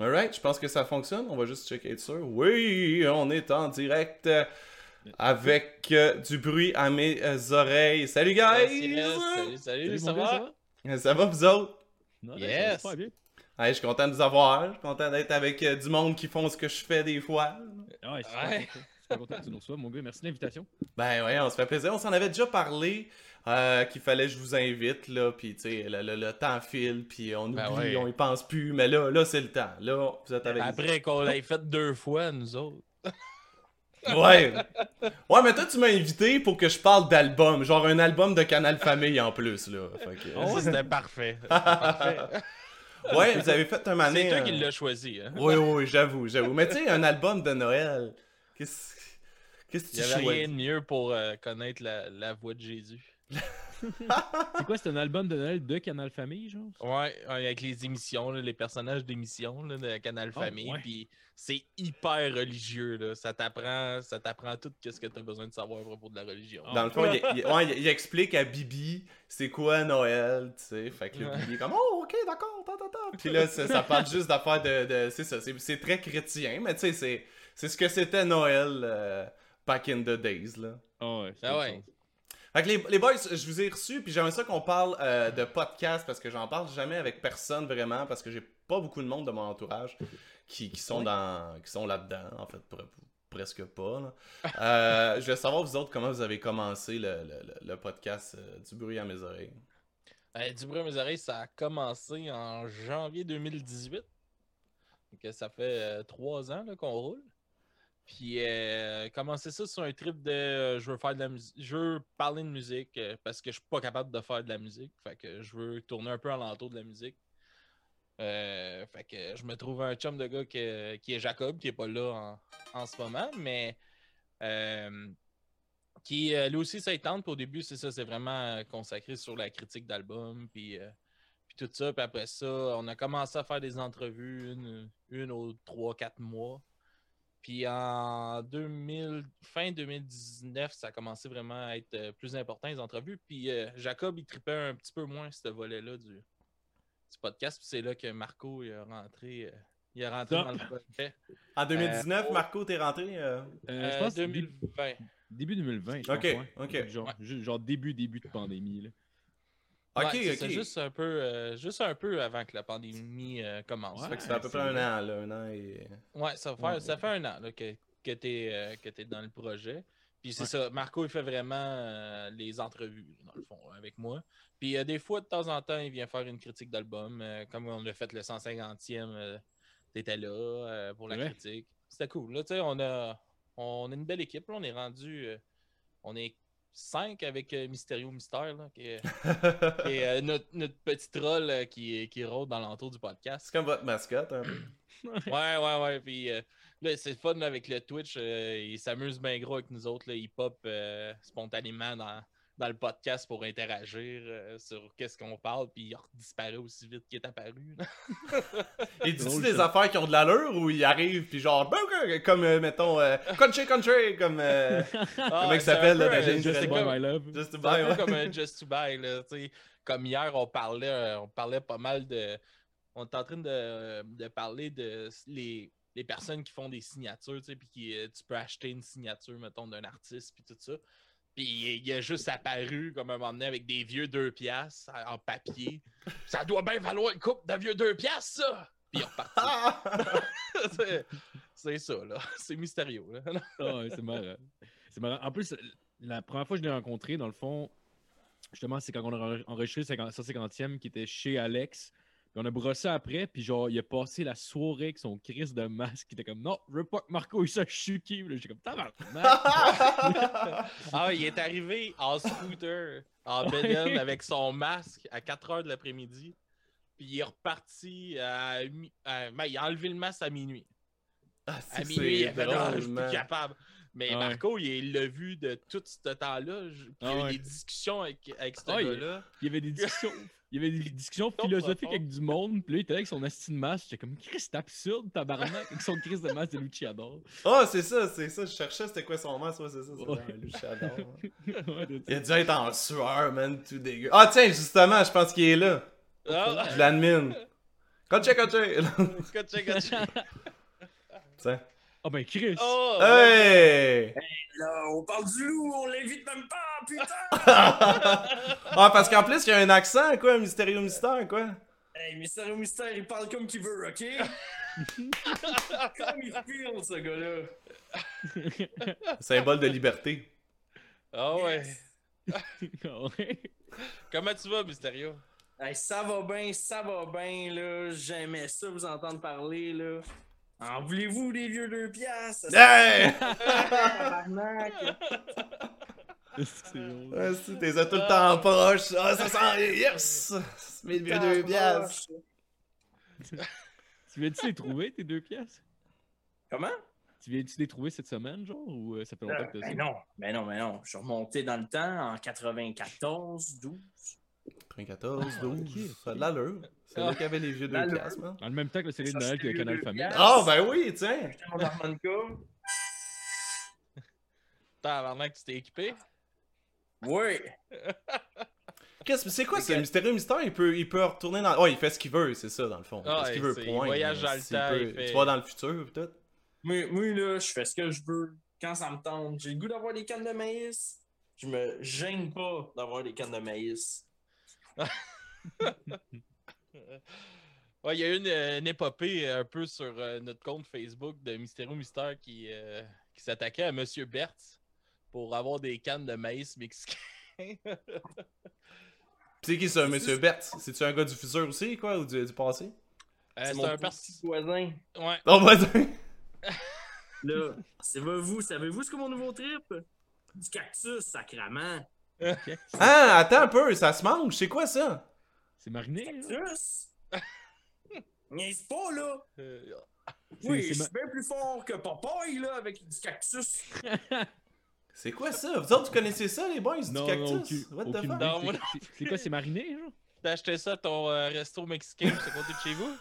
Alright, je pense que ça fonctionne. On va juste checker être sûr. Oui, on est en direct avec euh, du bruit à mes euh, oreilles. Salut, guys! Salut, salut, ça va? Ça va, vous autres? yes! Ça bien. Je suis content de vous avoir. Je suis content d'être avec euh, du monde qui font ce que je fais des fois. Ouais, je suis content, content que tu nous reçois, mon gars. Merci de l'invitation. Ben ouais, on se fait plaisir. On s'en avait déjà parlé. Euh, qu'il fallait que je vous invite, là, puis tu sais, le, temps file, puis on ben oublie, on y pense plus, mais là, là c'est le temps. Là, vous êtes avec Après qu'on l'ait fait deux fois, nous autres. ouais. Ouais, mais toi, tu m'as invité pour que je parle d'album, genre un album de Canal Famille en plus, là. Oh, c'était parfait. ouais, vous avez fait un mané. C'est toi qui l'as choisi. Hein? Oui, oui, j'avoue, j'avoue. Mais tu sais, un album de Noël, qu'est-ce que tu Il n'y avait rien de mieux pour euh, connaître la, la voix de Jésus c'est quoi, c'est un album de Noël de Canal Famille, genre? Ouais, avec les émissions, les personnages d'émissions de Canal ah, Famille. Puis c'est hyper religieux, là. Ça t'apprend, ça t'apprend tout ce que tu as besoin de savoir à propos de la religion. Dans le fond, il, explique à Bibi c'est quoi Noël, tu sais. Fait que le Bibi est comme, oh, ok, d'accord, ta, ta, ta. Puis là, ça, parle juste d'affaires de. c'est ça, c'est très chrétien, mais tu sais, c'est ce que c'était Noël euh, back in the days, là. Oh, ouais, ah ouais. Fait que les, les, boys, je vous ai reçus, puis j'aimerais ça qu'on parle euh, de podcast parce que j'en parle jamais avec personne vraiment parce que j'ai pas beaucoup de monde de mon entourage qui, qui sont dans qui sont là-dedans, en fait, presque pas. Euh, je vais savoir vous autres comment vous avez commencé le, le, podcast euh, Du bruit à mes oreilles. du bruit à mes oreilles, ça a commencé en janvier 2018. Donc, ça fait trois ans qu'on roule. Puis euh, commencer ça sur un trip de euh, je veux faire de la musique, je veux parler de musique euh, parce que je suis pas capable de faire de la musique. Fait que je veux tourner un peu alentour de la musique. fait que je me trouve un chum de gars qui est Jacob, qui est pas là en, ce moment, mais qui lui aussi ça au début, c'est ça, c'est vraiment consacré sur la critique d'album, puis, tout ça. Puis après ça, on a commencé à faire des entrevues une ou trois, quatre mois. Puis en 2000, fin 2019, ça a commencé vraiment à être euh, plus important, les entrevues. Puis euh, Jacob, il tripait un petit peu moins ce volet-là du, podcast. Puis c'est là que Marco est rentré. Euh, il est rentré dans le projet. En 2019, Marco, t'es rentré Je pense 2020. Début 2020, je Ok, ok. Genre, genre, début, début de pandémie. Là. Ok, C'est juste un, peu, euh, juste un peu avant que la pandémie euh, commence. ça fait à peu près un an, là, un an et... Ouais, ça fait, ça fait un an là, que, que tu es, euh, dans le projet. Puis c'est ça, Marco, il fait vraiment les entrevues, dans le fond, avec moi. Puis des fois, de temps en temps, il vient faire une critique d'album. comme on a fait le 150e, t'étais là pour la critique. C'était cool. Là, on a, on a une belle équipe. Là, on est rendu... on est 5 avec euh, Mysterio Mystère, qui est, euh, notre, petit troll euh, qui, qui rôde dans l'entour du podcast. C'est comme votre mascotte, un peu. ouais, ouais, ouais. Puis là, c'est fun avec le Twitch. il s'amuse bien gros avec nous autres. Là, il pop spontanément dans, dans le podcast pour interagir euh, sur qu'est-ce qu'on parle, puis il disparaît aussi vite qu'il est apparu. Et dit des affaires qui ont de l'allure ou il arrive, puis genre, comme, euh, mettons, euh, country, country, comme. Ah, comment il s'appelle, là, Just to Buy My Love. Just to Buy, ouais. comme Just to Buy, là, Comme hier, on parlait, on parlait pas mal de. On est en train de, de parler de les, les personnes qui font des signatures, tu sais, puis qui tu peux acheter une signature, mettons, d'un artiste, puis tout ça. Puis il a juste apparu comme un moment donné avec des vieux deux piastres en papier. ça doit bien valoir une coupe de vieux deux piastres, ça! Puis il est reparti. c'est ça, là. C'est mystérieux, là. Ah c'est marrant. C'est marrant. En plus, la première fois que je l'ai rencontré, dans le fond, justement, c'est quand on a enregistré 150e qui était chez Alex on a brossé après, puis genre, il a passé la soirée avec son crise de masque. Il était comme, non, je veux pas que Marco il soit chuki. J'étais comme, tabarnak. ah, il est arrivé en scooter, en bédaine, avec son masque à 4 h de l'après-midi. Puis il est reparti à. Ben, il a enlevé le masque à minuit. Ah, à minuit, il a fait, non, je suis plus capable. Mais Ouais. Marco, il l'a vu de tout ce temps-là. il y a Ah eu ouais. des discussions avec, avec ce Ah, gars-là. Il y avait des discussions. Il y avait des discussions philosophiques avec du monde, puis là, il était avec son asti de masque. J'étais comme, Chris, c'est absurde, tabarnak, avec son Chris de masque de Luciador. Ah, c'est ça, c'est ça. Je cherchais c'était quoi son masque, ouais, c'est ça. C'est Ouais. hein. Ouais, Il a dû être en sueur, man, tout dégueu. Ah, tiens, justement, je pense qu'il est là. Ah, Je l'admine. Coché, coché. gotcha, gotcha. Tiens. Ah ben, Chris! Oh! Hey! Là, on parle du loup, on l'invite même pas, putain! ah, parce qu'en plus, il y a un accent, quoi, un mystérieux mystère, quoi. hey, Mystérieux Mystère, il parle comme qu'il veut, ok? comme il feel, ce gars-là. Symbole de liberté. Ah ouais. Ouais. Comment tu vas, Mysterio? Hey, ça va bien, ça va bien, là. J'aimais ça vous entendre parler, là. En voulez-vous des vieux deux piastres? Hey! Ouais, si, t'es tout le temps proche. Ah, ça sent. Yes! Mes vieux deux piastres. Tu viens-tu les trouver, tes deux pièces? Comment? Tu viens-tu les trouver cette semaine, genre, ou euh, ça fait longtemps que t'as ça? Ben non, ben non, ben non. Je suis remonté dans le temps en 94, 12. 94, 12. ok. Ça a de l'allure. C'est là qu'il y avait les vieux deux L'allure. piastres, man. En le même temps que le série de Noël que Canal Famille. Ah, ben oui, tiens. J'étais mon harmonica. Tabarnak, tu t'es équipé? Oui. Qu'est-ce que c'est quoi ce mystérieux mystère? Il peut, il peut retourner dans. Oh, il fait ce qu'il veut, c'est ça, dans le fond. Il Ah, fait ce qu'il veut, il point. voyage dans le S'il temps, peut- il fait- Tu vas dans le futur. Moi, moi, là, je fais ce que je veux quand ça me tente. J'ai le goût d'avoir des cannes de maïs. Je me gêne pas d'avoir des cannes de maïs. Ouais, il y a eu une, une épopée un peu sur euh, notre compte Facebook de Mystérieux Mystère qui, euh, qui s'attaquait à Monsieur Bertz pour avoir des cannes de maïs mexicains. Pis c'est qui ça, Monsieur Bert? C'est-tu un gars du futur aussi, quoi, ou du, du passé? Euh, c'est un petit voisin. Ouais. Oh, vas-y! Là, c'est vous, savez-vous ce que mon nouveau trip? Du cactus, sacrament. Ah, attends un peu, ça se mange, c'est quoi ça? C'est mariné, là? Cactus? Niaise pas, là! Euh, Oui, c'est je ma- suis bien plus fort que Popeye, là, avec du cactus. C'est quoi ça? Vous autres, vous connaissez ça, les boys, du Non, cactus? non, aucune, What the fuck? C'est- c'est- C'est quoi, c'est mariné, genre? T'as acheté ça à ton euh, resto mexicain à côté de chez vous?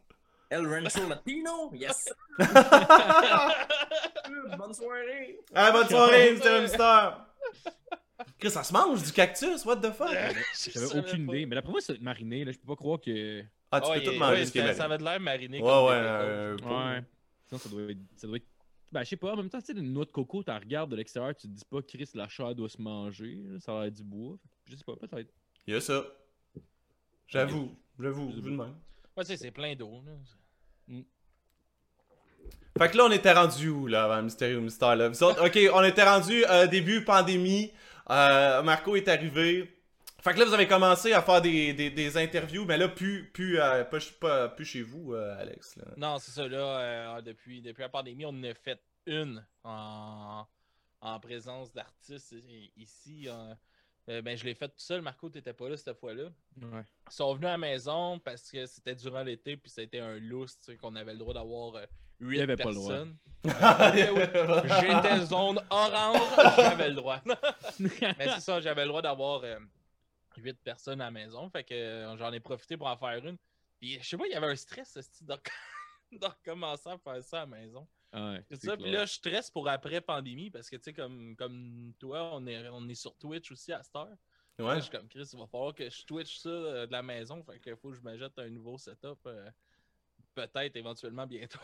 El Rancho Latino, yes! sir. Bonne soirée! Ah, bonne soirée, Mystérieux Mystère! Chris, ça se mange du cactus? What the fuck? J'avais aucune idée. Mais d'après moi, c'est mariné, là. Je peux pas croire que. Ah, tu peux tout manger ouais, ce qui est ça, mariné. ça avait de l'air mariné. Ouais, comme ouais, peu. Ouais. Sinon, ça doit être. Ça doit être... Ben, je sais pas, en même temps, tu sais, une noix de coco, tu regardes de l'extérieur, tu te dis pas, Chris, la chair doit se manger, là, ça a l'air du bois. Je sais pas, peut-être. Il y a ça. J'avoue, j'avoue, vu de même. Ouais, tu sais, c'est plein d'eau. là. Fait que là, on était rendu où, là, avant le Mystérieux Mystère, là? Vous autres, ok, on était rendu euh, début pandémie. Euh, Marco est arrivé. Fait que là, vous avez commencé à faire des, des, des interviews, mais là, plus, plus, euh, pas, pas- plus chez vous, euh, Alex. Là. Non, c'est ça, là, euh, depuis, depuis la pandémie, on en a fait une en, en présence d'artistes i- ici. euh, euh, ben, je l'ai fait tout seul, Marco, t'étais pas là cette fois-là. Ouais. Ils sont venus à la maison parce que c'était durant l'été, puis c'était un lousse, qu'on avait le droit d'avoir euh, huit avait pas le droit. personnes. J'étais zone orange, j'avais le droit. Mais c'est ça, j'avais le droit d'avoir euh, 8 personnes à la maison. Fait que euh, j'en ai profité pour en faire une. Puis je sais pas, il y avait un stress ce de, de recommencer à faire ça à la maison. Ouais, ça, puis là, je stresse pour après pandémie parce que tu sais, comme, comme toi, on est, on est sur Twitch aussi à cette heure. Là, Ouais. je suis comme Chris, il va falloir que je Twitch ça euh, de la maison. Fait que faut que je me jette un nouveau setup. euh, Peut-être éventuellement bientôt.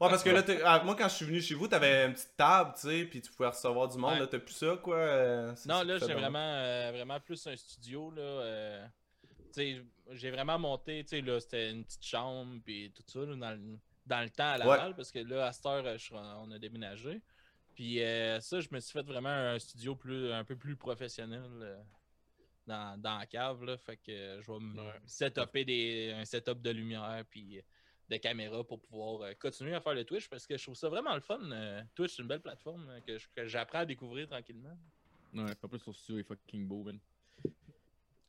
Ouais, parce que là, ah, moi, quand je suis venu chez vous, t'avais une petite table, tu sais, puis tu pouvais recevoir du monde. Ouais. Là, t'as plus ça, quoi. euh, Non, là, j'ai vraiment, euh, vraiment plus un studio. Là, euh, tu sais, j'ai vraiment monté, tu sais, là, c'était une petite chambre, puis tout ça, là, dans, le, dans le temps à Laval, parce que là, à cette heure, je on a déménagé. Puis euh, ça, je me suis fait vraiment un studio plus, un peu plus professionnel euh, dans, dans la cave, là. Fait que je vais me Ouais. setuper des, un setup de lumière, puis de caméra pour pouvoir euh, continuer à faire le Twitch, parce que je trouve ça vraiment le fun. euh, Twitch, c'est une belle plateforme euh, que je- que j'apprends à découvrir tranquillement. Ouais, pas plus sur studio est fucking beau, man.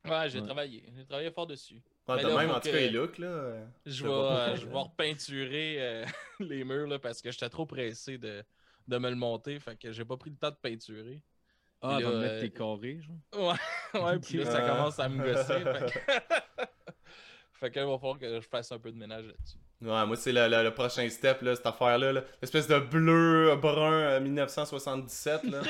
Ouais, j'ai Ouais. travaillé. J'ai travaillé fort dessus. Ouais, là, même, en tout cas, les looks, là. Je vais, euh, je vais repeinturer euh, les murs là, parce que j'étais trop pressé de, de me le monter. Fait que j'ai pas pris le temps de peinturer. Ah, va mettre tes carrés, genre. Ouais, ouais, puis là, ça Ah. commence à me gosser. fait que... fait que là, il va falloir que je fasse un peu de ménage là-dessus. Ouais, moi, c'est le, le- le prochain step, là, cette affaire-là. là. L'espèce de bleu, euh, brun euh, 1977, là.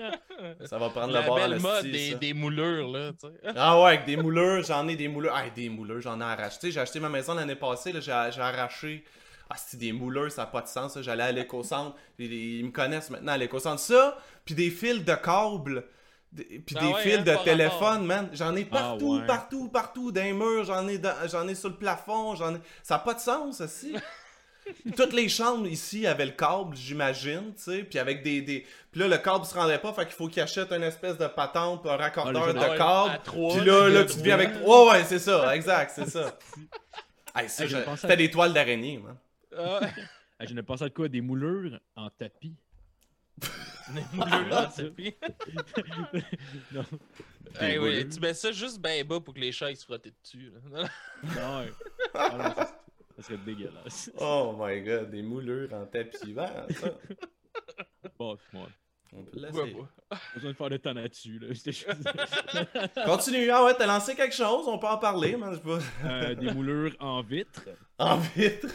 ça va prendre La le bord à belle mode des, des moulures, là. Ah ouais, avec des mouleurs, j'en ai des mouleurs. Ah, des mouleurs, j'en ai arraché. J'ai acheté ma maison l'année passée, là, j'ai j'ai arraché. Ah, c'est des mouleurs, ça n'a pas de sens. J'allais à l'éco-centre. Ils, ils me connaissent maintenant à l'éco-centre. Ça, puis des fils de câbles. Des- Puis Ah des ouais, fils hein, de téléphone, man. J'en ai Ah partout, ouais. partout, partout. Dans les murs, j'en ai, j'en ai sur le plafond. J'en ai... Ça n'a pas de sens, aussi. Toutes les chambres ici avaient le câble, j'imagine, tu sais, puis avec des, des... Puis là, le câble se rendait pas, fait qu'il faut qu'il achète une espèce de patente, un raccordeur Ah, de câble. à Puis là, puis là, tu deviens avec... Ouais, ouais, c'est ça, exact, c'est ça. Hey, ça, Hey, j'ai je- pensé à- C'était des toiles d'araignée, man. Ah, Ah, je ne pense à quoi Des moulures en tapis. des moulures dans le tapis. non. Eh oui, tu mets ça juste ben bas pour que les chats ils se frottent dessus. Là. Non, ouais. Ah non, ça, ça serait dégueulasse. Oh my god, des moulures en tapis vert, ça. Bon, ouais. On peut le laisser. pas? Pas besoin de faire de temps là-dessus. Là. Continue, ah ouais, t'as lancé quelque chose, on peut en parler, man. Je sais pas. Euh, des moulures en vitre. En vitre.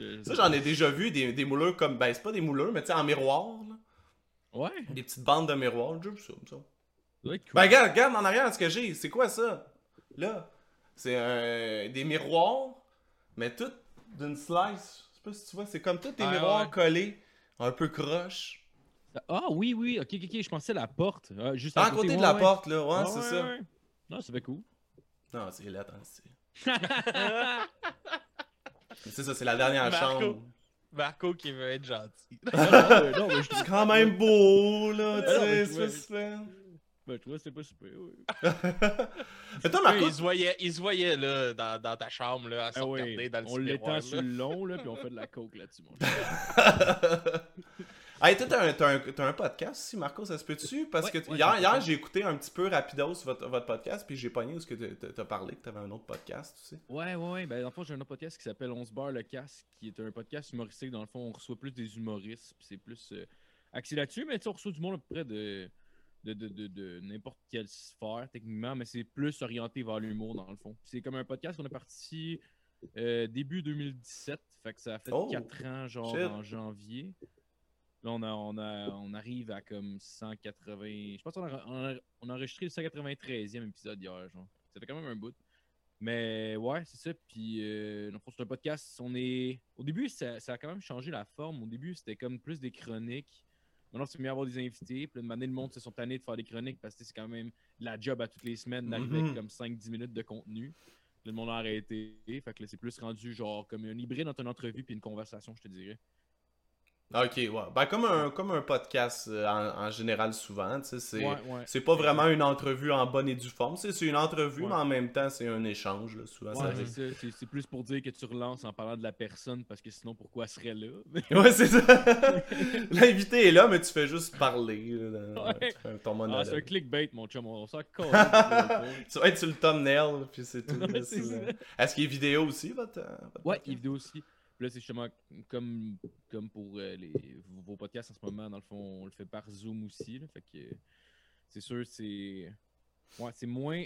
Euh, Ça, j'en ai déjà vu, des, des moulures comme. Ben, c'est pas des moulures, mais tu sais, en miroir, là. Ouais, Des petites bandes de miroir, vu ça, ça. cool. Ben, regarde, regarde en arrière ce que j'ai. C'est quoi ça? Là. C'est des miroirs, mais tout d'une slice. Je sais pas si tu vois, c'est comme tous des Ah, miroirs ouais. collés, un peu croche. Ah oui, oui, ok, ok, ok, je pensais à la porte. Ah, juste À côté de la ouais. porte, là, ouais, Ah, c'est ouais, ça. ouais. Non, ça fait cool. Non, c'est là, attends, c'est. C'est ça, c'est la dernière Marco. chambre. Marco qui veut être gentil. non, mais- je C'est quand même beau, là, tu Ah, sais, mais c'est tu pas vois- super. Ben, tu vois, c'est pas super. Ouais. Mais toi, Marco, il, se voyait, il se voyait là, dans, dans ta chambre là, à se Ah ouais, regarder dans le on l'étend sur là. le long, là, puis on fait de la coke là-dessus, mon. hey, toi, t'as un, un, un podcast aussi, Marco, ça se peut-tu? Parce Ouais, que ouais, hier, hier j'ai écouté un petit peu rapidos votre, votre podcast, puis j'ai pogné où ce que t'as- t'as t'as parlé, que t'avais un autre podcast, tu sais. Ouais, ouais, ouais. Ben, dans le fond, j'ai un autre podcast qui s'appelle On se barre le casque, qui est un podcast humoristique. Dans le fond, on reçoit plus des humoristes, puis c'est plus euh, axé là-dessus. Mais tu on reçoit du monde à peu près de, de, de, de, de n'importe quelle sphère, techniquement, mais c'est plus orienté vers l'humour, dans le fond. C'est comme un podcast qu'on a parti euh, début 2017. Fait que ça a fait Oh, 4 ans, genre shit. en janvier. Là, on, a, on, a, on arrive à comme 180. Je pense qu'on a, on a, on a enregistré le 193e épisode hier, genre. Ça fait quand même un bout. Mais ouais, c'est ça. Puis, euh, dans le fond, c'est un podcast. On est... Au début, ça, ça a quand même changé la forme. Au début, c'était comme plus des chroniques. Maintenant, c'est mieux avoir des invités. Puis, de manière, le monde se sont tannés de faire des chroniques parce que c'est quand même la job à toutes les semaines d'arriver avec comme 5-10 minutes de contenu. Puis, le monde a arrêté. Fait que là, c'est plus rendu genre comme un hybride entre une entrevue puis une conversation, je te dirais. Ok, ouais. Ben, comme un, comme un podcast euh, en, en général, souvent, tu sais, c'est. Ouais, ouais. Pas vraiment une entrevue en bonne et due forme. C'est une entrevue, Ouais. mais en même temps, c'est un échange. Là, souvent, c'est plus pour dire que tu relances en parlant de la personne parce que sinon, pourquoi elle serait là? Ouais, c'est ça. L'invité est là, mais tu fais juste parler. là, ton Ah, c'est un clickbait, mon chum. On s'en colle. tu vas être sur le thumbnail, puis c'est tout. Est-ce qu'il y a vidéo aussi, votre. euh, votre Ouais, il y a vidéo aussi. Puis là, c'est justement comme, comme pour euh, les, vos podcasts en ce moment, dans le fond, on le fait par Zoom aussi. là. fait que c'est sûr, c'est. Ouais, c'est moins.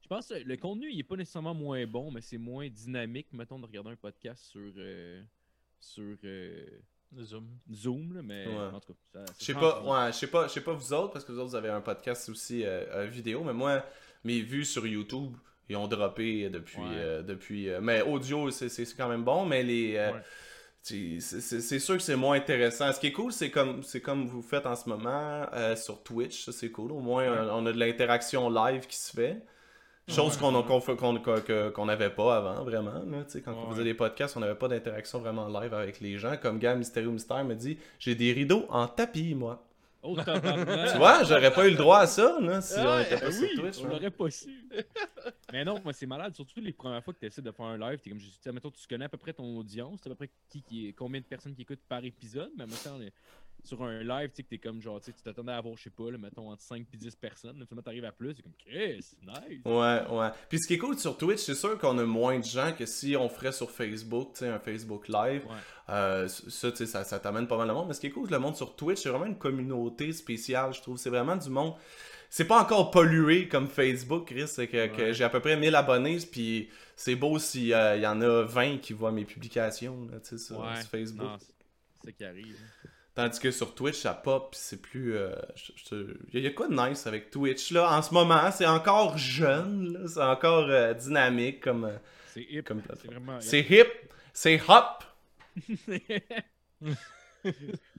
Je pense que le contenu, il est pas nécessairement moins bon, mais c'est moins dynamique, mettons, de regarder un podcast sur. euh, sur euh, Zoom. Zoom, là, mais Ouais. en tout cas. Je sais pas, ouais, je sais pas, je sais pas vous autres, parce que vous autres, vous avez un podcast aussi euh, vidéo, mais moi, mes vues sur YouTube, ils ont droppé depuis. Ouais. euh, depuis euh, mais audio, c'est quand même bon, mais les. euh, Ouais. c'est- sûr que c'est moins intéressant. Ce qui est cool, c'est comme, c'est comme vous faites en ce moment euh, sur Twitch, ça c'est cool. Au moins, Ouais. euh, on a de l'interaction live qui se fait. Chose qu'on n'avait pas avant, vraiment. Là, quand on faisait des podcasts, on n'avait pas d'interaction vraiment live avec les gens. Comme Gars Mystérieux Mystère me dit J'ai des rideaux en tapis, moi. Oh! Tu vois, j'aurais pas eu le droit à ça là, si on était pas Ben sur oui, Twitch. on ouais. l'aurait pas su. Mais non, moi c'est malade, surtout les premières fois que tu essaies de faire un live, t'es comme je mettons, tu connais à peu près ton audience, à peu près qui, qui est, combien de personnes qui écoutent par épisode, mais les- sur un live, tu sais, que t'es comme genre, tu t'attendais à avoir, je sais pas, là, mettons, entre 5 et 10 personnes. Là, finalement, t'arrives à plus, c'est comme, Chris, nice. Ouais, ouais. Puis ce qui est cool sur Twitch, c'est sûr qu'on a moins de gens que si on ferait sur Facebook, tu sais, un Facebook Live. Ouais. Euh, ça, tu sais, ça, ça t'amène pas mal de monde. Mais ce qui est cool, le monde sur Twitch, c'est vraiment une communauté spéciale, je trouve. C'est vraiment du monde. C'est pas encore pollué comme Facebook, Chris. C'est que, j'ai à peu près 1000 abonnés, puis c'est beau s'il y en a 20 qui voient mes publications, là, tu sais, sur, Ouais. sur Facebook. C'est ça qui arrive. hein. Tandis que sur Twitch, ça pop, pis c'est plus. euh, Il y, a quoi de nice avec Twitch, là, en ce moment? C'est encore jeune, là, c'est encore euh, dynamique comme, euh, C'est hip. C'est vraiment. C'est hip, c'est hop!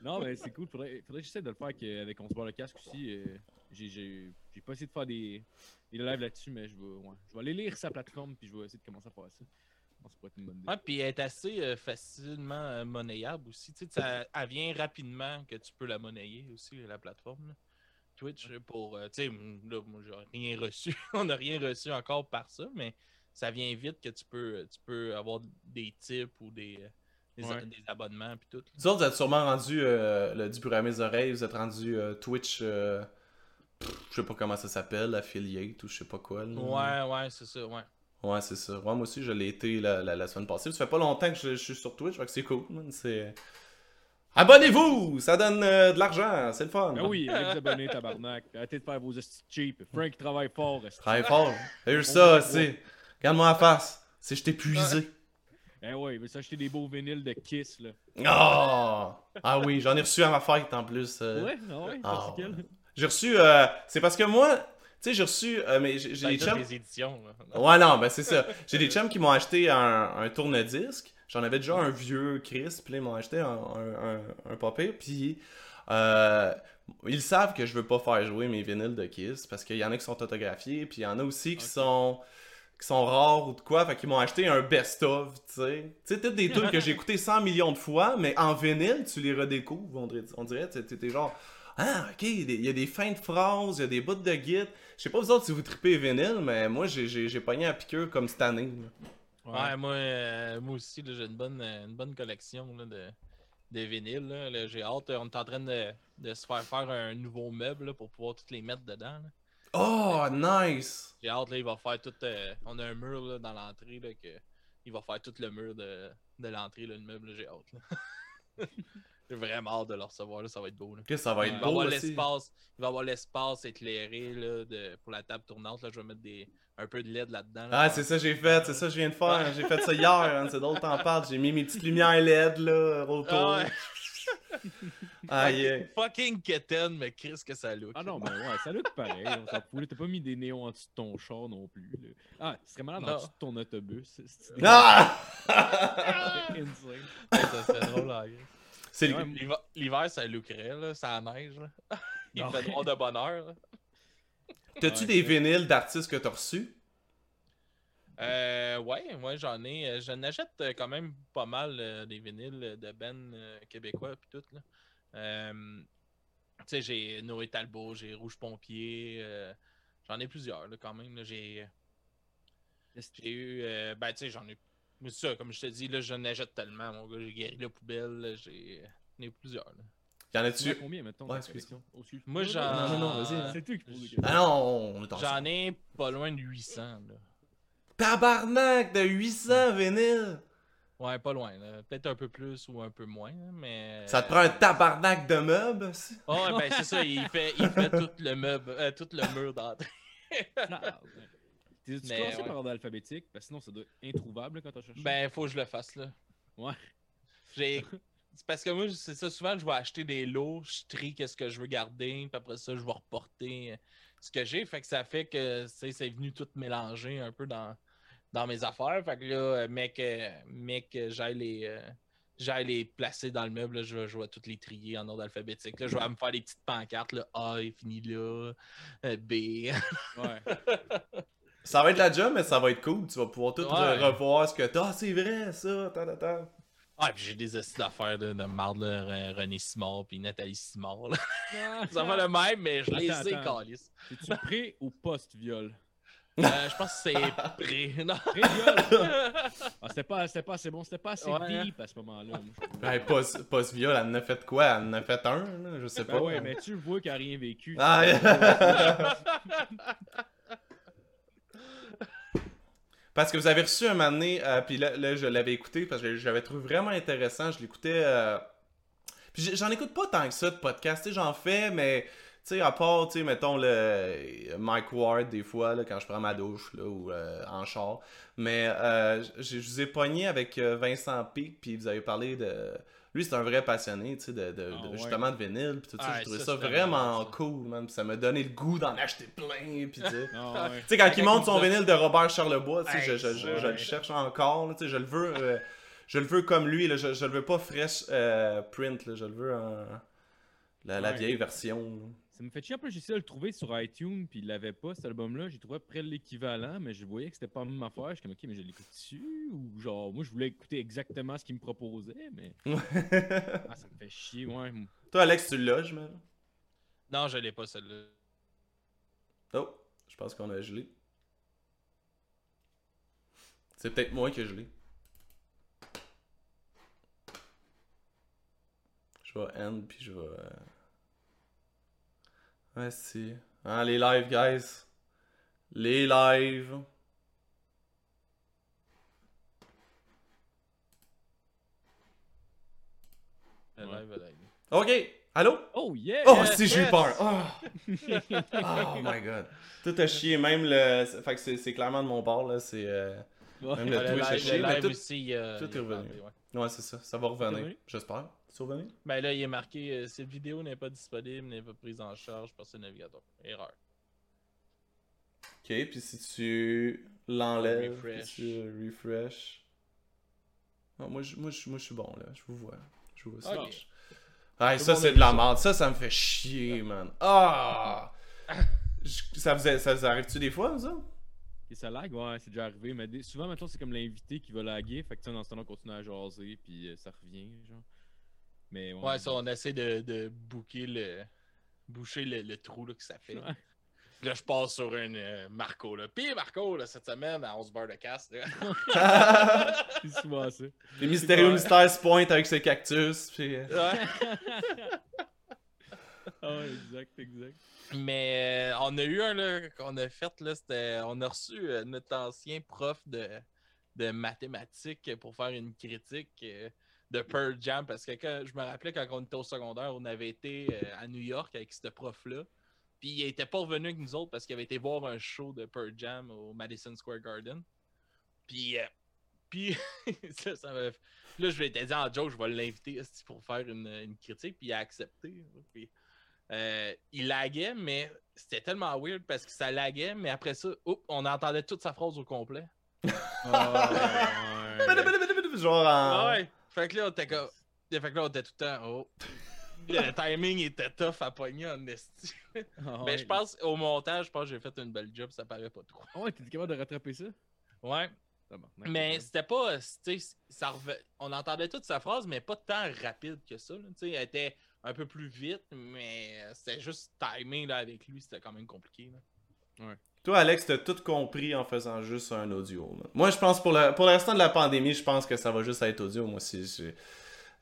non, mais c'est cool. Faudrait, faudrait que j'essaie de le faire avec, avec On se le casque aussi. euh, j'ai, pas essayé de faire des, des lives là-dessus, mais je vais, ouais, je vais aller lire sa plateforme puis je vais essayer de commencer à faire ça. Je pense que ça pourrait être une bonne idée. Ouais, puis elle est assez euh, facilement euh, monnayable aussi. Tu sais, ça, elle vient rapidement que tu peux la monnayer aussi, la plateforme. là. Twitch, pour. euh, tu sais, là, moi, j'ai rien reçu. On n'a rien reçu encore par ça, mais ça vient vite que tu peux, tu peux avoir des tips ou des, euh, des, Ouais. des abonnements puis tout. Vous autres, vous êtes sûrement rendu euh, le du bruit à mes oreilles, vous êtes rendu euh, Twitch, euh, pff, je sais pas comment ça s'appelle, affiliate ou je sais pas quoi. là. Ouais, ouais, c'est ça, ouais. Ouais, c'est ça. Ouais, moi aussi, je l'ai été la, la- la semaine passée. Ça fait pas longtemps que je, je suis sur Twitch, fait que c'est cool, man. C'est. Abonnez-vous! Ça donne euh, de l'argent, c'est le fun. Ah oui, allez vous abonner, tabarnak. Arrêtez de faire vos cheap. Frank il travaille fort. Travaille fort. T'as ça, c'est. Regarde-moi la face. C'est je t'ai épuisé. Eh ouais, il veut s'acheter des beaux vinyles de Kiss, là. Ah! Ah oui, j'en ai reçu à ma fête en plus. euh. Ouais, ah ouais, particulier. J'ai reçu. euh, C'est parce que moi, sais, j'ai reçu. euh, mais j'ai des chums. éditions. là. Ouais, non, ben c'est ça. J'ai des chums qui m'ont acheté un, un tourne-disque. J'en avais déjà un vieux Chris, puis ils m'ont acheté un, un, un, pire, puis euh, ils savent que je veux pas faire jouer mes vinyles de Kiss, parce qu'il y en a qui sont autographiés, puis il y en a aussi qui sont qui sont rares ou de quoi, fait qu'ils m'ont acheté un best-of, tu sais. Tu sais, toutes des tunes que j'ai écouté 100 millions de fois, mais en vinyle, tu les redécouvres, on dirait, on dirait t'es genre... Ah, ok, il y a des- fins de phrases, il y a des bouts de guide. Je sais pas vous autres si vous tripez vinyle, mais moi j'ai- j'ai j'ai pogné à piqûre comme cette année. Ouais, moi, euh, moi aussi, là, j'ai une bonne, euh, une bonne collection là, de, de vinyles. là. Là, j'ai hâte. On est en train de, de se faire faire un nouveau meuble là, pour pouvoir toutes les mettre dedans. là. Oh, nice! J'ai hâte, là, il va faire tout. euh, on a un mur là, dans l'entrée. là, que Il va faire tout le mur de, de l'entrée, là, le meuble. J'ai hâte. j'ai vraiment hâte de le recevoir. Là, ça va être beau. Là. Que ça va être Il va beau avoir aussi. l'espace. Il va avoir l'espace éclairé là, de, pour la table tournante. Là, je vais mettre des, un peu de LED là-dedans. là. Ah, c'est ça que j'ai fait, c'est ça que je viens de faire. J'ai fait ça hier, hein, c'est drôle que t'en parles. J'ai mis mes petites lumières LED là, autour. Ah ouais. Ah, yeah. Fucking kitten, mais Chris que ça look. Ah non, ben ouais, ça look pareil. On s'en fout. là. T'as pas mis des néons en dessous de ton char non plus. là. Ah, ce serait malade en Non. dessous de ton autobus. C'est c'est- Ah! ça serait drôle là. C'est. L'hiver, ça lookerait, là, ça neige. Là. Il Non. fait noir de bonheur. T'as-tu Ouais, des vinyles d'artistes que t'as reçus? Euh, ouais, ouais, j'en ai. euh, J'en achète euh, quand même pas mal euh, des vinyles de Ben euh, québécois puis tout. Là. Euh, tu sais, j'ai Noé Talbot, j'ai Rouge Pompier. euh, j'en ai plusieurs là, quand même. J'ai j'ai eu. euh, ben, tu sais, j'en ai. Mais c'est ça, comme je te dis, là, j'en achète tellement, mon gars. J'ai guéri la poubelle. là, J'ai j'en ai plusieurs. là. Y'en Tu a-tu? combien, mettons, Ouais, excuse. Moi, j'en. Non, non, non, vas-y, hein. C'est toi qui poses. Ah non, on est en J'en ai pas loin de 800. Là. Tabarnak de 800 vinyles! Ouais, pas loin. là. Peut-être un peu plus ou un peu moins, là, mais. Ça te prend un tabarnak de meubles? aussi? Oh, ouais, ben c'est ça, il fait, il fait tout le meuble, euh, tout le mur d'entrée. T'es-tu Mais, classé ouais. par ordre alphabétique? Parce que sinon, ça doit être introuvable là, quand t'as cherché. Ben, faut que je le fasse, là. Ouais. J'ai. C'est parce que moi, c'est ça, souvent, je vais acheter des lots, je trie qu'est-ce que je veux garder, puis après ça, je vais reporter euh, ce que j'ai. Fait que ça fait que, tu c'est venu tout mélanger un peu dans, dans mes affaires. Fait que là, mec, euh, mec, euh, j'aille les. J'aille les placer dans le meuble, là, je, vais, je vais toutes les trier en ordre alphabétique. Là, je vais me faire des petites pancartes, là, A est fini là, B. Ouais. Ça va être la job, mais ça va être cool. Tu vas pouvoir tout Ouais. revoir ce que t'as. Ah, c'est vrai, ça. Ta, ta. Ah, puis j'ai des astuces d'affaires de, de marde, là, Re- René Simard puis Nathalie Simard. là. Ça va le même, mais je les Attends, ai, attends. calice. Es-tu pré ou post-viol? Euh, je pense que c'est pré. Non. Pré-viol. Ah, c'était pas, c'était pas assez bon, c'était pas assez Ouais. deep à ce moment-là. Ben, post, post-viol, elle en a fait quoi? Elle en a fait un, là? Je sais Ben pas. ouais, mais tu vois qu'il a rien vécu. Ah, Parce que vous avez reçu un moment donné, euh, puis là, là, je l'avais écouté parce que j'avais trouvé vraiment intéressant. Je l'écoutais. euh, Puis j'en écoute pas tant que ça de podcast. J'en fais, mais tu sais, à part, tu sais, mettons le Mike Ward des fois, là, quand je prends ma douche, là, ou euh, en char. Mais euh, je vous ai pogné avec Vincent Pic, puis vous avez parlé de. Lui, c'est un vrai passionné, tu sais, de, de- Ah de- justement de vinyle, puis tout ça. Ouais, J'ai trouvé ça, vraiment ça. cool, man. Ça m'a donné le goût d'en acheter plein, puis tu sais. Ah, ouais. Tu sais, quand il monte son vinyle de Robert Charlebois, tu sais, Hey, je, je- je- ouais. je le cherche encore, tu sais, je le veux, euh, je le veux comme lui, là, je, je le veux pas fresh euh, print, là, je le veux en la, vieille version. Ça me fait chier un peu, j'ai essayé de le trouver sur iTunes, puis il l'avait pas cet album-là. J'ai trouvé près l'équivalent, mais je voyais que c'était pas la même affaire. Je suis comme, ok, mais je l'écoute dessus? Ou genre, moi je voulais écouter exactement ce qu'il me proposait, mais. Ah, ça me fait chier, ouais. Toi, Alex, tu l'as, je non, je l'ai pas celle-là. Oh, je pense qu'on a gelé. C'est peut-être moi qui ai gelé. Je vais end, puis je vais... Ouais, si. Hein, les lives, guys. Les lives. Le Ouais. live, le live. Ok, allô? Oh yeah! Oh, Yes, si, j'ai eu peur. Oh. oh my god. Tout a chié, même le. Fait que c'est clairement de mon bord, là. C'est. euh, Ouais. Même le Ouais, le Twitch a chié, mais tout- aussi. euh, tout est revenu. ouais. Ouais, c'est ça. Ça va revenir. J'espère. Ben là, il est marqué euh, cette vidéo n'est pas disponible, n'est pas prise en charge par ce navigateur. Erreur. Ok, puis si tu l'enlèves, Refresh. tu refresh. Non, moi, je, moi, je, moi, je suis bon, là. Je vous vois. Je vous vois ça. Ah, ça, le monde c'est de la ça. merde. Ça, ça me fait chier, man. Ah! Je- ça vous, a- ça arrive-tu des fois, ça? Et ça lag, ouais, c'est déjà arrivé. Mais souvent, maintenant, c'est comme l'invité qui va laguer. Fait que tu sais, dans ce temps-là, on continue à jaser, puis euh, ça revient, genre. Mais ouais. Ouais, ça, on essaie de, de booker le. boucher le, le trou là, que ça fait. Ouais. Là, je passe sur une euh, Marco. Là. Puis Marco, là, cette semaine, à 11 barres de casse. c'est souvent ça. Les mystérieux Ouais. mystères se pointent avec ses cactus, puis... euh, Ouais. Ah, ouais, exact, exact. Mais euh, on a eu un là, qu'on a fait, là, c'était. On a reçu euh, notre ancien prof de, de mathématiques pour faire une critique euh, de Pearl Jam. Parce que quand, je me rappelais quand on était au secondaire, on avait été euh, à New York avec ce prof-là. Puis il était pas revenu avec nous autres parce qu'il avait été voir un show de Pearl Jam au Madison Square Garden. Puis, euh, puis ça, ça m'a- là, je lui ai dit en joke, je vais l'inviter pour faire une, une critique. Puis il a accepté. Puis, euh, il laguait, mais c'était tellement weird parce que ça laguait, mais après ça, oups, on entendait toute sa phrase au complet. Ouais. Genre en... Ouais. Fait que là, on était comme. Fait que là, on était tout le temps. Oh. Le timing était tough à pogner en esti. Ah, Mais ouais. je pense, au montage, je pense que j'ai fait une belle job, ça paraît pas trop. Ah ouais, t'es capable de rattraper ça? Ouais. Mais c'était pas. Ça On entendait toute sa phrase, mais pas tant rapide que ça. là. Tu sais, Elle était un peu plus vite, mais c'était juste timing là, avec lui, c'était quand même compliqué. là. Toi, Alex, t'as tout compris en faisant juste un audio. man. Moi, je pense pour le, pour le restant de la pandémie, je pense que ça va juste être audio. Moi, si j'ai-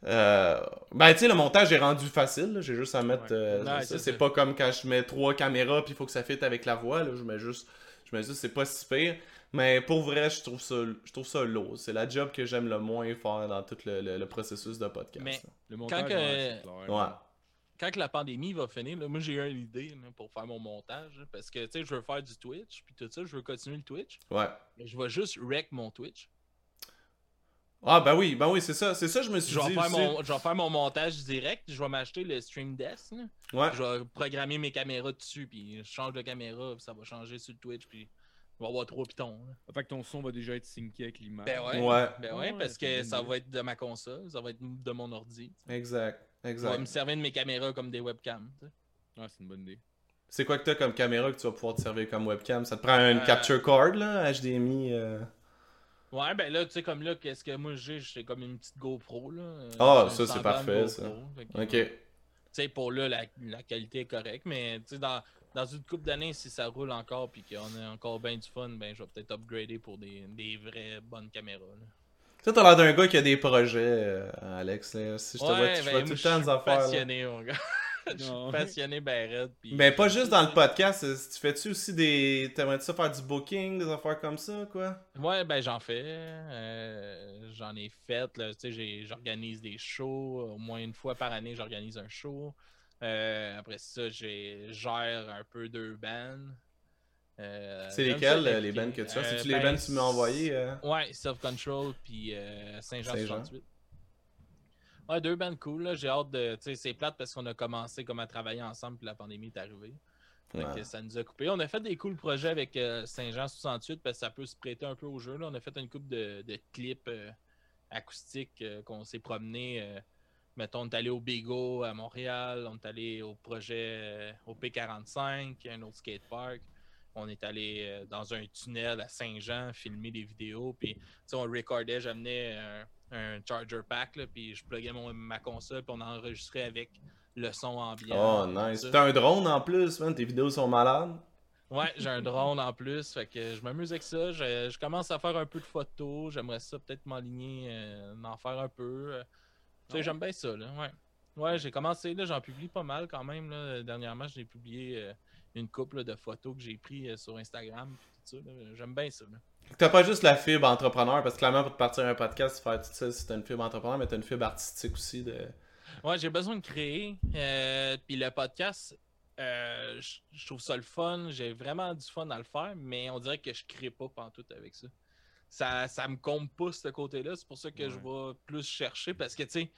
Euh, ben, tu sais, le montage est rendu facile. J'ai juste à mettre. Ouais. euh, ça. c'est pas comme quand je mets trois caméras puis il faut que ça fitte avec la voix. Là. Je mets juste. Je mets juste, c'est pas si pire. Mais pour vrai, je trouve ça, je trouve ça lourd. C'est la job que j'aime le moins faire dans tout le, le- le processus de podcast. Mais- là. Le montage, que- ouais, c'est clair. Ouais. Quand que la pandémie va finir, là, moi j'ai eu une idée là, pour faire mon montage. là, parce que tu sais, je veux faire du Twitch, puis tout ça, je veux continuer le Twitch. Ouais. Mais je vais juste wreck mon Twitch. Ah, ben oui, ben oui, c'est ça. C'est ça, je me suis Je vais, dit. faire aussi. mon, je vais faire mon montage direct, je vais m'acheter le Stream Desk. là. Ouais. Je vais programmer mes caméras dessus, puis je change de caméra, puis ça va changer sur le Twitch, puis il va y avoir trois pitons. là. Fait que ton son va déjà être syncé avec l'image. Ben ouais. Ouais. Ben ouais, Ouais, parce que ça va être de ma console, ça va être de mon ordi. Exact. Ça va Exact. me servir de mes caméras comme des webcams. tu sais. Ah, c'est une bonne idée. C'est quoi que t'as comme caméra que tu vas pouvoir te servir comme webcam? Ça te prend une Euh, capture card, là, HDMI? euh? Ouais, ben là, tu sais, comme là, qu'est-ce que moi j'ai, j'ai comme une petite GoPro, là. euh, Ah, une ça, c'est parfait, GoPro. ça. Ok. Tu sais, pour là, la, la qualité est correcte, mais tu sais, dans... dans une couple d'années, si ça roule encore puis qu'on a encore bien du fun, ben je vais peut-être upgrader pour des, des vraies bonnes caméras. là. Toi, t'as l'air d'un gars qui a des projets, euh, Alex. Là. Si je te vois, tu ben, vois tout le je temps suis des affaires. là. passionné, mon gars. Je suis passionné ben raide. puis- Ben, pas juste dans le podcast. euh, Tu fais-tu aussi des. T'aimerais-tu ça faire du booking, des affaires comme ça, quoi? Ouais, ben j'en fais. euh, j'en ai fait. là, Tu sais, j'ai- j'organise des shows. Au moins une fois par année, j'organise un show. Euh, après ça, j'ai gère un peu deux bands. Euh, C'est lesquels, euh, les bands que tu as? Euh, C'est-tu les ben, bands que tu m'as envoyés? euh? Ouais, Self Control puis euh, Saint-Jean Saint-Jean. 68. Ouais, deux bands cool. J'ai hâte de. Tu sais, c'est plate parce qu'on a commencé comme à travailler ensemble puis la pandémie est arrivée. Ouais. ça nous a coupé. On a fait des cool projets avec euh, Saint-Jean 68 parce que ça peut se prêter un peu au jeu. Là. On a fait une coupe de, de clips euh, acoustiques euh, qu'on s'est promené. mettons, on est allé au Bigo à Montréal, on est allé au projet au P45, un autre skatepark. On est allé euh, dans un tunnel à Saint-Jean filmer des vidéos. Puis, tu sais, on recordait, j'amenais un, un charger pack, là, puis je pluguais mon, ma console, puis on enregistrait avec le son ambiant. Oh, nice. T'as un drone en plus, man. Tes vidéos sont malades. Ouais, j'ai un drone en plus, fait que je m'amuse avec ça. Je, je commence à faire un peu de photos. J'aimerais ça peut-être m'aligner, euh, en faire un peu. euh. Tu sais, j'aime bien ça, là. Ouais. Ouais, j'ai commencé, là, j'en publie pas mal quand même. Là. Dernièrement, j'ai publié euh, une couple de photos que j'ai prises euh, sur Instagram. J'aime bien ça. T'as pas juste la fibre entrepreneur, parce que clairement, pour te partir un podcast, faire tout ça, c'est une fibre entrepreneur, mais t'as une fibre artistique aussi. de Ouais, j'ai besoin de créer. Euh, Puis le podcast, euh, je trouve ça le fun. J'ai vraiment du fun à le faire, mais on dirait que je crée pas pantoute avec ça. Ça, ça me comble pas ce côté-là. C'est pour ça que je vais plus chercher parce que, tu sais,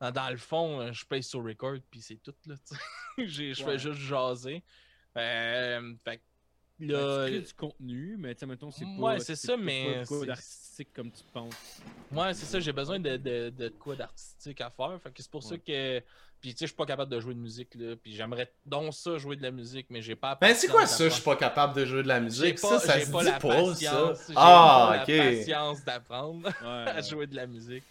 dans, dans le fond, je paye sur record, puis c'est tout, là. Je Ouais. fais juste jaser. Euh, fait que là, tu crées du contenu, mais tu sais, mettons, c'est pas. Ouais, c'est ça, pas mais c'est- d'artistique comme tu penses. Ouais, c'est ça, j'ai besoin de, de, de quoi d'artistique à faire. Fait que c'est pour ça que. Puis tu sais, je suis pas capable de jouer de musique là. Puis j'aimerais donc ça jouer de la musique, mais j'ai pas. Ben, c'est quoi ça, je suis pas capable de jouer de la J'ai musique? pas, ça, ça j'ai se pas dit la pas, patience. ça. j'ai Ah, pas ok. la patience d'apprendre Ouais, à jouer de la musique.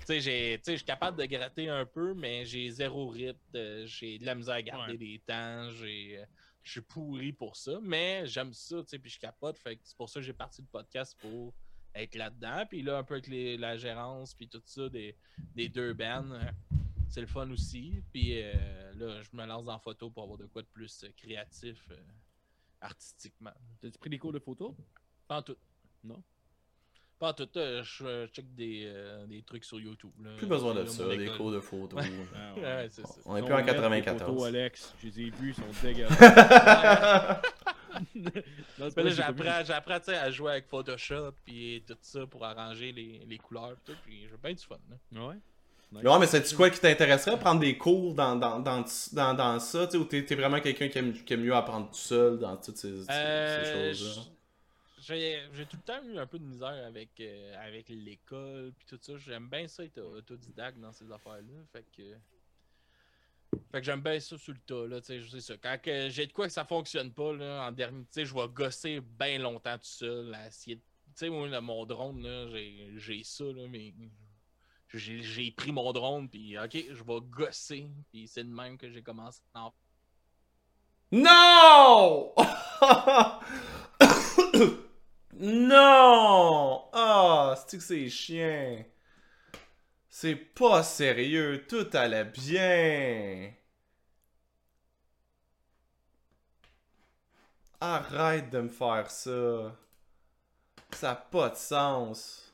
Tu sais, j'ai- tu sais, je suis capable de gratter un peu, mais j'ai zéro rythme. euh, J'ai de la misère à garder Ouais. des temps. J'ai. Je suis pourri pour ça, mais j'aime ça, tu sais, puis je capote. Fait c'est pour ça que j'ai parti le podcast pour être là-dedans. Puis là, un peu avec les- la gérance, puis tout ça, des, des deux bands, euh, c'est le fun aussi. Puis euh, là, je me lance dans la photo pour avoir de quoi de plus euh, créatif, euh, artistiquement. T'as-tu pris des cours de photo? Pas en tout. Non? Pas tout. euh, je euh, check des, euh, des trucs sur YouTube. là. Plus besoin de ça, des école. cours de photo. Ah, Ouais, c'est ça. On est plus en sont lettres, les 94. photos, Alex, je les ai vues, sont dégueulasses. C'est j'apprends, j'apprends à jouer avec Photoshop et tout ça pour arranger les, les couleurs. Tout, puis j'ai bien du fun. Là. Ouais. Nice. Ouais, mais c'est-tu quoi qui t'intéresserait? Prendre des cours dans, dans, dans, dans, dans ça, tu sais, ou t'es t'es vraiment quelqu'un qui aime, qui aime mieux apprendre tout seul dans toutes ces, ces- ces choses-là? J'ai, tout le temps eu un peu de misère avec, euh, avec l'école puis tout ça. J'aime bien ça être autodidacte dans ces affaires-là. Fait que. Fait que j'aime bien ça sur le tas, là, tu sais, je sais ça. Quand j'ai de quoi que ça fonctionne pas, là, en dernier, tu sais, je vais gosser bien longtemps tout seul, à essayer de... Tu sais, moi, là, mon drone, là, j'ai, ça, là, mais j'ai, pris mon drone, puis ok, je vais gosser, puis c'est de même que j'ai commencé à Non! Non! Ah, c'est que c'est chien? C'est pas sérieux, tout allait bien. Arrête de me faire ça. Ça n'a pas de sens.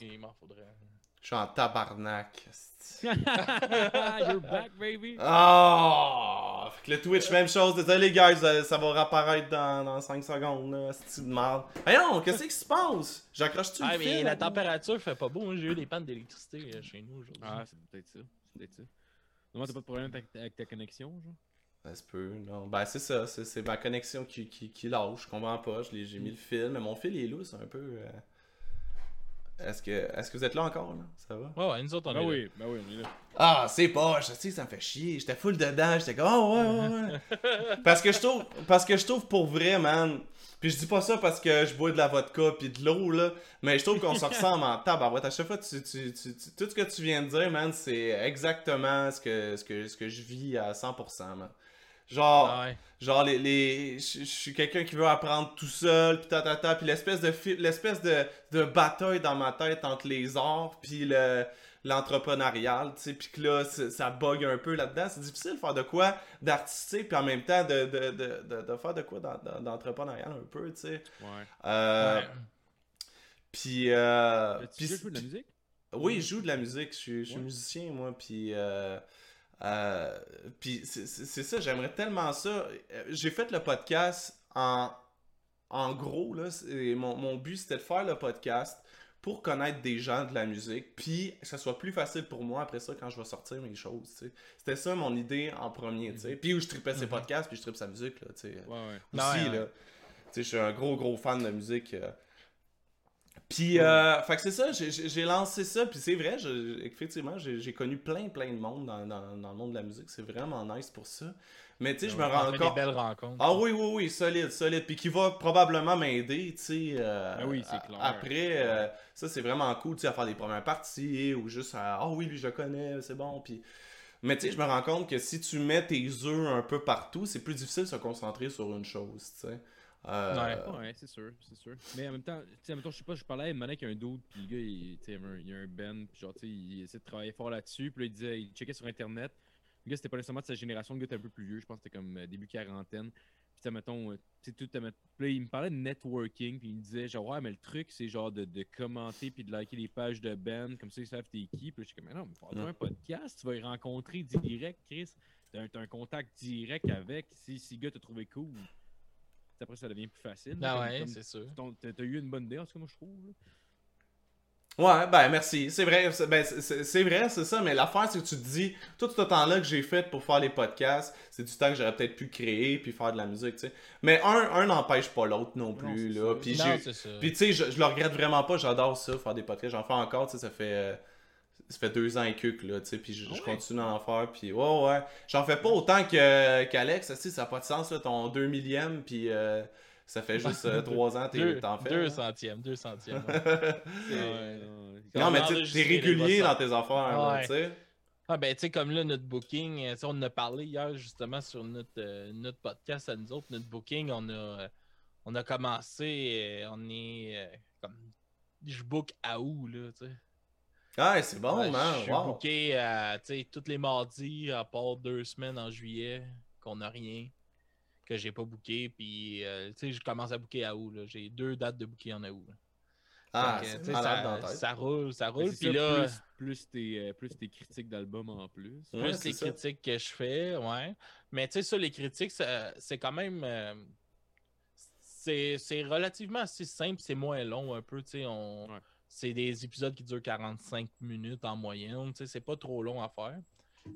Il m'en faudrait. Je suis en tabarnak. You're back, baby. Ah! Fait que le Twitch, même chose. Désolé, guys, ça va réapparaître dans, dans 5 secondes, là. C'est de merde. Hey non, qu'est-ce qui se passe? J'accroche-tu Ah, le mais fil? la température fait pas beau. hein. J'ai eu des pannes d'électricité euh, chez nous aujourd'hui. Ah, c'est peut-être ça. C'est peut-être ça. Normalement, t'as pas de problème avec ta, avec ta connexion, genre? Ça se peut, non. Ben, c'est ça. C'est, c'est ma connexion qui, qui, qui lâche. Je comprends pas. Je l'ai- j'ai mis le fil, mais mon fil il est loose un peu. euh. Est-ce que, est-ce que vous êtes là encore, là? Ça va? Ouais, ouais, nous autres, on Ben est là. oui, ben oui, on est là. Ah, c'est pas, je sais, ça me fait chier. J'étais full dedans. J'étais comme, oh, ouais, ouais, ouais. parce que je trouve, parce que je trouve pour vrai, man. Puis je dis pas ça parce que je bois de la vodka puis de l'eau, là. Mais je trouve qu'on se ressemble en tabarouette. À chaque fois, tu, tu, tu, tu- tout ce que tu viens de dire, man, c'est exactement ce que, ce, que, ce que je vis à 100%, man. Genre, Ah ouais. genre les, les je suis quelqu'un qui veut apprendre tout seul puis ta ta ta puis l'espèce de l'espèce de, de bataille dans ma tête entre les arts puis le l'entrepreneurial tu sais puis que là ça bug un peu là-dedans c'est difficile de faire de quoi d'artistique puis en même temps de, de, de, de, de faire de quoi d'en- d'en- d'entrepreneurial un peu tu sais Ouais. Euh, Ouais. puis euh, tu joué de la musique? oui, je joue de la musique. Je suis, je suis Ouais. musicien, moi. Puis, euh, euh, puis c'est ça, j'aimerais tellement ça. Euh, J'ai fait le podcast en, en gros. Là, mon, mon but, c'était de faire le podcast pour connaître des gens de la musique. Puis, que ça soit plus facile pour moi après ça quand je vais sortir mes choses. tu sais. C'était ça mon idée en premier. tu sais. Puis, où je tripais ses Mhm. podcasts, puis je tripe sa musique. Là, tu sais Ouais, ouais. aussi, Ouais, ouais. là. Tu sais, je suis un gros, gros fan de musique. euh. Puis, euh, fait que c'est ça, j'ai- lancé ça, puis c'est vrai, je- effectivement, j'ai connu plein, plein de monde dans, dans, dans le monde de la musique, c'est vraiment nice pour ça. Mais tu sais, je me rends compte... des belles rencontres. Ah oui, oui, oui, solide, solide. Puis qui va probablement m'aider, tu sais. euh, Ah oui, c'est clair. Après, euh, ça, c'est vraiment cool, tu sais, à faire des premières parties ou juste à Ah oui, lui, je connais, c'est bon. Puis. Mais tu sais, je me rends compte que si tu mets tes œufs un peu partout, c'est plus difficile de se concentrer sur une chose, tu sais. Euh, Ouais. Ouais, c'est sûr, c'est sûr. Mais en même temps, tu sais, je sais pas, je parlais à un moment avec un doute, puis le gars, il, tu il y il y a un band, puis genre, tu sais, il essaie de travailler fort là-dessus, puis là, il disait, il checkait sur Internet. Le gars, c'était pas nécessairement de sa génération, le gars était un peu plus vieux, je pense que c'était comme euh, début quarantaine. Puis, tu sais, mettons, euh, tu sais, tout, euh, puis là, il me parlait de networking, puis il me disait, genre, ouais, mais le truc, c'est genre de, de commenter, puis de liker les pages de band, comme ça, ils savent t'es qui. Puis je suis comme, mais non, mais Ouais. un podcast, tu vas y rencontrer direct, Chris. T'as un, un contact direct avec, si, si le gars t'a trouvé cool. Après, ça devient plus facile. Ah ouais, c'est sûr. T'as t'as eu une bonne idée, en tout cas, moi, je trouve. là. Ouais, ben merci. C'est vrai, c'est ben, c'est- vrai, c'est ça, mais l'affaire, c'est que tu te dis, tout ce temps-là que j'ai fait pour faire les podcasts, c'est du temps que j'aurais peut-être pu créer puis faire de la musique, tu sais. Mais un, un n'empêche pas l'autre non plus, c'est là. ça. Puis Non, j'ai- c'est ça. Puis tu sais, je, je le regrette vraiment pas, j'adore ça, faire des podcasts. J'en fais encore, tu sais, ça fait. euh, ça fait deux ans et quelques, là, tu sais, puis je, je Ah continue à en faire, puis ouais, ouais. J'en fais pas autant que qu'Alex, sais, ça n'a pas de sens, là, ton 2 millième, puis euh, ça fait juste euh, trois ans, t'es- Deux, t'en fais. deux là. centièmes, deux centièmes. ouais. Ouais, non, mais tu sais, enregistrer t'es les régulier dans tes affaires, tu sais. Ah ben tu sais comme là notre booking, euh, tu sais, on en a parlé hier justement sur notre, euh, notre podcast à nous autres, notre booking, on a euh, on a commencé, euh, on est euh, comme je book à août là, tu sais? Ah, c'est bon, Ouais, man, Je suis wow. booké à, tu sais, tous les mardis à part deux semaines en juillet qu'on n'a rien que j'ai pas booké puis euh, tu sais je commence à booker à août là, j'ai deux dates de booking en août. là. Ah, ça, roule, ça roule puis là Plus, plus, tes, euh, plus tes critiques d'albums en plus. Ouais, plus c'est les ça. critiques que je fais, ouais. Mais tu sais, ça, les critiques, ça- c'est quand même. euh, c'est c'est relativement assez simple, c'est moins long un peu, tu sais. On... Ouais. C'est des épisodes qui durent 45 minutes en moyenne, tu sais, c'est pas trop long à faire.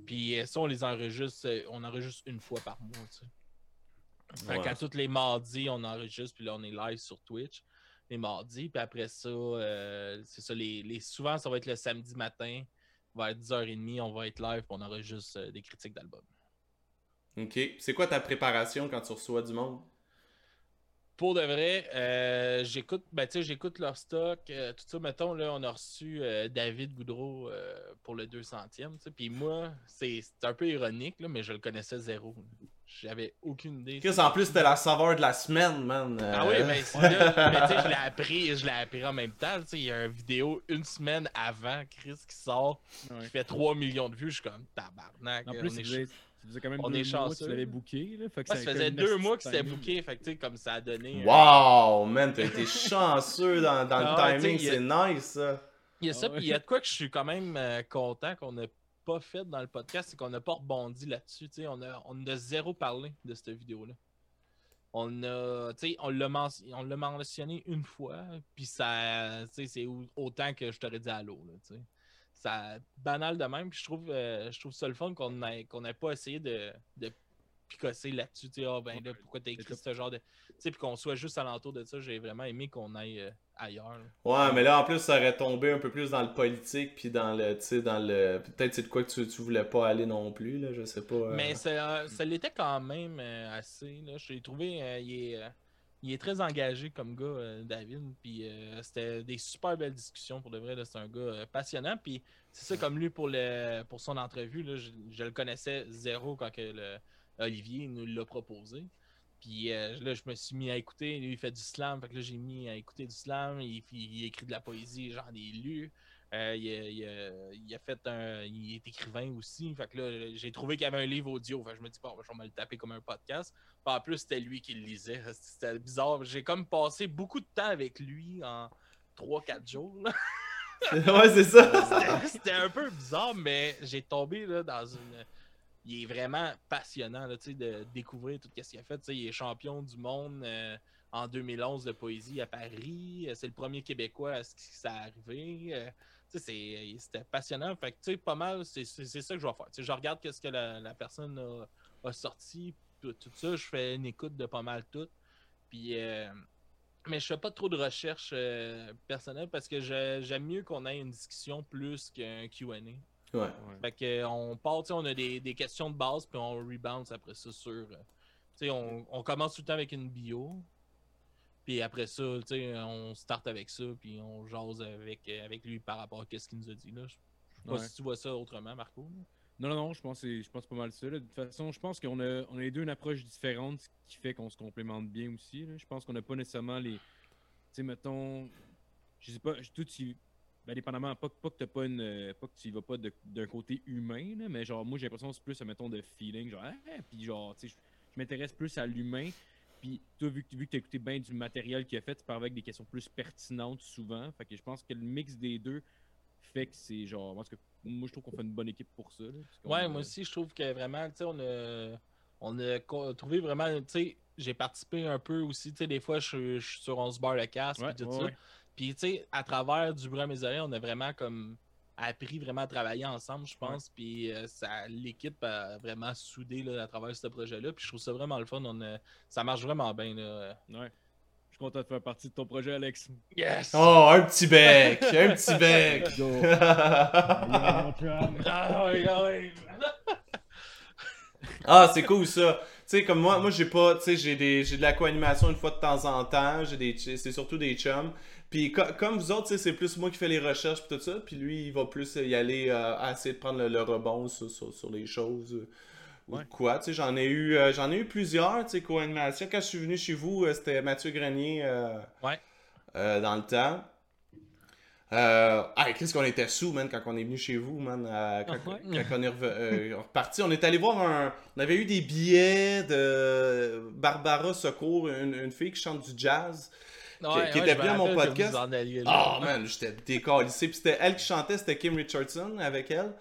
Puis euh, ça, on les enregistre, euh, on enregistre une fois par mois, tu sais. Fait Ouais. qu'à tous les mardis, on enregistre, puis là, on est live sur Twitch les mardis. Puis après ça, euh, c'est ça, les, les- souvent, ça va être le samedi matin, vers 10h30, on va être live, puis on enregistre euh, des critiques d'albums. Ok. C'est quoi ta préparation quand tu reçois du monde? Pour de vrai, euh, j'écoute ben, tu sais, j'écoute leur stock, euh, tout ça. Mettons, là, on a reçu euh, David Goudreau euh, pour le 200e. tu sais. Puis moi, c'est un peu ironique, là, mais je le connaissais zéro. J'avais aucune idée. Chris, en plus, c'était la saveur de la semaine, man. Ah oui, Euh, mais, c'est là, mais tu sais, je l'ai appris, je l'ai appris en même temps. tu sais, Il y a une vidéo une semaine avant Chris qui sort, Ouais. qui fait 3 millions de vues. Je suis comme tabarnak. En on plus, est tu ch- faisait, tu faisait quand même on deux est mois que chanceux. tu l'avais booké. Là, fait que Ouais, ça faisait deux mois que c'était booké. Fait que, tu sais, comme ça a donné. euh, Wow, man, t'as été chanceux dans, dans Ah, le tu sais, timing, a- c'est nice, ça. Il y a ça, Ah puis il y a de quoi que je suis quand même euh, content qu'on n'a pas fait dans le podcast, c'est qu'on n'a pas rebondi là-dessus. tu sais, On a, on a zéro parlé de cette vidéo-là. On a, tu sais, on l'a men- on l'a mentionné une fois, puis ça, tu sais, c'est au- autant que je t'aurais dit tu sais. Ça, banal de même, puis je trouve, euh, je trouve ça le fun qu'on n'ait pas essayé de, de picosser là-dessus, tu sais, ah ben là, pourquoi t'as écrit ce genre de, tu sais, puis qu'on soit juste alentour de ça, j'ai vraiment aimé qu'on aille euh, ailleurs. là. Ouais, mais là, en plus, ça aurait tombé un peu plus dans le politique, puis dans le, tu sais, dans le... Peut-être c'est de quoi que tu, tu voulais pas aller non plus, là, je sais pas. euh. Mais ça, ça l'était quand même euh, assez. Là. Je l'ai trouvé, euh, il est, euh, il est très engagé comme gars, euh, David. Puis euh, c'était des super belles discussions pour de vrai. C'est un gars euh, passionnant. Puis c'est ça, comme lui pour, le, pour son entrevue, là, je, le connaissais zéro quand que le- Olivier nous l'a proposé. Puis là, je me suis mis à écouter. Lui, il fait du slam. Fait que là, j'ai mis à écouter du slam. Il écrit de la poésie, j'en ai lu. Euh, il, a, il a- il a fait un. Il est écrivain aussi. Fait que là, j'ai trouvé qu'il y avait un livre audio. Fait que je me dis, bon, je vais me le taper comme un podcast. Puis en plus, c'était lui qui le lisait. C'était bizarre. J'ai comme passé beaucoup de temps avec lui en 3-4 jours. là. ouais, c'est ça. C'était- un peu bizarre, mais j'ai tombé là, dans une. Il est vraiment passionnant là, de découvrir tout ce qu'il a fait. Il est champion du monde euh, en 2011 de poésie à Paris. Euh, C'est le premier Québécois à ce qui ça arrivé. C'était passionnant. Fait que, pas mal, c'est ça que je vais faire. Je regarde ce que la, la personne a, a sorti, tout, tout ça. Je fais une écoute de pas mal tout. Puis, euh, mais je fais pas trop de recherche euh, personnelle parce que j'aime mieux qu'on ait une discussion plus qu'un QA. Ouais. Ouais. Fait que, on part, on a des, des questions de base, puis on rebounce après ça sur. euh, on, on commence tout le temps avec une bio. Puis après ça, tu sais, on start avec ça, puis on jase avec, euh, avec lui par rapport à ce qu'il nous a dit. Là. Je sais pas Ouais. si tu vois ça autrement, Marco. là. Non, non, non, je pense je pense pas mal ça. là. De toute façon, je pense qu'on a, on a les deux une approche différente, ce qui fait qu'on se complémente bien aussi. là. Je pense qu'on n'a pas nécessairement les. Tu sais, mettons. Je sais pas, tout tu. Ben, dépendamment, pas, pas que t'as pas une. euh, Pas que tu y vas pas d'un côté humain, là, mais genre, moi j'ai l'impression que c'est plus, mettons, de feeling. Genre, ah, puis genre, tu sais, je, je m'intéresse plus à l'humain. Puis toi, vu que, vu que tu as écouté bien du matériel qu'il a fait, tu pars avec des questions plus pertinentes souvent. Fait que je pense que le mix des deux fait que c'est genre. Cas, moi je trouve qu'on fait une bonne équipe pour ça. là, Ouais, a- moi aussi, je trouve que vraiment, tu sais, on a, on a trouvé vraiment, tu sais, j'ai participé un peu aussi, tu sais, des fois, je, je suis sur On se barre le casque, Ouais, puis tout ouais, ça. ouais. Puis, tu sais, à travers du bruit à mes oreilles, on a vraiment comme appris vraiment à travailler ensemble, je pense. Puis, euh, ça, l'équipe a vraiment soudé là, à travers ce projet-là. Puis, je trouve ça vraiment le fun. On ça marche vraiment bien. Là. Ouais. Je suis content de faire partie de ton projet, Alex. Yes! Oh, un petit bec. Un petit bec. Ah, ouais, ah, ouais. Ah, c'est cool ça. Tu sais, comme moi, moi j'ai pas, tu sais, j'ai des, j'ai de la co-animation une fois de temps en temps. J'ai des, c'est surtout des chums. Puis co- comme vous autres, c'est plus moi qui fais les recherches pis tout ça. Puis lui, il va plus y aller euh, à essayer de prendre le, le rebond sur, sur, sur les choses. euh, ou quoi, tu sais, j'en ai eu, euh, j'en ai eu plusieurs, tu sais, co-animation. Quand je suis venu chez vous, euh, c'était Mathieu Grenier. euh, Ouais. euh, dans le temps. Euh, ah, qu'est-ce qu'on était sous, man, quand on est venu chez vous, man. euh, quand, Ah quand on est euh, reparti, on est allé voir un. On avait eu des billets de Barbara Secours, une, une fille qui chante du jazz. Ouais, qui était à mon podcast. alliez là. Ah, man, j'étais décalissé. Puis c'était elle qui chantait, c'était Kim Richardson avec elle.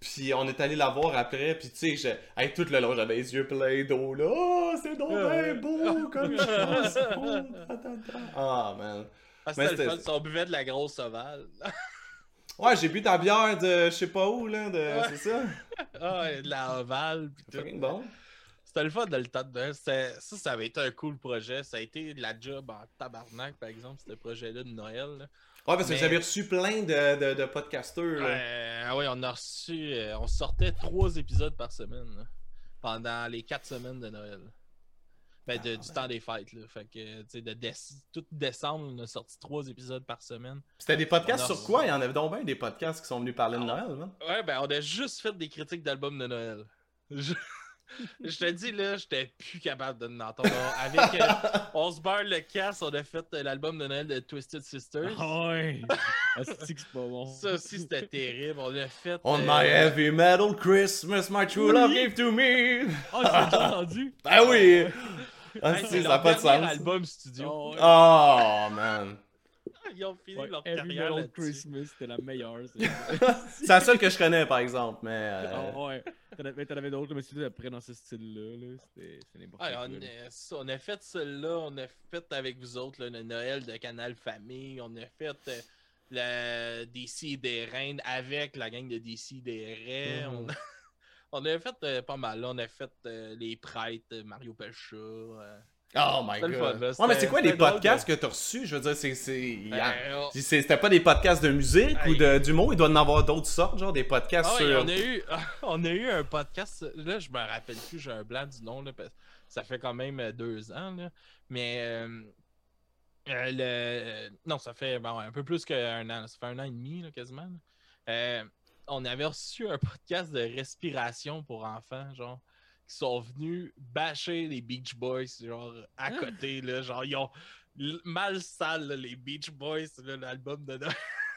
Puis on est allé la voir après, puis tu sais, hey, tout le long, j'avais les yeux pleins d'eau, là. Oh, c'est donc bien beau comme chanson. Ta. Ah, man. Ah, Mais c'était le fun, on buvait de la grosse sauvale. Ouais, j'ai bu ta bière de je sais pas où, là, de... Ouais. c'est ça? ah, de la ovale. pis tout. Bon. C'était le fun de le temps. C'était- Ça, ça avait été un cool projet. Ça a été de la job en tabarnak, par exemple, ce projet-là de Noël. là. Ouais, parce que Mais- j'avais reçu plein de, de, de podcasteurs. Euh, ouais, on a reçu. euh, on sortait trois épisodes par semaine là, pendant les quatre semaines de Noël. Ben, de- Ah, du ben. temps des fêtes. Là. Fait que, tu sais, de déce- tout décembre, on a sorti trois épisodes par semaine. C'était des podcasts a sur quoi? Il y en avait donc bien des podcasts qui sont venus parler de Ah. Noël. Ouais, ben, on a juste fait des critiques d'albums de Noël. Je, je te dis, là, j'étais plus capable de l'entendre. Avec euh, On se barre le casse, on a fait euh, l'album de Noël de Twisted Sisters. Ah ouais! Ah, c'est que c'est pas bon. Ça aussi, c'était terrible. On a fait. On euh, my heavy metal Christmas, my true love gave to me. Ah, tu l'as déjà entendu? Ben oui! Ah, hey, si, c'est ça n'a pas de sens. album studio. Oh, ouais. Oh, man. Ils ont fini Ouais, leur Every carrière. Christmas, c'était la meilleure. c'est- la seule que je connais, par exemple, mais... euh, Ah ouais. T'en avais, d'autres, mais c'était après dans ce style-là. Là. C'était n'importe Ouais, quoi. on, a, ça, on a fait celle-là, on a fait avec vous autres là, le Noël de Canal Famille, on a fait euh, le DC et des Reines avec la gang de DC des Raies. Mhm. on, a, on a fait euh, pas mal, là. on a fait euh, les prêtres, Mario Pelcha. Oh my god. fun, là. ouais, mais c'est C'était- quoi les podcasts que t'as reçus? Je veux dire, c'est. c'est... Ben, c'est- C'était pas des podcasts de musique ou de- d'humour, il doit en avoir d'autres sortes, genre des podcasts Ah sur. on, a eu, on a eu un podcast, là je me rappelle plus, j'ai un blanc du nom, là, parce que ça fait quand même euh, deux ans, là. mais euh, euh, le... non, ça fait bon, un peu plus qu'un an, ça fait un an et demi là, quasiment. là. Euh, on avait reçu un podcast de respiration pour enfants, genre, qui sont venus bâcher les Beach Boys, genre, à Ah. côté, là, genre, ils ont mal sale, là, les Beach Boys, là, l'album de Noël,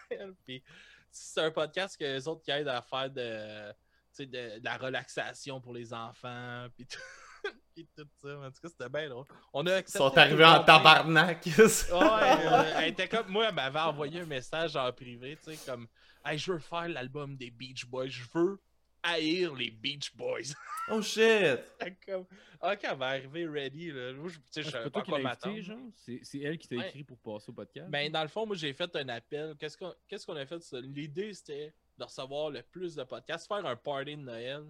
puis c'est un podcast que les autres qui aident à faire de, tu sais, de, de la relaxation pour les enfants, puis tout, puis tout ça. En tout cas, c'était bien drôle. On a Ils sont arrivés en tabarnak. Ouais, euh, elle était comme moi, elle m'avait envoyé un message en privé, tu sais, comme Hey, je veux faire l'album des Beach Boys, je veux haïr les Beach Boys. oh shit. comme, ah, quand elle va arriver ready, là, moi, je, tu sais, je Ah, savais C'est pas pas toi qui quoi m'attendre. C'est c'est elle qui t'a Ouais. écrit pour passer au podcast? Ben, dans le fond, moi, j'ai fait un appel. Qu'est-ce qu'on qu'est-ce qu'on a fait? ça? L'idée, c'était de recevoir le plus de podcasts, faire un party de Noël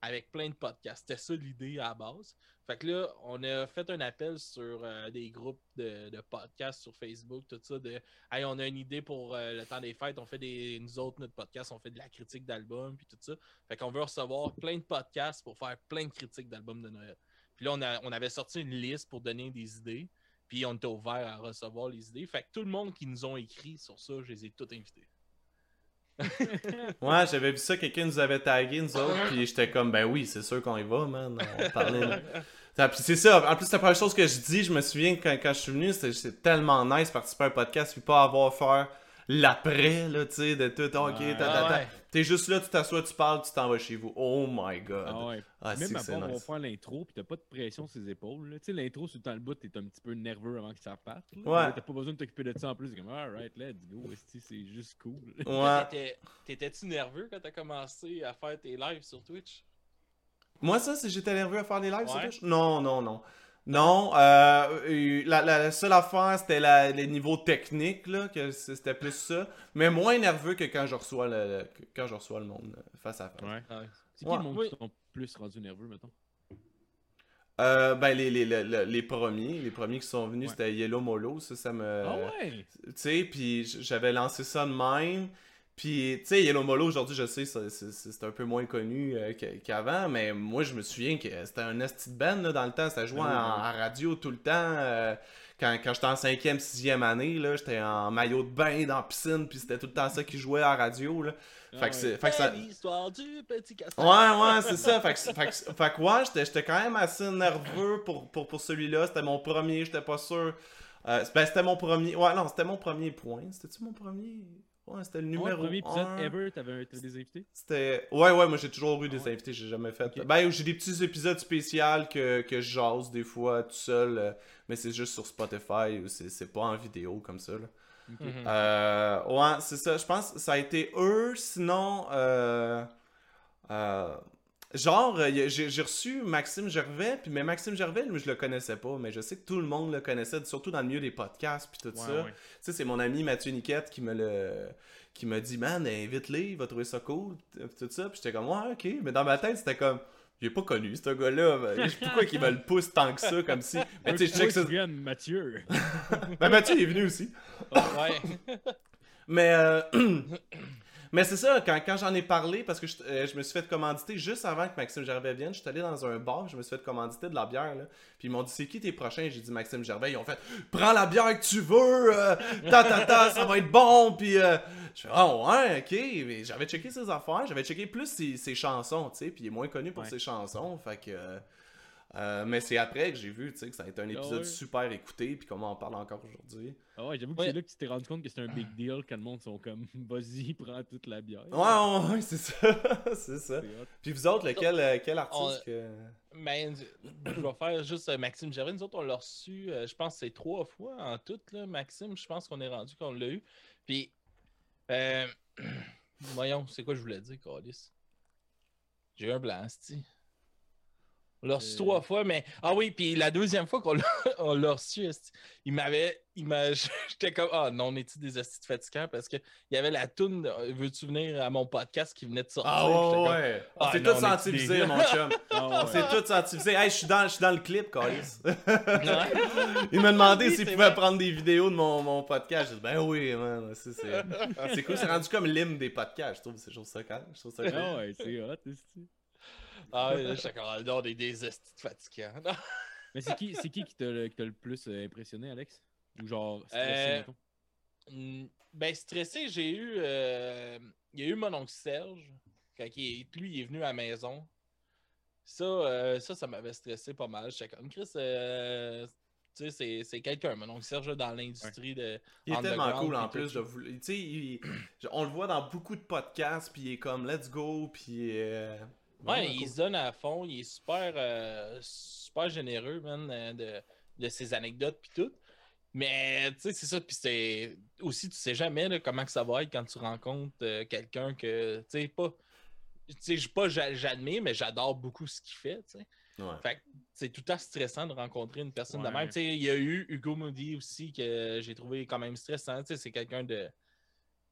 avec plein de podcasts. C'était ça l'idée à la base. Fait que là, on a fait un appel sur euh, des groupes de, podcasts sur Facebook, tout ça, de Hey, on a une idée pour euh, le temps des fêtes, on fait des. Nous autres, notre podcast, on fait de la critique d'albums, puis tout ça. Fait qu'on veut recevoir plein de podcasts pour faire plein de critiques d'albums de Noël. Puis là, on, a- on avait sorti une liste pour donner des idées. Puis on était ouvert à recevoir les idées. Fait que tout le monde qui nous ont écrit sur ça, je les ai tous invités. Ouais, j'avais vu ça, quelqu'un nous avait tagué, nous autres, puis j'étais comme, ben oui, c'est sûr qu'on y va, man. On parlait. Puis c'est ça, en plus, la première chose que je dis, je me souviens quand, quand je suis venu, c'était tellement nice de participer à un podcast, puis pas avoir à faire l'après, là, tu sais, de tout, ok, Ouais. ta, ta, Ah ta. ouais. T'es juste là, tu t'assois, tu parles, tu t'en vas chez vous. Oh my god. Ah ouais. Ah, c'est Même c'est part, on va nice. faire l'intro, puis t'as pas de pression sur ses épaules. là. Tu sais, l'intro, sur le temps le bout, t'es un petit peu nerveux avant que ça parte. là. Ouais. T'as pas besoin de t'occuper de ça en plus. C'est comme, alright, let's go. C'est juste cool. Ouais. T'étais- T'étais-tu nerveux quand t'as commencé à faire tes lives sur Twitch? Moi, ça, c'est j'étais nerveux à faire des lives sur. Twitch? Non, non, non. Non, euh, la, seule affaire, c'était la- les niveaux techniques, là, que c'était plus ça. Mais moins nerveux que quand je reçois le, quand je reçois le monde euh, face à face. Ouais. Ouais. C'est qui Ouais. le monde Oui. qui sont plus rendus nerveux, mettons? Euh, ben, les, les, les, les- les premiers, les premiers qui sont venus, Ouais. c'était Yellow Molo, ça, ça me... ah ouais! Tu sais, puis j'avais lancé ça de même. Puis, tu sais, Yellow Molo, aujourd'hui, je sais, ça- c'est c'est un peu moins connu euh, qu'avant, mais moi, je me souviens que c'était un esti de band, là, dans le temps. Joué en, Ah oui, oui. en radio tout le temps. euh, quand quand j'étais en 5e, 6e année, là, j'étais en maillot de bain dans la piscine, puis c'était tout le temps ça qui jouait à radio, là. Ah Fait que ouais. c'est... Fait que ça... L'histoire du petit castor. Ouais, ouais, c'est ça. Fait que, fait que, fait que ouais, j'étais, j'étais quand même assez nerveux pour, pour, pour celui-là. C'était mon premier, j'étais pas sûr. Euh, ben, c'était mon premier. Ouais, non, c'était mon premier point. C'était-tu mon premier? Ouais, c'était le Ouais, numéro premier épisode un. ever, t'avais des invités? C'était. Ouais, ouais, moi j'ai toujours eu des Ah ouais? invités, j'ai jamais fait. Ok. Ben, j'ai des petits épisodes spéciaux que, que je jase des fois tout seul, euh, mais c'est juste sur Spotify ou c'est, c'est pas en vidéo comme ça, là. Mhm. Euh, ouais, c'est ça. Je pense que ça a été eux. Sinon, euh, euh, genre, euh, j'ai reçu Maxime Gervais. Puis, mais Maxime Gervais, lui, je le connaissais pas. Mais je sais que tout le monde le connaissait, surtout dans le milieu des podcasts. Puis tout Ouais, ça. ouais. Tu sais, c'est mon ami Mathieu Niquette qui me le. Qui m'a dit, man, invite-le, il va trouver ça cool. Tout ça. Puis j'étais comme, ouais, ok. Mais dans ma tête, c'était comme. Il est pas connu, ce gars-là. Je sais pas pourquoi il me le pousse tant que ça, comme si. Mais tu sais, je check ça. Mathieu. Ben, Mathieu il est venu aussi. Ouais. Mais, euh, mais c'est ça, quand, quand j'en ai parlé, parce que je, euh, je me suis fait commanditer juste avant que Maxime Gervais vienne, je suis allé dans un bar, je me suis fait commanditer de la bière, là. Puis ils m'ont dit, c'est qui tes prochains? J'ai dit Maxime Gervais. Ils ont fait, prends la bière que tu veux, euh, ta ta ta, ça va être bon. Puis euh, je fais, oh ouais, ok. Mais j'avais checké ses affaires, j'avais checké plus ses, ses chansons, tu sais. Puis il est moins connu pour Ouais. ses chansons, fait que. Euh, mais c'est après que j'ai vu, tu sais, que ça a été un Ah épisode ouais. super écouté, puis comment on parle encore aujourd'hui. Ah ouais, j'avoue que Ouais. c'est là que tu t'es rendu compte que c'est un big deal quand le monde sont comme, vas-y, prends toute la bière. Ouais, ouais, ouais, c'est ça, c'est ça. Puis vous autres, lequel, euh, quel artiste On- que... Ben, je vais faire juste euh, Maxime Gervais. Nous autres, on l'a reçu, euh, je pense, que c'est trois fois en tout, là, Maxime. Je pense qu'on est rendu qu'on l'a eu. Puis, euh, voyons, c'est quoi je voulais dire, Calis? J'ai eu un blanc. On l'a reçu Euh. trois fois, mais. Ah oui, puis la deuxième fois qu'on l'a reçu, il m'avait. Il. J'étais comme. Ah non, on est-tu des estis fatigants? Parce qu'il y avait la toune de Veux-tu venir à mon podcast qui venait de sortir? Ah ouais, comme, ouais. On Ah, s'est tous des- visés, mon chum. Ah, On s'est tous senti visés. Hey, je suis dans, le clip, Carlis. Il m'a demandé Oui, s'il c'est pouvait vrai. prendre des vidéos de mon, mon podcast. J'ai dit, ben oui, man. C'est, c'est... c'est cool, c'est rendu comme l'hymne des podcasts. Je trouve, je trouve ça calme. Je trouve ça. Ah ouais, c'est hot. Ah ouais, là, j'étais comme. Ah, non, des estis fatigants. Mais c'est qui, c'est qui qui t'a le, qui t'a le plus euh, impressionné, Alex? Ou genre stressé, Euh, mettons? Hmm, Ben, stressé, j'ai eu. euh, Il y a eu mon oncle Serge. Quand il est- lui, il est venu à la maison. Ça, euh, ça, ça m'avait stressé pas mal. J'étais comme Chris. euh, Tu sais, c'est- c'est quelqu'un, mon oncle Serge, là, dans l'industrie de. Il est tellement underground, cool en puis plus tout. Tu sais, il- on le voit dans beaucoup de podcasts, puis il est comme let's go, puis. euh, Ouais, il se donne à fond. Il est super, euh, super généreux, man, euh, de, de ses anecdotes puis tout. Mais, tu sais, c'est ça. Puis c'est aussi, tu sais jamais là, comment que ça va être quand tu rencontres euh, quelqu'un que, tu sais, pas. Tu sais, pas j'a- j'admire, mais j'adore beaucoup ce qu'il fait, tu sais. Ouais. Fait que c'est tout à stressant de rencontrer une personne de même. Tu sais, il y a eu Hugo Moody aussi que j'ai trouvé quand même stressant. Tu sais, c'est quelqu'un de,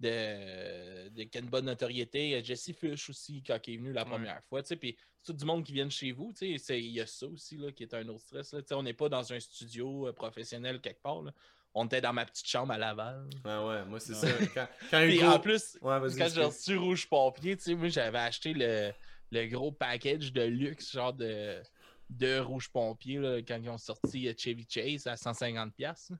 de, de- qui a une bonne notoriété. Jesse Fish aussi quand il est venu la Ouais. première fois. Puis tout du monde qui vient de chez vous. Il y a ça aussi là, qui est un autre stress. Là. On n'est pas dans un studio euh, professionnel quelque part. là. On était dans ma petite chambre à Laval. Ouais, ouais, moi c'est Ouais. ça. Quand, quand Puis Hugo. en plus, Ouais, quand j'ai reçu Rouge Pompier, tu sais, moi j'avais acheté le, le gros package de luxe, genre de, de Rouge Pompier, là, quand ils ont sorti euh, Chevy Chase à 150$.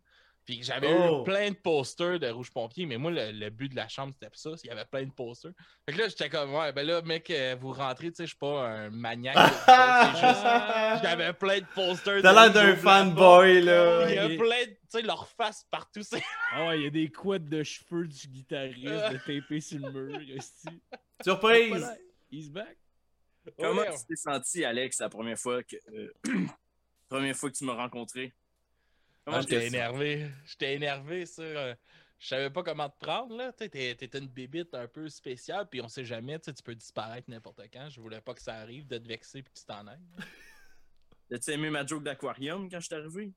Puis j'avais Oh! eu plein de posters de Rouge Pompier, mais moi, le, le but de la chambre, c'était ça. Il y avait plein de posters. Fait que là, j'étais comme, ouais, ben là, mec, euh, vous rentrez, tu sais, je suis pas un maniaque. de- c'est juste, j'avais plein de posters. T'as l'air d'un fanboy, là. Il y a plein de, tu sais, leur face partout. c'est- Ah ouais, il y a des couettes de cheveux du guitariste de tapé sur le mur, esti. Surprise! He's back. Comment Ouais, tu t'es senti, Alex, la première fois que, euh, première fois que tu m'as rencontré? Ah, J'étais énervé. J'étais énervé, ça. euh, Je savais pas comment te prendre, là. T'étais une bébite un peu spéciale, puis on sait jamais, tu sais, tu peux disparaître n'importe quand. Je voulais pas que ça arrive de te vexer puis que tu t'en ailles. As-tu aimé ma joke d'aquarium quand je suis arrivé?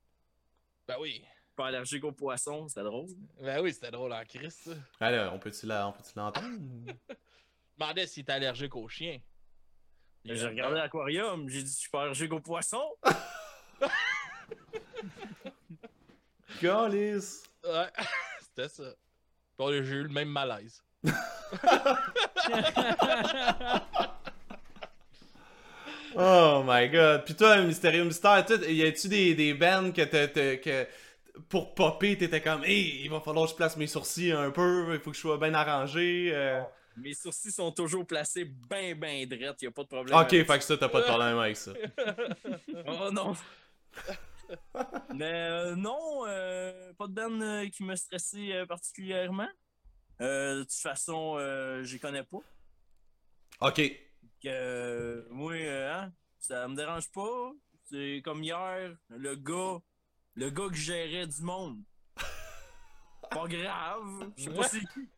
Ben oui. Pas allergique aux poissons, c'était drôle. Ben oui, c'était drôle en crise, ça. Allez, on peut-tu la- on peut-tu l'entendre? Je demandais s'il était allergique aux chiens. J'ai regardé l'aquarium, j'ai dit je suis pas allergique aux poissons. Calice! Ouais, c'était ça. Puis j'ai eu le même malaise. Oh my god. Puis toi, Mystérieux Mystère, y a-tu des, des bands que t'as- que pour popper, t'étais comme, hey, il va falloir que je place mes sourcils un peu, il faut que je sois bien arrangé. euh. Mes sourcils sont toujours placés ben ben drettes, y a pas de problème. Ok, avec fait que ça, t'as pas de problème avec ça. Oh non! Mais euh, non, euh, pas de band euh, qui m'a stressé euh, particulièrement. De toute façon, j'y connais pas. Ok. Euh, moi, hein, ça me dérange pas. C'est comme hier, le gars, le gars que gérait du monde. Pas grave. Je sais pas c'est qui.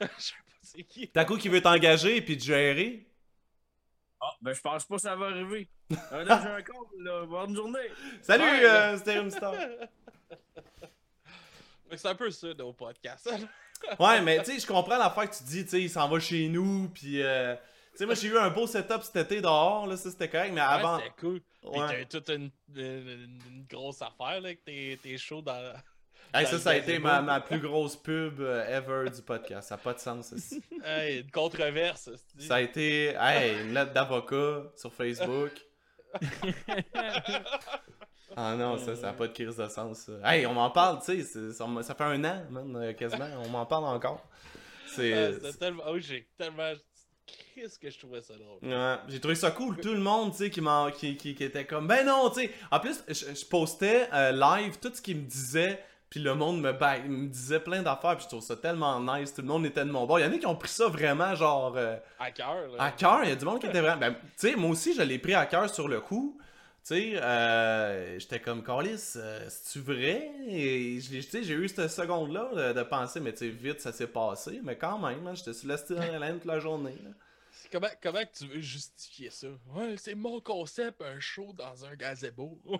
Je sais pas c'est qui. Taco qui veut t'engager puis te gérer. Ah, ben je pense pas que ça va arriver. Euh, là, j'ai un compte, là. Bonne journée. Salut, Ouais, euh, que C'est un peu ça, nos podcasts. Ouais, mais tu sais, je comprends l'affaire que tu dis, tu sais, il s'en va chez nous, puis. euh, Tu sais, moi, j'ai eu un beau setup cet été dehors, là, ça c'était correct, mais avant. C'était cool. Puis t'as toute une, une- une grosse affaire, là, que t'es t'es chaud dans. Hey, ça, ça a été ma, ma plus grosse pub euh, ever du podcast. Ça n'a pas de sens, ça. Hey, une controverse. Ça a été, hey, une lettre d'avocat sur Facebook. Ah non, ça, ça n'a pas de crise de sens, ça. Hey, on m'en parle, tu sais, c'est- ça, ça fait un an, man, euh, quasiment, on m'en parle encore. C'est... Ah, c'était tellement... oui, j'ai tellement. Qu'est-ce que je trouvais ça drôle? Ouais, j'ai trouvé ça cool. Tout le monde, tu sais, qui, qui, qui, qui était comme, ben non, tu sais. En plus, je, je postais euh, live tout ce qu'il me disait, puis le monde me, disait plein d'affaires, puis je trouve ça tellement nice. Tout le monde était de mon bord. Il y en a qui ont pris ça vraiment, genre, euh, À cœur, là. à cœur. Il y a du monde qui était vraiment. Ben, tu sais, moi aussi, je l'ai pris à cœur sur le coup. Tu sais, euh, j'étais comme, Carlis, euh, c'est-tu vrai? Et j'ai eu cette seconde-là de, de penser, mais tu sais, vite, ça s'est passé. Mais quand même, hein, j'étais sur la style toute la journée. là. Comment, comment tu veux justifier ça? Ouais, c'est mon concept, un show dans un gazebo.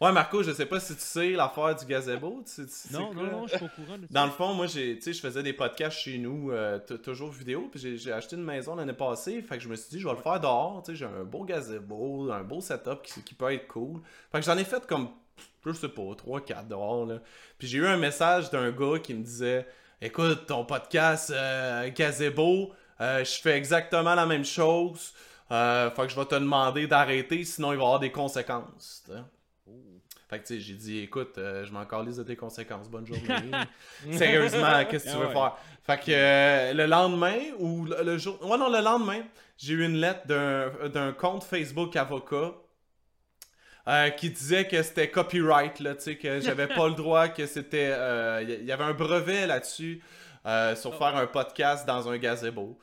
Ouais, Marco, je sais pas si tu sais l'affaire du gazebo. Tu, sais- tu sais non, quoi? non, non, je suis pas au courant de ça. Dans le fond, moi, j'ai, tu sais, je faisais des podcasts chez nous, euh, toujours vidéo, puis j'ai, acheté une maison l'année passée, fait que je me suis dit, je vais le faire dehors, tu sais, j'ai un beau gazebo, un beau setup qui, qui peut être cool. Fait que j'en ai fait comme, je sais pas, 3-4 dehors, là. Puis j'ai eu un message d'un gars qui me disait, écoute, ton podcast euh, gazebo, euh, je fais exactement la même chose, euh, fait que je vais te demander d'arrêter, sinon il va y avoir des conséquences. Fait que tu sais, j'ai dit, écoute, euh, je m'en calisse de tes conséquences, bonne journée. Sérieusement, qu'est-ce que tu Ah veux faire? Fait que euh, le lendemain, ou le, le jour. Ouais, non, le lendemain, j'ai eu une lettre d'un compte Facebook avocat euh, qui disait que c'était copyright, là, tu sais, que j'avais pas le droit, que c'était. Il y, y avait un brevet là-dessus euh, sur faire un podcast dans un gazebo.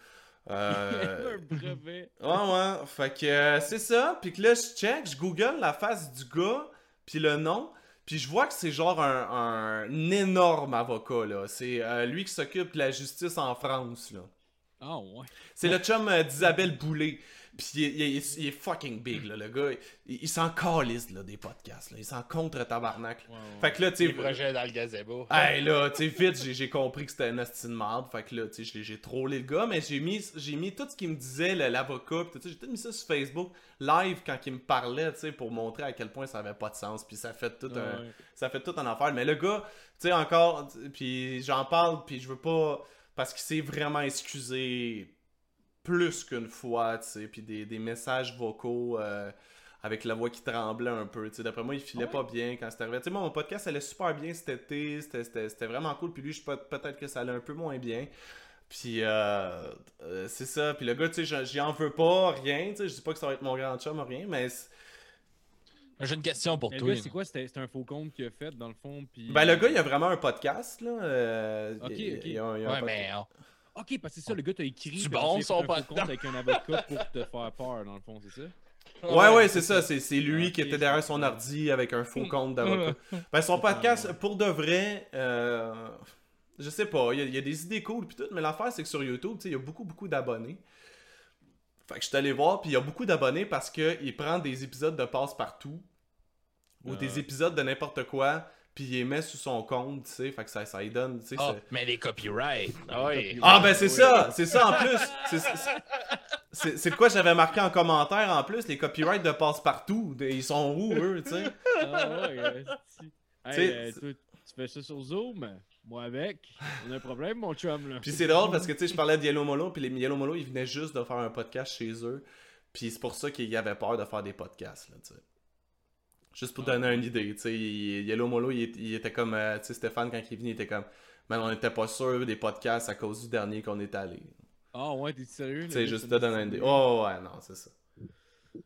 Euh, un brevet. Ouais, ouais. Fait que euh, c'est ça. Puis que là, je check, je google la face du gars, puis le nom. Puis je vois que c'est genre un, un énorme avocat, là. C'est euh, lui qui s'occupe de la justice en France, là. Ah ouais. C'est le chum d'Isabelle Boulay. Puis il, est- il est- il est fucking big, là, le gars. Il, s'en calisse, là, des podcasts, là. Il s'en contre tabarnak. là. Fait que là, tu sais... projets dans le gazebo. Hey là, tu sais, vite, j'ai- compris que c'était un hostie de merde. Fait que là, tu sais, j'ai trollé le gars, mais j'ai mis, mis tout ce qu'il me disait, l'avocat, pis tout ça. J'ai tout mis ça sur Facebook, live, quand il me parlait, tu sais, pour montrer à quel point ça avait pas de sens. Puis ça fait tout un, Ouais. ça fait tout un affaire. Mais le gars, tu sais, encore, puis j'en parle, puis je veux pas, parce qu'il s'est vraiment excusé plus qu'une fois, tu sais, puis des, des messages vocaux euh, avec la voix qui tremblait un peu, tu sais. D'après moi, il filait Ah pas bien quand c'était arrivé. Tu sais, moi, mon podcast allait super bien cet été, c'était- c'était c'était vraiment cool, puis lui, je, peut- peut-être que ça allait un peu moins bien. Puis euh, euh, c'est ça, puis le gars, tu sais, j'en- j'y en veux pas, rien, tu sais, je dis pas que ça va être mon grand chum ou rien, mais... c'est- J'ai une question pour Mais toi. gars, c'est quoi? C'était c'était un faux compte qu'il a fait, dans le fond. Puis... Ben, le gars, il a vraiment un podcast, là. euh, Ok, il- ok. il a un- il a un Ouais, podcast. mais Ok, parce que c'est ça, le gars t'a écrit. Puis bon, son podcast. compte avec un avocat pour te faire peur, dans le fond, c'est ça? Ouais, ouais, c'est ça. C'est c'est lui Ok, qui était derrière son ordi avec un faux compte d'avocat. Ben, son podcast, pour de vrai, euh, je sais pas, il y, a, il y a des idées cool pis tout, mais l'affaire, c'est que sur YouTube, tu sais, il y a beaucoup, beaucoup d'abonnés. Fait que je suis allé voir, puis il y a beaucoup d'abonnés parce qu'il prend des épisodes de passe-partout ou Ah. des épisodes de n'importe quoi, puis il les met sous son compte, tu sais, fait que ça, ça lui donne, tu sais, c'est- mais les copyrights. Ah oui. Ah ben c'est ça, c'est ça en plus. C'est- de quoi j'avais marqué en commentaire en plus, les copyrights de passe-partout. Ils sont où eux, tu sais? Ah ouais. Hey, euh, toi, tu fais ça sur Zoom? Moi avec. On a un problème, mon chum, là. Puis c'est drôle parce que tu sais, je parlais de Yellow Molo, puis les Yellow Molo, ils venaient juste de faire un podcast chez eux. Puis c'est pour ça qu'ils avaient peur de faire des podcasts, là, tu sais. Juste pour Ah, donner une idée, tu sais, Yellow Molo, il, était comme, euh, tu sais, Stéphane, quand il est venu, il était comme, man, on n'était pas sûr des podcasts à cause du dernier qu'on est allé. Ah ouais, t'es sérieux Tu sais, juste te donner une idée. Oh, ouais, non, c'est ça.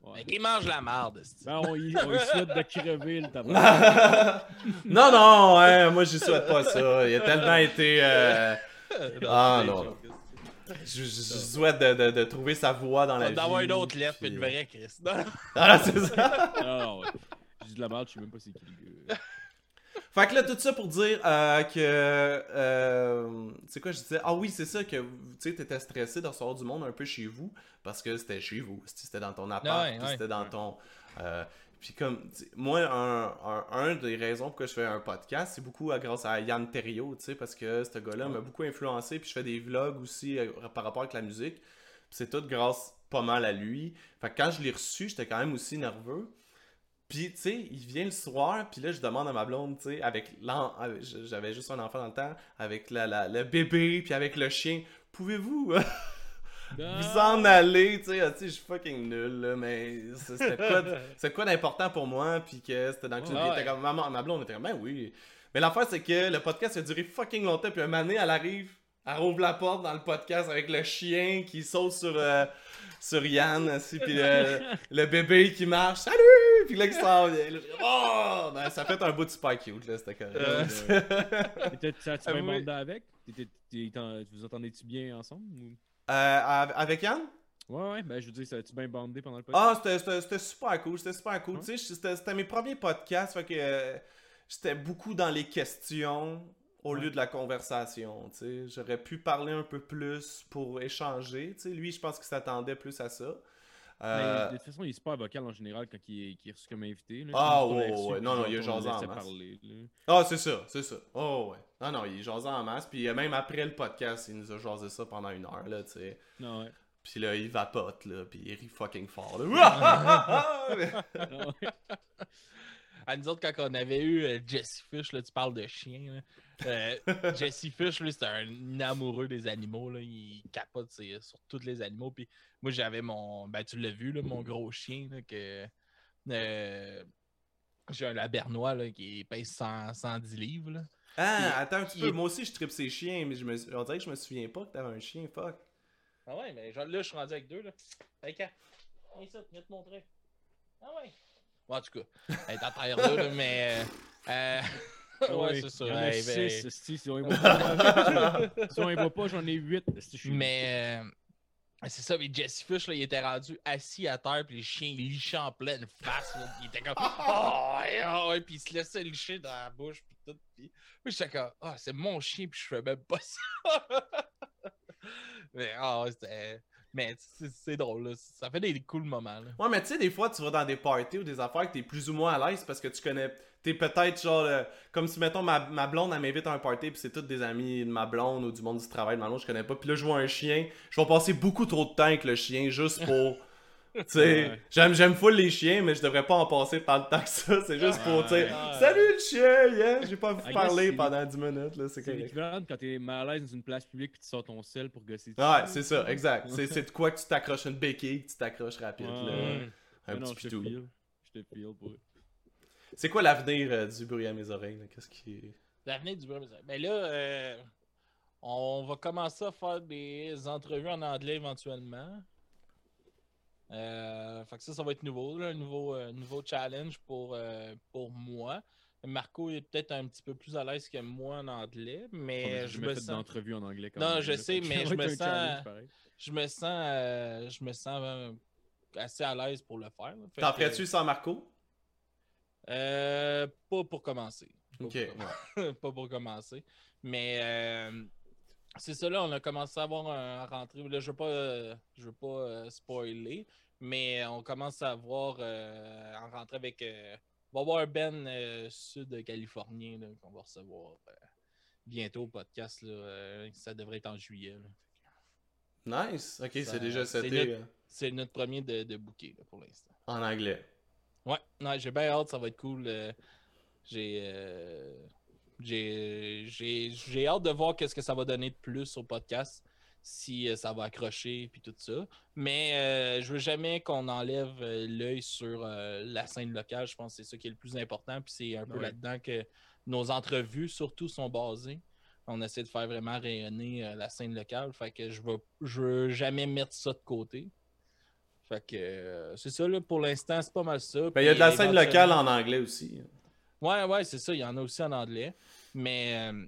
Ouais. Mais qui mange la marde, c'est Ben, on y, on y souhaite de crever le tabac. non, non, ouais, moi, je souhaite pas ça. Il a tellement été. euh, Ah, non. Je, je- je souhaite de, de- de trouver sa voix dans la vie. D'avoir une autre lettre, une euh, vraie Chris. Non, non. Ah, c'est ça. Ah non, ouais. De la merde, je sais même pas c'est qui le gars. Fait que là, tout ça pour dire euh, que. Euh, c'est quoi, je disais? Ah oui, c'est ça, que tu sais, t'étais stressé de recevoir du monde un peu chez vous parce que c'était chez vous. C'était dans ton appart, Ouais, ouais. c'était dans ton. euh, puis comme, moi, un, un, un des raisons pourquoi je fais un podcast, c'est beaucoup euh, grâce à Yann Terriot, tu sais, parce que ce gars-là m'a beaucoup influencé, puis je fais des vlogs aussi par rapport avec la musique. Puis c'est tout grâce pas mal à lui. Fait que quand je l'ai reçu, j'étais quand même aussi nerveux. Puis, tu sais, il vient le soir, puis là, je demande à ma blonde, tu sais, avec l'en... avec- J'avais juste un enfant dans le temps, avec la, la- le bébé, puis avec le chien. Pouvez-vous euh, vous en aller, tu sais, ah, tu sais, je suis fucking nul, là, mais c'est- c'était quoi, d'important pour moi, puis que c'était dans le club, Ouais. comme, maman, ma blonde était comme, ben oui. Mais l'affaire, c'est que le podcast a duré fucking longtemps, puis un moment donné, elle arrive, elle rouvre la porte dans le podcast avec le chien qui saute sur, euh, sur Yann, puis le, le bébé qui marche, salut! Puis là, qui s'en vient. Là, oh! Ben, ça fait un bout de super cute, là, c'était correct. Euh, tu Ah, bien oui. bandé avec? T'en- Vous entendez-tu bien ensemble ou... Euh, av- avec Yann? Ouais, ouais, ben je veux dire, ça a-tu bien bandé pendant le podcast? Ah, c'était- super cool, c'était super cool. Tu sais, c'était c'était mes premiers podcasts, fait que euh, j'étais beaucoup dans les questions. au lieu de la conversation, tu sais. J'aurais pu parler un peu plus pour échanger, tu sais. Lui, je pense qu'il s'attendait plus à ça. Euh, Mais de toute façon, il est super vocal en général quand il est, est reçu comme invité. là. Ah, ouais, reçu, ouais. Non, il jasé le en masse. parler. Ah, c'est ça, c'est ça. Oh, ouais. Non, non, il jasait en masse. Puis euh, même après le podcast, il nous a jasé ça pendant une heure, là, tu sais. Non, ouais. Puis là, il vapote, là, puis il rit fucking fort, là. À nous autres, quand on avait eu euh, Jesse Fish, là, tu parles de chien. là. Euh, Jesse Fish, lui, c'est un amoureux des animaux. Là. Il capote sur tous les animaux. Puis moi, j'avais mon. Ben, tu l'as vu, là, mon gros chien. Là, que, euh, J'ai un labernois là, qui pèse 100 110 livres. Là. ah, attends un petit peu. est- Moi aussi, je tripe ses chiens, mais je me... on dirait que je me souviens pas que t'avais un chien, fuck. Ah ouais, mais genre, là, je suis rendu avec deux. Là. Hey, Kat, viens ici, viens te montrer. Ah ouais. Bon, en tout cas, elle est à terre là, là, mais. euh, euh, ouais, c'est ça. Il y en a Hey, six, esti, si on y va pas, si on y va pas, j'en ai huit. esti, je suis- Mais euh, c'est ça, mais Jesse Fish, là, il était rendu assis à terre, puis les chiens ils lichaient en pleine face. Là, il était comme Oh, oh, ouais, puis il se laissait licher dans la bouche, puis tout. Puis j'étais comme Ah, c'est mon chien, puis je fais même pas ça. mais ah, ouais, c'était. Mais c'est drôle, là. ça fait des cool moments. Là. Ouais, mais tu sais, des fois, tu vas dans des parties ou des affaires que t'es plus ou moins à l'aise parce que tu connais. T'es peut-être genre. euh, comme si, mettons, ma, ma blonde, elle m'invite à un party, puis c'est tous des amis de ma blonde ou du monde du travail de ma blonde, je connais pas. Puis là, je vois un chien. Je vais passer beaucoup trop de temps avec le chien juste pour. Tu sais, j'aime, j'aime full les chiens, mais je devrais pas en passer tant de temps que ça. C'est juste pour, tu sais, salut le chien, yeah! J'ai pas guess parler pendant 10 minutes, là, c'est correct. quand t'es mal à l'aise dans une place publique puis tu sors ton sel pour gosser. Ouais, c'est ça, exact. C'est, c'est de quoi que tu t'accroches une béquille, que tu t'accroches rapide, là. Un petit je te pitou. Je te feel pour C'est quoi l'avenir euh, du bruit à mes oreilles, là? Qu'est-ce qui est. L'avenir du bruit. Mais là, euh, on va commencer à faire des entrevues en anglais éventuellement. Euh, fait que ça, ça va être nouveau, là, un nouveau, euh, nouveau challenge pour, euh, pour moi. Marco est peut-être un petit peu plus à l'aise que moi en anglais, mais je me fait sens, d'entrevue en anglais quand Non, même, je là, sais, mais je me sens- je me sens, je me sens assez à l'aise pour le faire. T'en que- ferais-tu sans Marco? Euh, pas pour commencer. Pas Ok. pour pas pour commencer. Mais euh, c'est ça là, on a commencé à avoir un rentrée. Là, je veux pas, euh, je veux pas euh, spoiler, mais on commence à avoir euh, en rentrée avec. on va avoir un Ben sud-californien qu'on va recevoir bientôt au podcast. Là, ça devrait être en juillet. là. Nice. Ok, c'est déjà c'est seté notre- euh, C'est notre premier de, de là, pour l'instant. en anglais. Ouais, non, j'ai bien hâte, ça va être cool. euh, j'ai, euh, j'ai, j'ai, j'ai hâte de voir qu'est-ce que ça va donner de plus au podcast, si euh, ça va accrocher puis tout ça. Mais je veux jamais qu'on enlève l'œil sur la scène locale. Je pense que c'est ça qui est le plus important. Puis c'est un peu Ouais. là-dedans que nos entrevues, surtout, sont basées. On essaie de faire vraiment rayonner la scène locale. Fait que je veux, je veux jamais mettre ça de côté. Fait que euh, c'est ça, là, pour l'instant, c'est pas mal ça. Ben, il y a de la scène locale en anglais aussi. Ouais, ouais, c'est ça. Il y en a aussi en anglais. Mais euh,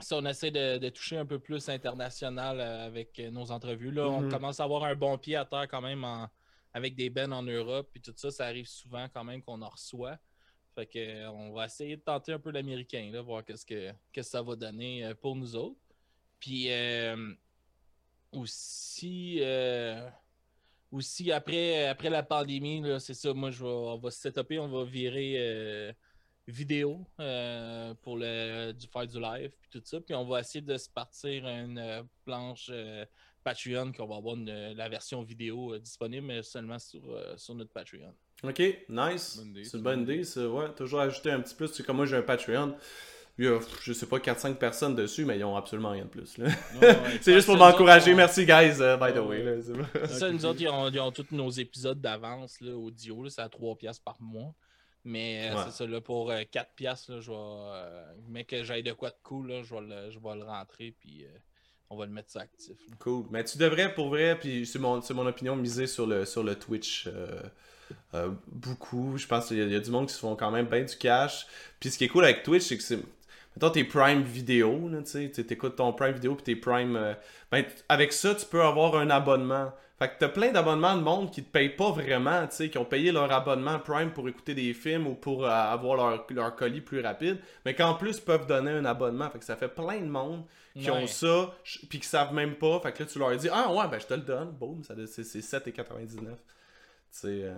ça, on essaie de, de toucher un peu plus international euh, avec euh, nos entrevues. Là, on Mhm. commence à avoir un bon pied à terre quand même en- avec des bennes en Europe. Puis tout ça, ça arrive souvent quand même qu'on en reçoit. Fait que, euh, on va essayer de tenter un peu l'américain, voir qu'est-ce que, ça va donner euh, pour nous autres. Puis euh, aussi, euh, aussi après, après la pandémie, là, c'est ça, moi je vais, on va se setuper, on va virer euh, vidéo euh, pour le, du, faire du live puis tout ça. Puis on va essayer de se partir une euh, planche euh, Patreon qu'on va avoir une- la version vidéo euh, disponible, mais seulement sur, euh, sur notre Patreon. Ok, nice. C'est une bonne idée, ça. Ouais, toujours ajouter un petit plus. C'est comme moi, j'ai un Patreon. Il y a, pff, je sais pas, 4-5 personnes dessus, mais ils ont absolument rien de plus. là. Non, ouais. c'est juste pour m'encourager. on- Merci, guys, uh, by the Ouais, way. ouais. là, ça, nous autres, ils ont, ils ont tous nos épisodes d'avance là, audio. là, C'est à 3 piastres par mois. Mais euh, Ouais. c'est ça, là, pour euh, 4 piastres, là, je vais. euh, mais que j'aille de quoi de cool, là, je, vais le, je vais le rentrer. Puis euh, on va le mettre ça actif. là. Cool. Mais tu devrais, pour vrai, puis c'est mon, c'est mon opinion, miser sur le, sur le Twitch. euh, euh, beaucoup. Je pense qu'il y, a- il y a du monde qui se font quand même bien du cash. Puis ce qui est cool avec Twitch, c'est que c'est. Mettons tes Prime vidéo, là, tu sais, tu écoutes ton Prime vidéo puis tes Prime. euh, ben, avec ça, tu peux avoir un abonnement. Fait que t'as plein d'abonnements de monde qui te payent pas vraiment, tu sais, qui ont payé leur abonnement Prime pour écouter des films ou pour euh, avoir leur, leur colis plus rapide, mais qu'en plus peuvent donner un abonnement. Fait que ça fait plein de monde qui ont ça, puis qui savent même pas. Fait que là, tu leur dis, ah ouais, ben je te le donne, boum, ça, c'est c'est 7,99. Tu sais, euh,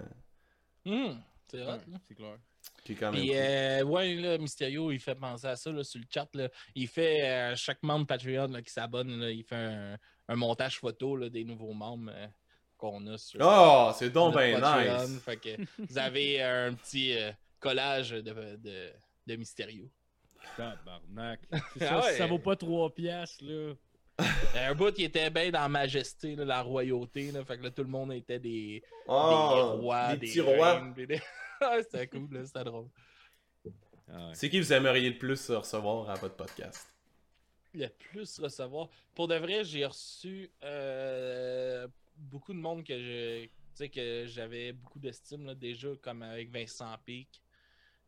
Hum, c'est hot, Ouais, c'est clair. Qui est quand même. Puis, cool. euh, ouais, là, Mysterio, il fait penser à ça là, sur le chat. Là. Il fait, euh, chaque membre Patreon là, qui s'abonne, il fait un, un montage photo là, des nouveaux membres euh, qu'on a sur Oh, c'est donc Patreon. nice. Fait que vous avez un petit euh, collage de, de, de Mysterio. Tabarnak. Ah ça, ouais. ça vaut pas 3 piastres, là. Un bout, il était bien dans la majesté, là, la royauté. Là, fait que là, tout le monde était des, Oh, des rois, des des petits rois. reines, puis des- Ah, c'était cool, là, c'était drôle. Ah ouais. C'est qui vous aimeriez le plus recevoir à votre podcast? le plus recevoir. Pour de vrai, j'ai reçu euh, beaucoup de monde que je, tu sais, que j'avais beaucoup d'estime déjà, comme avec Vincent Pic.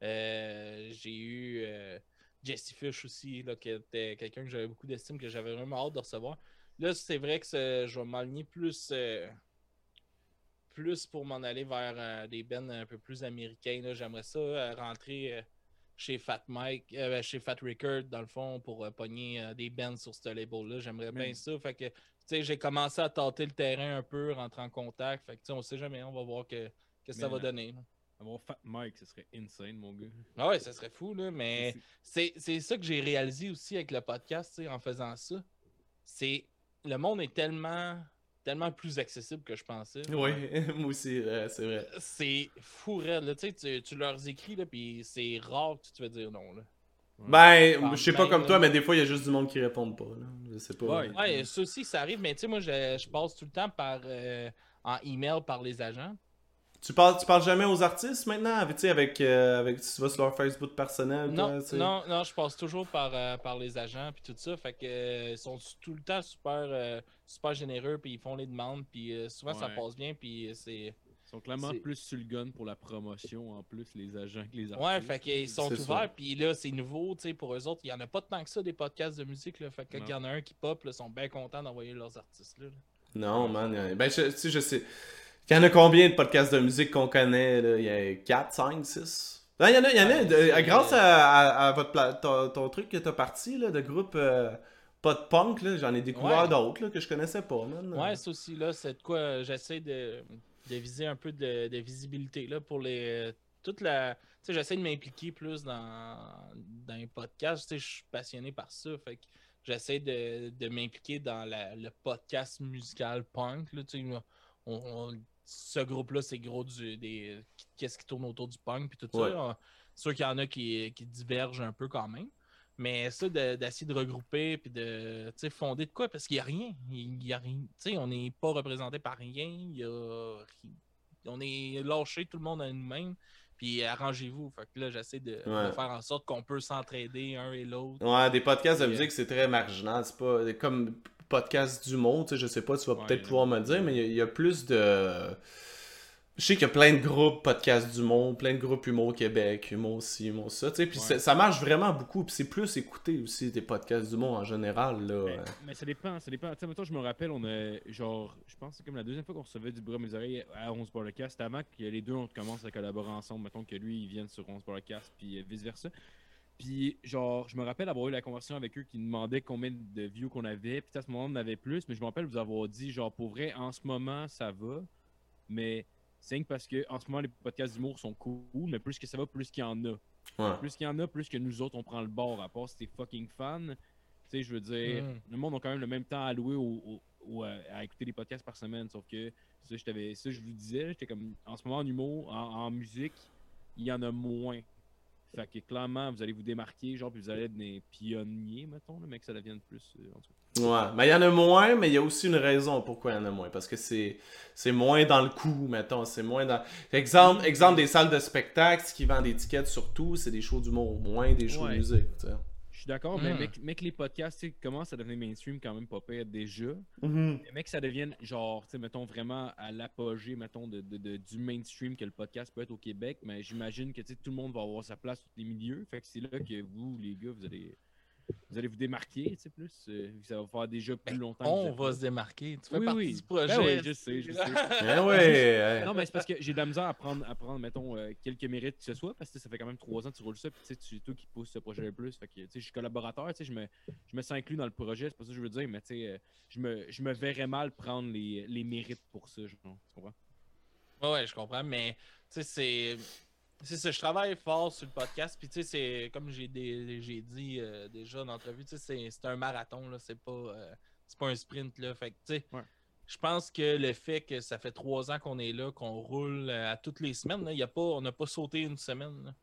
Euh, j'ai eu euh, Jesse Fish aussi, là, qui était quelqu'un que j'avais beaucoup d'estime, que j'avais vraiment hâte de recevoir. Là, c'est vrai que je vais m'aligner plus, euh, plus pour m'en aller vers euh, des bands un peu plus américains. J'aimerais ça euh, rentrer. euh, chez Fat Mike, euh, chez Fat Record, dans le fond, pour pogner des bands sur ce label-là. J'aimerais bien ça. Fait que, tu sais, j'ai commencé à tâter le terrain un peu, rentrer en contact. Fait que, tu sais, on sait jamais, on va voir que, que ça va donner. là. Avoir Fat Mike, ce serait insane, mon gars. Ah ouais, ça serait fou, là, mais C'est- ça que j'ai réalisé aussi avec le podcast, tu sais, en faisant ça. C'est le monde est tellement tellement plus accessible que je pensais. Oui, moi aussi, euh, c'est vrai. C'est fou, raide, là. Tu, sais, tu, tu leur écris, là, puis c'est rare que tu te fais dire non. Là. Ben, je sais pas ben, comme là. toi, mais des fois, il y a juste du monde qui répond pas. Là. Je sais pas. Ouais. Ouais, ça aussi, ça arrive, mais tu sais, moi, je, je passe tout le temps par euh, en email par les agents. Tu parles, tu parles jamais aux artistes maintenant? Avec, tu sais, avec, euh, avec, tu vas sur leur Facebook personnel? Non, toi, non, non, je passe toujours par, euh, par les agents puis tout ça. Fait que euh, ils sont tout le temps super, euh, super généreux puis ils font les demandes puis euh, souvent ça passe bien puis euh, c'est Ils sont clairement plus sur le gun pour la promotion, en plus, les agents que les artistes. ouais, fait qu'ils sont ouverts puis là c'est nouveau, tu sais pour eux autres, il y en a pas tant que ça des podcasts de musique là, fait que quand il y en a un qui pop, là, ils sont bien contents d'envoyer leurs artistes là. là. Non, man. il y a- Ben, je, tu sais, je sais. Il y en a combien de podcasts de musique qu'on connaît? Là? Il y a 4, 5, 6? Non, il y en a, il y en a de- c'est- grâce à, à- à votre pla- ton, ton truc que t'as parti, là, de groupe euh, pas de punk, j'en ai découvert Ouais. d'autres que je connaissais pas, man. Ouais, ça aussi, là, c'est de quoi euh, j'essaie de, de viser un peu de, de visibilité là, pour les. Toute la. Tu sais, j'essaie de m'impliquer plus dans, dans les podcasts. Tu sais, je suis passionné par ça. Fait que j'essaie de, de m'impliquer dans la- le podcast musical punk. Là, tu sais, on- on- ce groupe-là, c'est gros du, des. Qu'est-ce qui tourne autour du punk puis tout Ouais. ça. C'est sûr qu'il y en a qui, qui divergent un peu quand même. Mais ça, de- d'essayer de, regrouper puis de fonder de quoi, parce qu'il n'y a rien. Il y a rien. On n'est pas représenté par rien. Il y a On est lâché tout le monde à nous-mêmes. Puis arrangez-vous. Fait que là, j'essaie de, de faire en sorte qu'on peut s'entraider un et l'autre. Ouais, des podcasts de Puis, euh, musique, c'est très marginal. C'est pas comme podcast d'humour, tu sais, je sais pas, tu vas Ouais, peut-être pouvoir me le dire, mais il y a- il y, a plus de. Je sais qu'il y a plein de groupes podcasts d'humour, plein de groupes humour Québec, humour ci, humour ça, tu sais, puis Ouais. ça- marche vraiment beaucoup, puis c'est plus écouté aussi des podcasts d'humour en général, là. Mais, mais ça dépend, ça dépend. Tu sais, mettons, je me rappelle, on a genre, je pense que c'est comme la deuxième fois qu'on recevait du bruit à mes oreilles à 11 Podcast. C'était avant que les deux on commence à collaborer ensemble. Mettons que lui, il vienne sur 11 Podcast, puis vice versa. Puis, genre, je me rappelle avoir eu la conversation avec eux qui nous demandaient combien de views qu'on avait. Puis, à ce moment, on en avait plus. Mais je me rappelle vous avoir dit, genre, pour vrai, en ce moment, ça va. Mais c'est que parce que en ce moment, les podcasts d'humour sont cool. Mais plus que ça va, plus qu'il y en a. Ouais. Plus qu'il y en a, plus que nous autres, on prend le bord. À part si t'es fucking fan. Tu sais, je veux dire, Mm. le monde a quand même le même temps alloué au, au- au- à, écouter des podcasts par semaine. Sauf que ça, je t'avais, ça, je vous disais, j'étais comme, en ce moment, en humour, en, en musique, il y en a moins. Fait que clairement, vous allez vous démarquer, genre, puis vous allez être des pionniers, mettons, là, mais que ça devienne plus. euh, en tout cas. Ouais, mais il y en a moins, mais il y a aussi une raison pourquoi il y en a moins. Parce que c'est c'est moins dans le coup, mettons. C'est moins dans. Exemple, exemple des salles de spectacle, ce qui vend des tickets surtout, c'est des shows d'humour, moins des shows Ouais. de musique. tu sais. Je suis d'accord, mais mec, mec, les podcasts, tu sais, commencent à devenir mainstream quand même pas pire déjà. Mhm. Mais mec, ça devienne genre, tu sais, mettons vraiment à l'apogée, mettons, de, de- de- du mainstream que le podcast peut être au Québec. Mais j'imagine que tu sais, tout le monde va avoir sa place dans les milieux. Fait que c'est là que vous, les gars, vous allez. Vous allez vous démarquer, tu sais, plus. euh, vu que ça va faire déjà plus Ben, longtemps. que On va se démarquer. Tu fais Oui, partie oui. du Ben projet. oui, je sais, je sais. Ouais, Non, mais c'est parce que j'ai de la misère à prendre, à prendre mettons, euh, quelques mérites que ce soit, parce que ça fait quand même trois ans que tu roules ça, puis tu sais, toi qui pousse ce projet le plus. Fait que, tu sais, je suis collaborateur, tu sais, je me, je me sens inclus dans le projet, c'est pas ça que je veux dire, mais tu sais, euh, je me, je me verrais mal prendre les, les mérites pour ça, genre, tu comprends? Ouais, ouais, je comprends, mais tu sais, c'est. C'est ça, je travaille fort sur le podcast, puis tu sais, c'est comme j'ai dit euh, déjà en entrevue, tu sais, c'est- un marathon, là, c'est pas, euh, pas un sprint, là. Fait que, tu sais, Ouais. je pense que le fait que ça fait trois ans qu'on est là, qu'on roule euh, à toutes les semaines, là, y a pas, on n'a pas sauté une semaine là,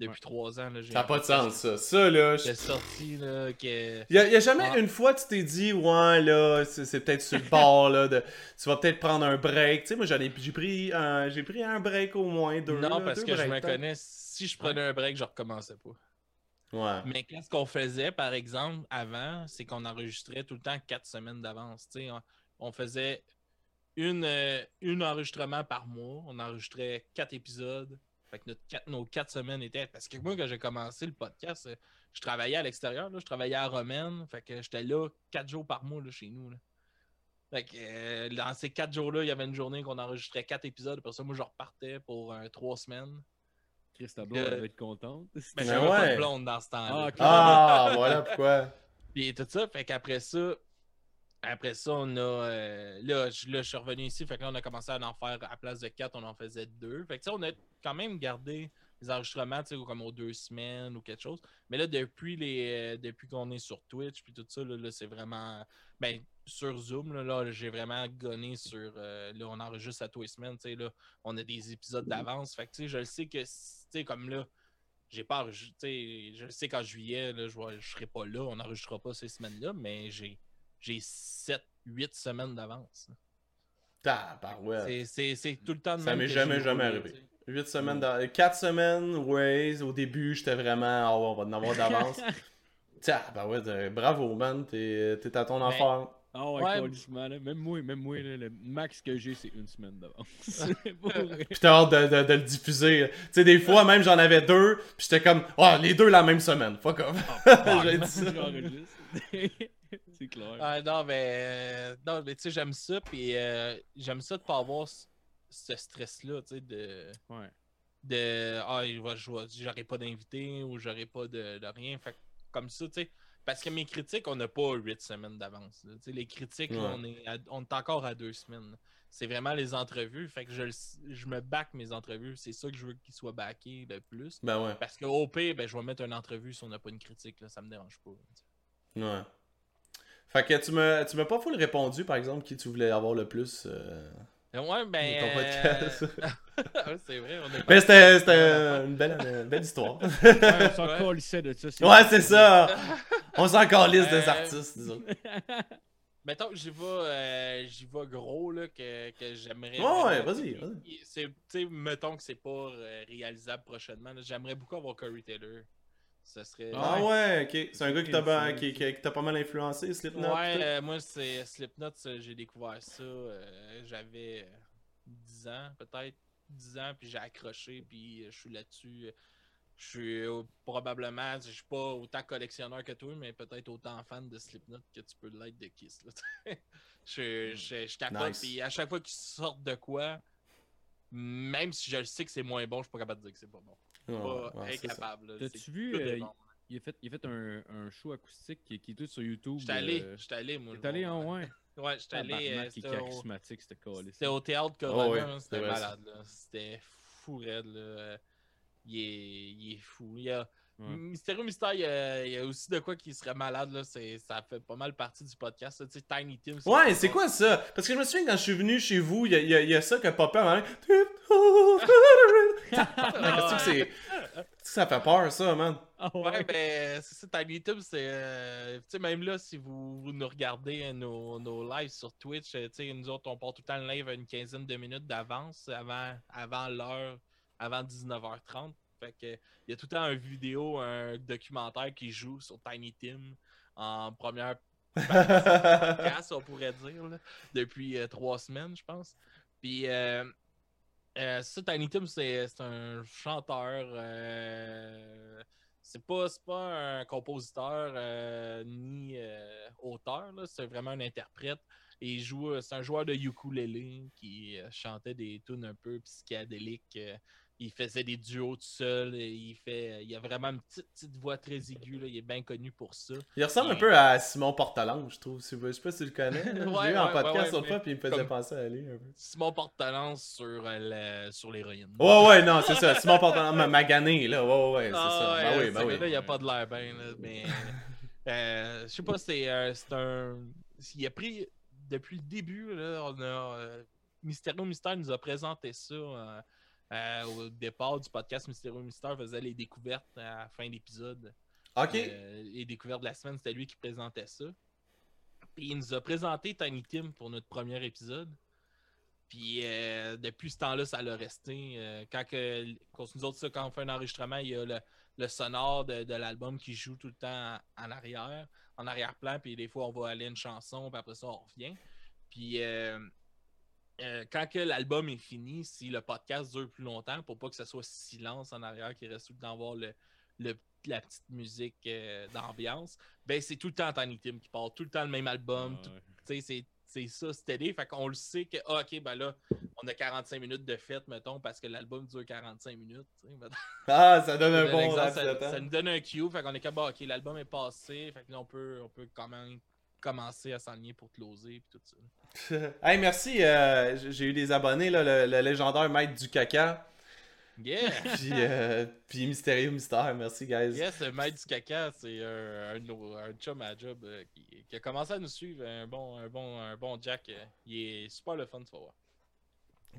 depuis trois ans. Là, Ça n'a pas de sens, ça. Ça, là. je- C'est sorti, là, que. Y a, y a jamais une fois tu t'es dit, ouais, là, c'est c'est peut-être sur le bord, là, de, tu vas peut-être prendre un break. Tu sais, moi, j'en ai, j'ai pris, un- j'ai pris un break au moins, deux. non, là, parce deux que je me connais, si je prenais un break, je recommençais pas. Ouais. Mais qu'est-ce qu'on faisait, par exemple, avant, c'est qu'on enregistrait tout le temps quatre semaines d'avance. Tu sais, On, on faisait une, euh, une enregistrement par mois. On enregistrait quatre épisodes. Fait que notre quatre- nos quatre semaines étaient. Parce que moi, quand j'ai commencé le podcast, euh, je travaillais à l'extérieur. là. Je travaillais à Romaine. Fait que j'étais là quatre jours par mois là, chez nous. là. Fait que euh, dans ces quatre jours-là, il y avait une journée qu'on enregistrait quatre épisodes. Après ça, moi, je repartais pour euh, trois semaines. Chris, ta blonde, Euh, elle va être contente. Mais Ben j'avais pas ouais. de blonde dans ce temps-là. Ah. Ah, voilà pourquoi. Puis tout ça, fait qu'après ça, après ça, on a. euh, là, je, là, je suis revenu ici, fait que là, on a commencé à en faire à place de 4, on en faisait deux. Fait que on a quand même gardé les enregistrements, tu sais, comme aux deux semaines ou quelque chose. Mais là, depuis les euh, depuis qu'on est sur Twitch, puis tout ça, là, là, c'est vraiment. Ben, sur Zoom, là, là, j'ai vraiment gonné sur. euh, là, on enregistre à tous les semaines, tu sais, là, on a des épisodes d'avance. Fait que, tu sais, je le sais que, tu sais, comme là, j'ai pas enregistré, je le sais qu'en juillet, là, je, je serai pas là, on n'enregistrera pas ces semaines-là, mais j'ai j'ai 7, 8 semaines d'avance. Tabarouette. C'est- C'est c'est tout le temps de Ça m'est jamais, jamais arrivé. tu sais. 8 semaines, dans... 4 semaines, ouais, au début, j'étais vraiment, ouais, on va en avoir d'avance. Tiens, bah ouais, bravo, man, t'es t'es à ton Ben, affaire. Ah ouais, Ouais. là. Même moi, même moi, là, le max que j'ai, c'est une semaine d'avance. Puis t'as hâte de, de- de le diffuser. Tu sais, des fois, même, j'en avais deux, puis j'étais comme, oh, les deux la même semaine, fuck off. J'ai dit ça. J'enregistre. c'est clair. Ah, non, mais, euh, non, mais tu sais, j'aime ça, puis euh, j'aime ça de pas avoir ce, ce stress-là, tu sais, de, Ouais. de ah, il va- je vais- j'aurai pas d'invité ou j'aurai pas de, de rien. Fait que comme ça, tu sais, parce que mes critiques, on n'a pas 8 semaines d'avance. Les critiques, là, on, est à- on est encore à deux semaines. C'est vraiment les entrevues. Fait que je, me back mes entrevues. C'est ça que je veux qu'ils soient backés le plus. Ben ouais, Parce qu'au pire, ben, je vais mettre une entrevue si on n'a pas une critique. Là, ça me dérange pas. ouais. Fait que tu m'as tu m'as pas full répondu, par exemple, qui tu voulais avoir le plus. euh, Ouais, ben. Ton podcast. ouais, c'est vrai. On est Mais c'était c'était une belle, une belle histoire. Ouais, on s'en de ça. ouais, c'est ça. On s'en calisse des Euh, artistes, disons. Mettons que j'y vais, euh, j'y vais gros, là, que, que j'aimerais. Ouais, vas-y, vas-y. Tu sais, mettons que c'est pas euh, réalisable prochainement. là, J'aimerais beaucoup avoir Corey Taylor. Ça serait. Ah ouais, ok. C'est un gars qui t'a pas, Influencé. qui, qui- qui t'a pas mal influencé, Slipknot. Ouais, pis tout. euh, moi, c'est Slipknot, ça, j'ai découvert ça. euh, J'avais euh, 10 ans, peut-être. 10 ans, puis j'ai accroché, puis euh, je suis là-dessus. Je suis euh, probablement, je suis pas autant collectionneur que toi, mais peut-être autant fan de Slipknot que tu peux l'être de Kiss. là. je, je, je capote, Nice. puis à chaque fois qu'ils sortent de quoi, même si je le sais que c'est moins bon, je suis pas capable de dire que c'est pas bon. Pas ouais, incapable. T'as-tu vu, euh. Il a fait, il a fait un, un show acoustique qui, qui est tout sur YouTube. J'étais allé, euh, j'étais allé, moi. T'es allé en ouais. ouais. J'étais allé. Tabarnak, qui est c'était au- charismatique, c'était. C'était au théâtre Corona, Oh hein, c'était malade. là. C'était fou raide. Là. Il, est, il est fou. Il y a... Ouais. Mystérieux Mystère, il y, a, il y a aussi de quoi qui serait malade. Là. C'est- Ça fait pas mal partie du podcast. là. Tu sais, Tiny Tim. Ouais, c'est quoi ça? Parce que je me souviens quand je suis venu chez vous, il y, a- il y a- il y a ça que Papa m'a dit. Ça fait peur, ça, man. Ah Ouais, ben, c'est ça, Tiny Tim, c'est. euh, tu sais, même là, si vous, vous nous regardez euh, nos, nos lives sur Twitch, euh, tu sais, nous autres, on part tout le temps le live à une quinzaine de minutes d'avance avant, avant l'heure, avant 19h30. Fait que, il y a tout le temps une vidéo, un documentaire qui joue sur Tiny Tim en première podcast, on pourrait dire, là, depuis euh, trois semaines, je pense. Puis, euh, euh, ça, Tiny Tim, c'est un chanteur. c'est pas, pas un compositeur ni auteur, c'est vraiment un interprète. Et il joue, c'est un joueur de ukulélé qui chantait des tunes un peu psychédéliques. Euh, il faisait des duos tout seul. et il, fait, il a vraiment une petite, petite voix très aiguë. là, il est bien connu pour ça. Il ressemble un peu à Simon Portalange, je trouve. Je sais pas si tu le connais. là. Ouais, J'ai ouais, podcast ouais, fois, puis il me faisait comme- penser à lui un peu. Simon Portalance sur, euh, le- sur l'héroïne. Ouais, ouais, non, c'est ça. Simon Portalange, ma- Magané, là. Ouais, ouais, ouais, c'est Ah ça. Ben oui, ben oui. gars-là, il a pas de l'air bien, là, mais... euh, je sais pas, c'est euh, c'est un... Il a pris... Depuis le début, là, on a... euh, Mysterio Mystère nous a présenté ça euh, au départ du podcast Mysterio Mystère, faisait les découvertes à la fin d'épisode. Ok. Euh, les découvertes de la semaine, c'était lui qui présentait ça. Puis il nous a présenté Tiny Tim pour notre premier épisode. Puis euh, depuis ce temps-là, ça l'a resté. Euh, quand que, quand nous autres, ça, quand on fait un enregistrement, il y a le, le sonore de, de l'album qui joue tout le temps en, en arrière, en arrière-plan. Puis des fois, on va aller à une chanson, puis après ça, on revient. Puis euh, euh, quand l'album est fini, si le podcast dure plus longtemps, pour pas que ce soit silence en arrière, qu'il reste tout le temps voir le, le- la petite musique euh, d'ambiance, ben c'est tout le temps Tiny Tim qui part, tout le temps le même album, Ah, ouais. c'est c'est ça, steady. Fait qu'on le sait que, ah, ok, ben là, on a 45 minutes de fête, mettons, parce que l'album dure 45 minutes. Ah, ça donne un bon exemple, ça, temps. ça nous donne un cue, fait qu'on est comme, bah, ok, l'album est passé, fait que là, on peut, on peut quand même commencer à s'enligner pour closer, et tout ça. hey, merci. euh, J'ai eu des abonnés, là, le, le légendaire maître du caca. Yeah! Puis, euh, puis Mystérieux Mystère. Merci, guys. Yes, le maître du caca, c'est un, un, un chum à job euh, qui, qui a commencé à nous suivre, un bon, un bon, un bon Jack. euh, il est super le fun, tu vas voir.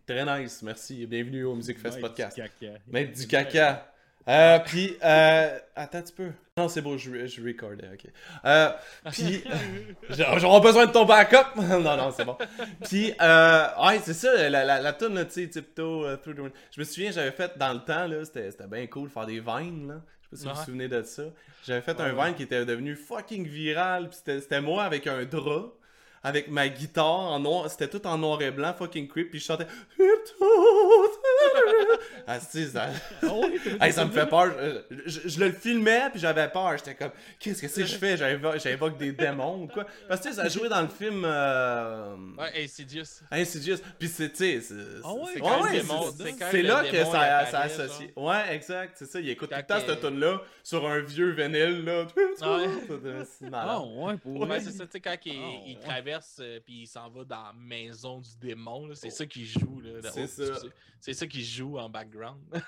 Très nice. Merci. Bienvenue au Music Fest Podcast. du caca. Maître du caca. Euh, puis, euh, attends un petit peu. Non, c'est beau, je, je recordais, ok. Euh, puis, j'aurai besoin de ton backup. non, non, c'est bon. Puis, euh, ouais, c'est ça, la, la, la tune, là, tu sais, Tiptoe euh, Through the Wind. Je me souviens, j'avais fait dans le temps, là, c'était c'était bien cool faire des vines, là. Je sais pas si vous vous souvenez de ça. J'avais fait Ouais, un ouais. vine qui était devenu fucking viral, puis c'était c'était moi avec un drap. Avec ma guitare en noir, c'était tout en noir et blanc, fucking creep, puis je chantais Ah, si, ça... Ah Hey, ça me fait peur. Je, je- je le filmais, puis j'avais peur. J'étais comme, qu'est-ce que c'est que je fais? J'invoque j'invoque des démons ou quoi? Parce que tu sais, ça joué dans le film euh... Ouais, Insidious. Insidious. Puis c'est, tu sais, c'est. Ah ouais, c'est- là que ça, ça associe. Ouais, exact, c'est ça. Il écoute tout le temps cette tune-là sur un vieux vinyle, là. C'est malade. Ah ouais, pour Ouais, vrai. c'est ça, tu sais, quand il, traverse euh, puis il s'en va dans la maison du démon, c'est ça qui joue. Là, C'est ça. C'est ça qui joue en background.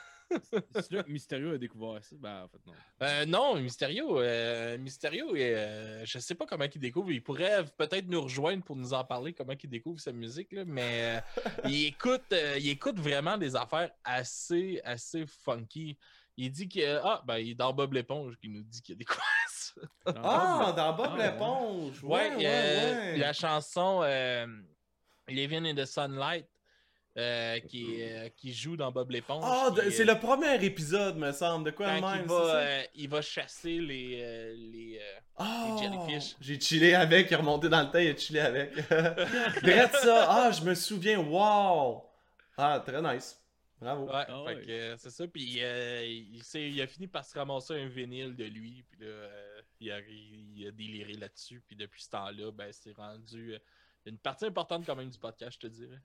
C'est là que Mysterio a découvert ça? Ben, en fait, non. Euh, non, Mysterio, euh, Mysterio euh, je sais pas comment il découvre. Il pourrait peut-être nous rejoindre pour nous en parler, comment il découvre sa musique, là, mais euh, il, écoute, euh, il écoute vraiment des affaires assez, assez funky. Il dit que. Ah, ben, il est dans Bob l'éponge qui nous dit qu'il a découvert ça. Ah, dans Bob Ah, ouais. l'éponge. Ouais, Ouais, ouais, euh, ouais. la chanson euh, Living in the Sunlight euh, qui, euh, qui joue dans Bob l'éponge. Ah, de- qui, c'est euh, le premier épisode, me semble. De quoi de quand même? il c'est va, ça? euh, il va chasser les. euh, les euh, Ah, jellyfish. J'ai chillé avec, il est remonté dans le temps, il a chillé avec. Drette ça. Ah, je me souviens. Wow. Ah, très nice. Bravo. Ouais, Ah fait ouais. que, c'est ça. Puis euh, il, il a fini par se ramasser un vinyle de lui. Puis là, euh, il, a, il a déliré là-dessus. Puis depuis ce temps-là, ben, c'est rendu une partie importante quand même du podcast, je te dirais.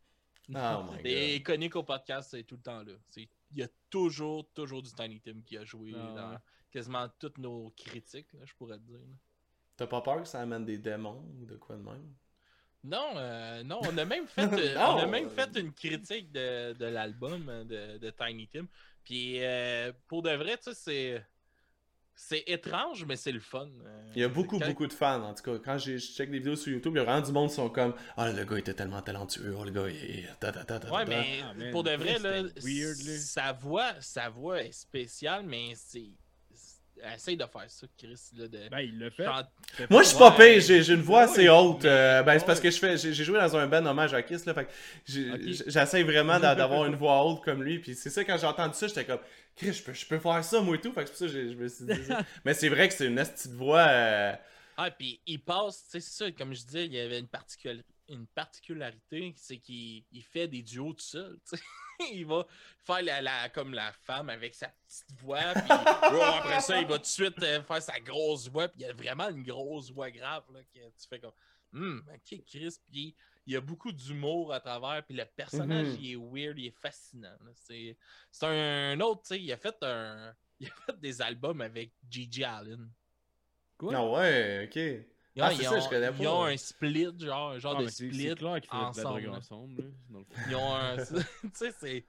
Oh my Et god. iconique au podcast, c'est tout le temps là. C'est- Il y a toujours, toujours du Tiny Tim qui a joué Ah dans ouais. quasiment toutes nos critiques, là, je pourrais te dire. là. T'as pas peur que ça amène des démons ou de quoi de même? Non, euh, non, on a même fait, euh, Non. on a même fait une critique de, de l'album euh, de, de Tiny Tim. Puis euh, pour de vrai, tu sais, c'est. C'est étrange, mais c'est le fun. Euh, Il y a beaucoup, quand- beaucoup de fans, en tout cas. Quand je check des vidéos sur YouTube, il y a vraiment du monde qui sont comme Ah, le gars était tellement talentueux, oh, le gars, il est. ta, ta, ta, ta, Ouais, mais Ah, man, pour de vrai, c'était là, weird, là. sa voix, sa voix est spéciale, mais c'est. Essaye de faire ça, Chris. Là, de... Ben, il l'a fait. chante- Moi, je suis pas pire, j'ai une voix assez haute. euh, ben, c'est parce que je fais, j'ai joué dans un band hommage à Kiss, là. Fait j'essaie vraiment d'a- d'avoir une voix haute comme lui. Puis c'est ça, quand j'ai entendu ça, j'étais comme, Chris, je peux, je peux faire ça, moi et tout. Fait que c'est pour ça que je me suis dit ça. Mais c'est vrai que c'est une petite voix. euh, Ah, puis il passe, tu sais, c'est ça, comme je disais, il y avait une, particul- une particularité, c'est qu'il il fait des duos tout seul, tu sais. il va faire la, la- comme la femme avec sa petite voix. Puis oh, après ça, il va tout de suite euh, faire sa grosse voix. Puis il y a vraiment une grosse voix grave. Là, que tu fais comme. Hum, ok, Chris. Puis il y a beaucoup d'humour à travers. Puis le personnage, Mhm. il est weird, il est fascinant. c'est un autre, tu sais. Il a fait un. Il a fait des albums avec Gigi Allen. Quoi? Ah ouais, ok. Ils Ah, ont- c'est ils ça, ont- je connais Ils ont pas. un split, genre, un genre Ah, de split. C'est clair qu'ils font de la drogue ensemble. là, dans le fond. Ils ont un. tu sais, c'est.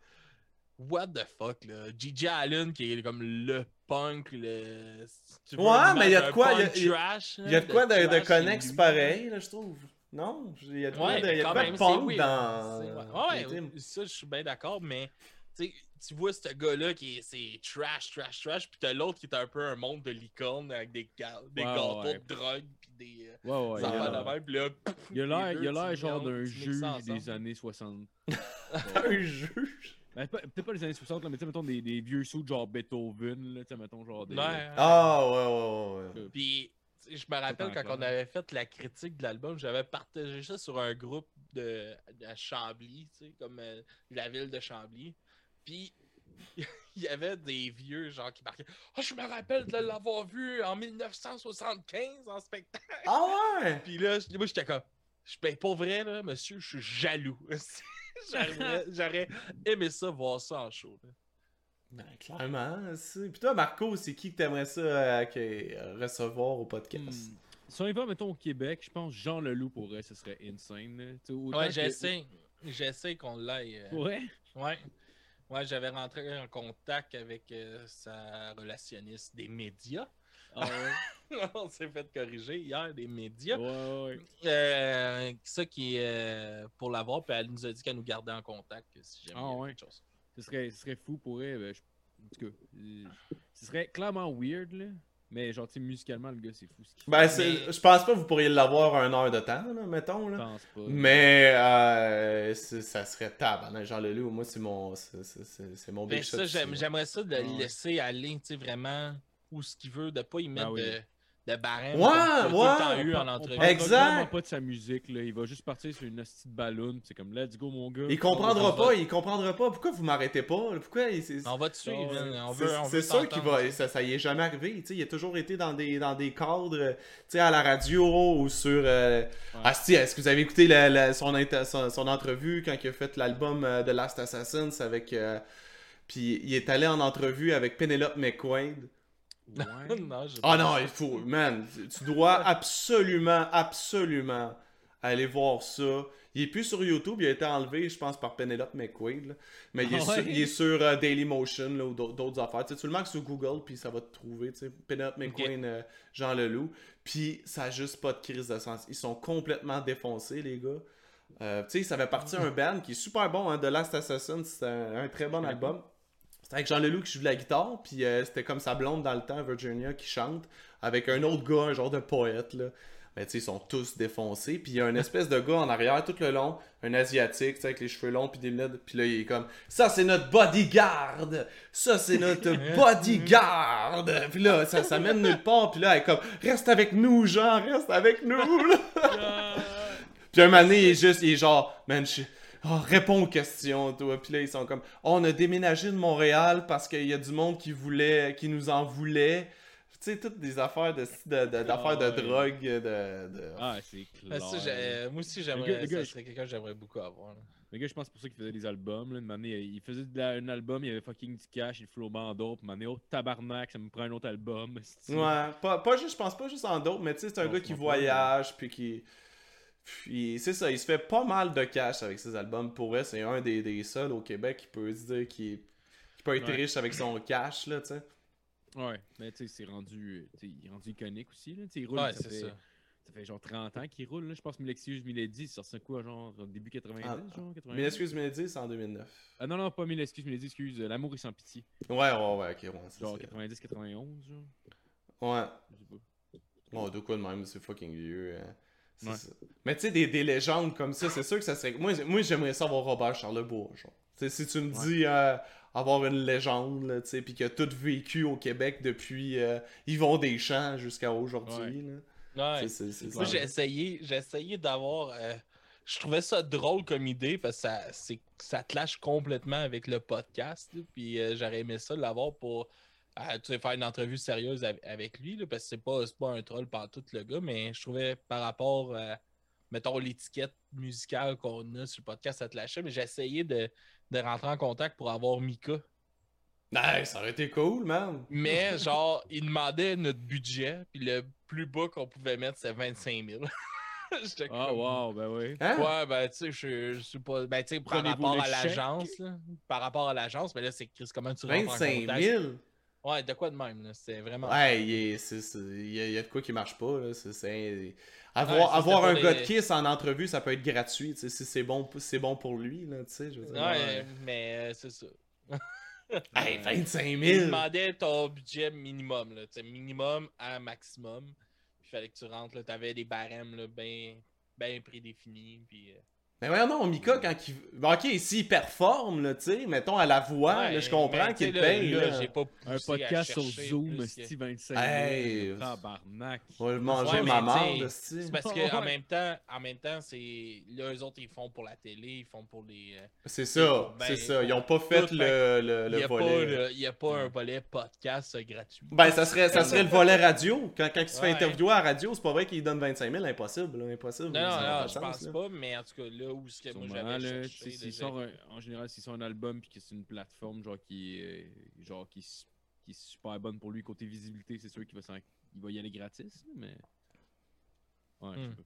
What the fuck, là. Gigi Allen, qui est comme le punk, le. si tu veux Ouais, mais il y a de quoi, il y a- y a- trash, Il y a de quoi de, de connexe pareil, là, je trouve. Non? Il y a de quoi Ouais, de, il y a de quand quoi même, de punk dans. Ouais, ouais, ça, je suis bien d'accord, mais. tu vois ce gars-là qui est c'est trash, trash, trash, puis t'as l'autre qui est un peu un monde de licorne avec des, ga- des Ouais, gâteaux ouais. de drogue des, euh, Ouais, ouais. des affaires a- de même, puis là, Il a l'air, deux, il a l'air tu genre d'un juge des années 60. Un juge? Ben, Peut-être pas les années 60, là, mais tu sais, mettons des, des vieux sous genre Beethoven, là, tu sais, mettons genre des... Ouais. Ah, ouais, ouais, ouais. ouais. Puis, tu sais, je me rappelle quand on avait fait la critique de l'album, j'avais partagé ça sur un groupe de, à Chambly, tu sais, comme euh, la ville de Chambly. Puis, il y avait des vieux genre qui marquaient Ah, je me rappelle de l'avoir vu en 1975 en spectacle. Ah, ouais! Puis là, je- moi, j'étais comme Je paye pour vrai, là, monsieur, je suis jaloux. J'aurais- aimé ça, voir ça en show. là. Ben, clairement, c'est. Puis toi, Marco, c'est qui que t'aimerais ça euh, que- euh, recevoir au podcast? Hmm. Si on y va, mettons, au Québec, je pense Jean Leloup pourrait, ce serait insane. Ouais, que- j'essaie. J'essaie qu'on l'aille. euh, Ouais? Ouais. Ouais, j'avais rentré en contact avec euh, sa relationniste des médias. Ah ouais? On s'est fait corriger hier des médias. ouais, ouais. Euh, ça qui est euh, pour l'avoir, puis elle nous a dit qu'elle nous gardait en contact si jamais Ah il y avait quelque chose. Ce serait, ce serait fou pour elle. ben, je- En tout cas, ce serait clairement weird, là. Mais genre, musicalement, le gars, c'est fou. Ce qu'il Ben, Mais- je pense pas que vous pourriez l'avoir un heure de temps, là, mettons. fait. Je Là. pense pas. Mais euh, ça serait tabarnak. Jean Leloup, moi, c'est mon, c'est- mon Ben, big là. j'aimerais ça de le ouais. laisser aller, tu sais, vraiment où ce qu'il veut, de pas y mettre oui. de, de barème. Ouais, t'as tout le ouais. temps eu en entrevue. Exact. vraiment pas de sa musique, là. Il va juste partir sur une petite ballon. C'est comme, let's go, mon gars. Il comprendra On va- pas, il comprendra pas. Pourquoi vous m'arrêtez pas? Pourquoi il- On va te suivre, Ah ouais. C'est- sûr qu'il va. Ça, ça y est jamais arrivé. tu sais, Il a toujours été dans des, dans des cadres, euh, tu sais, à la radio ou sur. euh, Ah, si, est-ce que vous avez écouté la- la- son, inter- son, son entrevue quand il a fait l'album euh, The Last Assassins avec. euh, Puis il est allé en entrevue avec Penelope McQuaid. Ouais. non, Ah non, il faut. Man, tu dois absolument, absolument aller voir ça. Il est plus sur YouTube, il a été enlevé, je pense, par Penelope McQuaid. là. Mais il est, Ah sur, ouais? il est sur euh, Dailymotion là, ou d'autres affaires. Tu, sais, tu le marques sur Google, puis ça va te trouver. tu sais, Penelope McQuaid, euh, Jean Leloup. Puis ça a juste pas de crise de sens. Ils sont complètement défoncés, les gars. Euh, tu sais, ça fait partie d'un band qui est super bon, hein, The Last Assassin, c'est un, un très bon album. C'était avec Jean Leloup qui joue de la guitare, puis euh, c'était comme sa blonde dans le temps, Virginia, qui chante, avec un autre gars, un genre de poète, là. Mais tu sais, ils sont tous défoncés, puis il y a une espèce de gars en arrière tout le long, un asiatique, tu sais, avec les cheveux longs, puis des lunettes, puis là, il est comme « Ça, c'est notre bodyguard! Ça, c'est notre bodyguard! » Puis là, ça, ça mène nulle part, puis là, elle est comme « Reste avec nous, Jean, reste avec nous! ». Puis un moment donné, il est juste, il est genre, man, je... oh, réponds aux questions, toi. Puis là, ils sont comme, oh, on a déménagé de Montréal parce qu'il y a du monde qui voulait, qui nous en voulait. Tu sais, toutes des affaires de, de, de- d'affaires de Ah drogue, de, de... Ah, c'est Ben, clair. ça, j'ai- moi aussi, j'aimerais. gars- ça serait quelqu'un que j'aimerais beaucoup avoir. là. Le gars, je pense c'est pour ça qu'il faisait des albums. Là. Une année, il faisait la- un album, il y avait fucking du cash, il flot en d'autres. Une année, oh tabarnak, ça me prend un autre album. Ouais, pas, pas juste, je pense pas juste en d'autres, mais tu sais, c'est un Non, gars qui voyage, puis qui... Puis c'est ça, il se fait pas mal de cash avec ses albums. Pour vrai, c'est un des, des seuls au Québec qui peut se dire qu'il qui peut être Ouais. riche avec son cash, là, tu sais. Ouais, mais tu sais, c'est rendu, tu sais, il est rendu iconique aussi. Là. Tu sais, Il roule, Ouais, ça, c'est fait, ça. ça fait genre 30 ans qu'il roule. Là. Je pense que Milexcuse Milady, ça sortait quoi, genre début 90, Ah, genre 90? Mais excuse Mélodie, c'est en 2009. Ah non, non, pas Milexcuse Milady, excuse. euh, L'amour est sans pitié. Ouais, ouais, ouais, ok, ouais. Genre ça. 90, 91, genre. Ouais. Je sais pas. Bon, de quoi de même, c'est fucking vieux. hein. Ouais. Mais tu sais, des, des légendes comme ça, c'est sûr que ça serait. Moi, moi j'aimerais ça avoir Robert Charlebois, genre. Si tu me Ouais. dis euh, avoir une légende, tu sais, puis qu'il a tout vécu au Québec depuis euh, Yvon Deschamps jusqu'à aujourd'hui, là. Ouais. Moi, j'ai essayé, d'avoir. euh, je trouvais ça drôle comme idée parce que ça, ça clash complètement avec le podcast. Puis euh, j'aurais aimé ça l'avoir pour tu sais, faire une entrevue sérieuse av- avec lui. là, parce que c'est pas, c'est pas un troll par tout le gars, mais je trouvais par rapport, euh, mettons, l'étiquette musicale qu'on a sur le podcast, ça te lâchait. Mais j'ai essayé de, de rentrer en contact pour avoir Mika. Ouais, ça aurait été cool, man. Mais genre, il demandait notre budget, puis le plus bas qu'on pouvait mettre, c'est 25 000. J'étais Ah, comme- wow, ben oui. Hein? Ouais, ben, tu sais, je, je suis pas. Ben, tu sais, par rapport à l'agence. Par rapport à l'agence, mais là, c'est Chris, comment tu rentres en 25 contact? 000? Ouais, de quoi de même. C'est vraiment. Ouais, il il y, a- il y a de quoi qui marche pas. Là. Avoir, Ouais, avoir un pour gars les- de Kiss en entrevue, ça peut être gratuit. tu Si c'est bon, c'est bon pour lui, là, tu sais. Je veux dire, Ouais, mais euh, c'est ça. Hey, 25 Il 000! demandait ton budget minimum, là. Tu minimum à maximum. Il fallait que tu rentres, là. T'avais des barèmes, là, bien ben prédéfinis. Puis. euh, Mais voyons non, Mika, quand il. Bon, ok, s'il performe, là, tu sais, mettons à la voix, ouais, là, je comprends mais, qu'il paye. là, Là, j'ai pas Un podcast sur Zoom, Steve 25 Hey, 000. Tabarnak. Je vais manger Ouais, ma marde. C'est parce Ouais. que en même temps, en même temps, c'est là eux autres ils font pour la télé, ils font pour les. euh, C'est ça, Ben, c'est ça. Ils ont pas fait tout, le, le, Il le n'y a, pas volet. le- il y a pas un volet podcast gratuit. Ben, ça serait, ça serait le volet radio. Quand, quand il se fait interviewer à la radio, c'est pas vrai qu'il donne 25 000, impossible. là, impossible. Non, non, je pense pas, mais en tout cas, là où ce que moi j'avais là, cherché, sort un- en général, s'il sort un album puis que c'est une plateforme genre qui est genre qui, qui est super bonne pour lui côté visibilité, c'est sûr qu'il va s'en- il va y aller gratis, mais ouais, je sais Hmm. pas.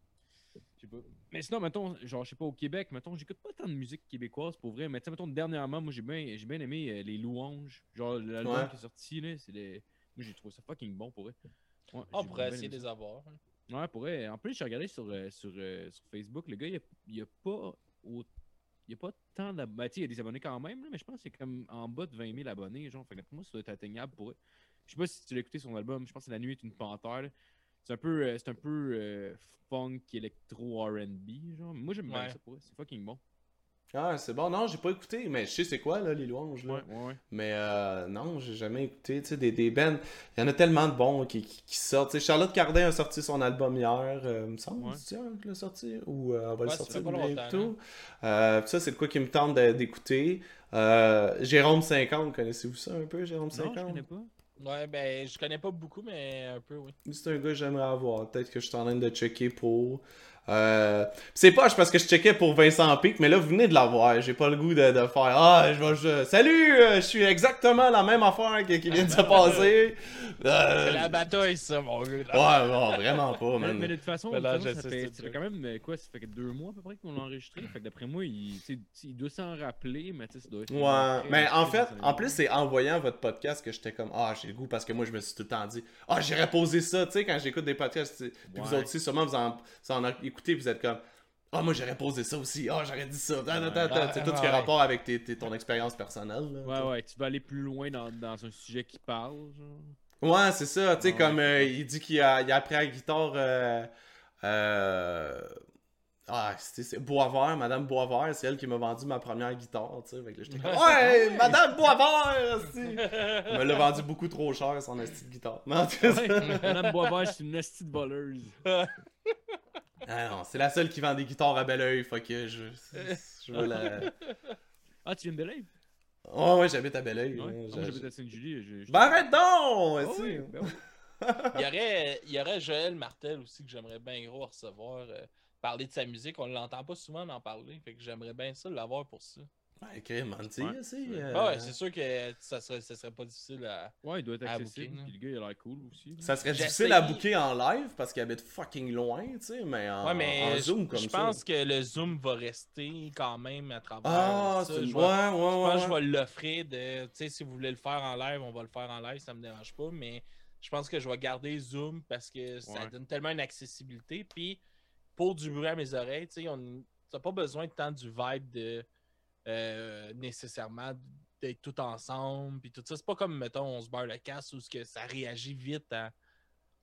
Je sais pas. Mais sinon, mettons, genre, je sais pas, au Québec, mettons, j'écoute pas tant de musique québécoise pour vrai, mais tu sais, mettons, dernièrement, moi, j'ai bien, j'ai bien aimé euh, Les Louanges. Genre, l'album Ouais. qui est sorti, là, c'est des. Moi, j'ai trouvé ça fucking bon pour vrai. Ouais, On j'ai pourrait essayer de les avoir. hein. Ouais, pour vrai. En plus, j'ai regardé sur, euh, sur, euh, sur Facebook, le gars, il a, il a pas au- il y a pas tant d'abonnés. Ben, il y a des abonnés quand même, là, mais je pense que c'est comme en bas de 20 000 abonnés. Genre, fait que pour moi, ça doit être atteignable pour eux. Je sais pas si tu l'as écouté son album, je pense que La nuit est une panthère. C'est un peu, euh, c'est un peu euh, funk électro RB. Genre. Moi, j'aime bien Ouais. ça pour eux. C'est fucking bon. Ah, c'est bon. Non, j'ai pas écouté, mais je sais c'est quoi, là, les louanges, là. Ouais, ouais, ouais. Mais euh, non, j'ai jamais écouté. Tu sais, des, des bands. Il y en a tellement de bons qui, qui, qui sortent. Tu sais, Charlotte Cardin a sorti son album hier, euh, me semble. Qu'elle l'a sorti? Ou euh, elle va le sortir bientôt. longtemps, Euh, ça, c'est de quoi qui me tente d'écouter? Euh, Jérôme 50, connaissez-vous ça un peu, Jérôme Non, 50 je connais pas. Ouais, ben, je connais pas beaucoup, mais un peu, oui. C'est un gars que j'aimerais avoir. Peut-être que je suis en train de checker pour. Euh... C'est pas parce que je checkais pour Vincent Pic, mais là, vous venez de l'avoir. J'ai pas le goût de, de faire Ah, je vais. je- Salut, euh, je suis exactement la même affaire qui, qui vient de se passer. Euh, C'est la bataille, ça, mon gars. Ouais, non, vraiment pas, Mais, man. mais de toute façon, Mais de là, toute façon, je ça, sais, fait, ça quand même euh, quoi Ça fait que deux mois à peu près qu'on l'a enregistré. Fait que d'après moi, il, il doit s'en rappeler, mais tu sais, ça doit être. Ouais, mais en fait, en plus, c'est en voyant votre podcast que j'étais comme, ah, j'ai le goût parce que moi, je me suis tout le temps dit, ah, j'irais poser ça, tu sais, quand j'écoute des podcasts, puis vous autres aussi, sûrement, vous en, vous en écoutez, vous êtes comme, ah, moi, j'aurais posé ça aussi, ah, j'aurais dit ça, c'est tout ce qui a rapport avec tes, tes- ton expérience personnelle. là, Ouais, ouais, tu vas aller plus loin dans, dans un sujet qui parle. Genre. Ouais, c'est ça, tu sais, Ouais, comme euh, il dit qu'il a, il a appris à la guitare. Euh, euh, ah, c'était c'est Boisvert, Madame Boisvert, c'est elle qui m'a vendu ma première guitare, tu sais. J'étais comme, ouais, Madame Boisvert, esti! Elle me l'a vendu beaucoup trop cher, son esti de guitare. Non, Ouais, Madame Boisvert, c'est une hostie de voleuse. ah non, c'est la seule qui vend des guitares à bel oeil, fait que je, je veux la. Ah, tu viens de Belive? Ouais, ouais, j'habite à bel oeil. Ouais. hein, Ah, moi, j'habite à Sainte-Julie. Je, je... Ben arrête donc! Ah oui, ben oui. Il y aurait, il y aurait Joël Martel aussi que j'aimerais bien gros recevoir. euh, parler de sa musique, on l'entend pas souvent en parler. Fait que j'aimerais bien ça l'avoir pour ça. Ouais, ok, man, tu sais, Ouais, c'est, euh, ouais, sûr que ça serait, ça serait pas difficile à. Ouais, il doit être À accessible. booker, Puis le gars, il a l'air cool aussi. Ça serait difficile à booker en live parce qu'il habite fucking loin, tu sais, mais en, Ouais, mais en je- Zoom comme je ça. pense que le Zoom va rester quand même à travers. Ah, ça. c'est Je Ouais, ouais, Je pense que je vais l'offrir de. Tu sais, si vous voulez le faire en live, on va le faire en live, ça me dérange pas. Mais je pense que je vais garder Zoom parce que ça Ouais. donne tellement une accessibilité. Puis pour du bruit à mes oreilles, tu sais, on t'as pas besoin de tant du vibe de euh, nécessairement d'être tout ensemble. Puis tout ça. C'est pas comme, mettons, on se barre le casse ce que ça réagit vite à,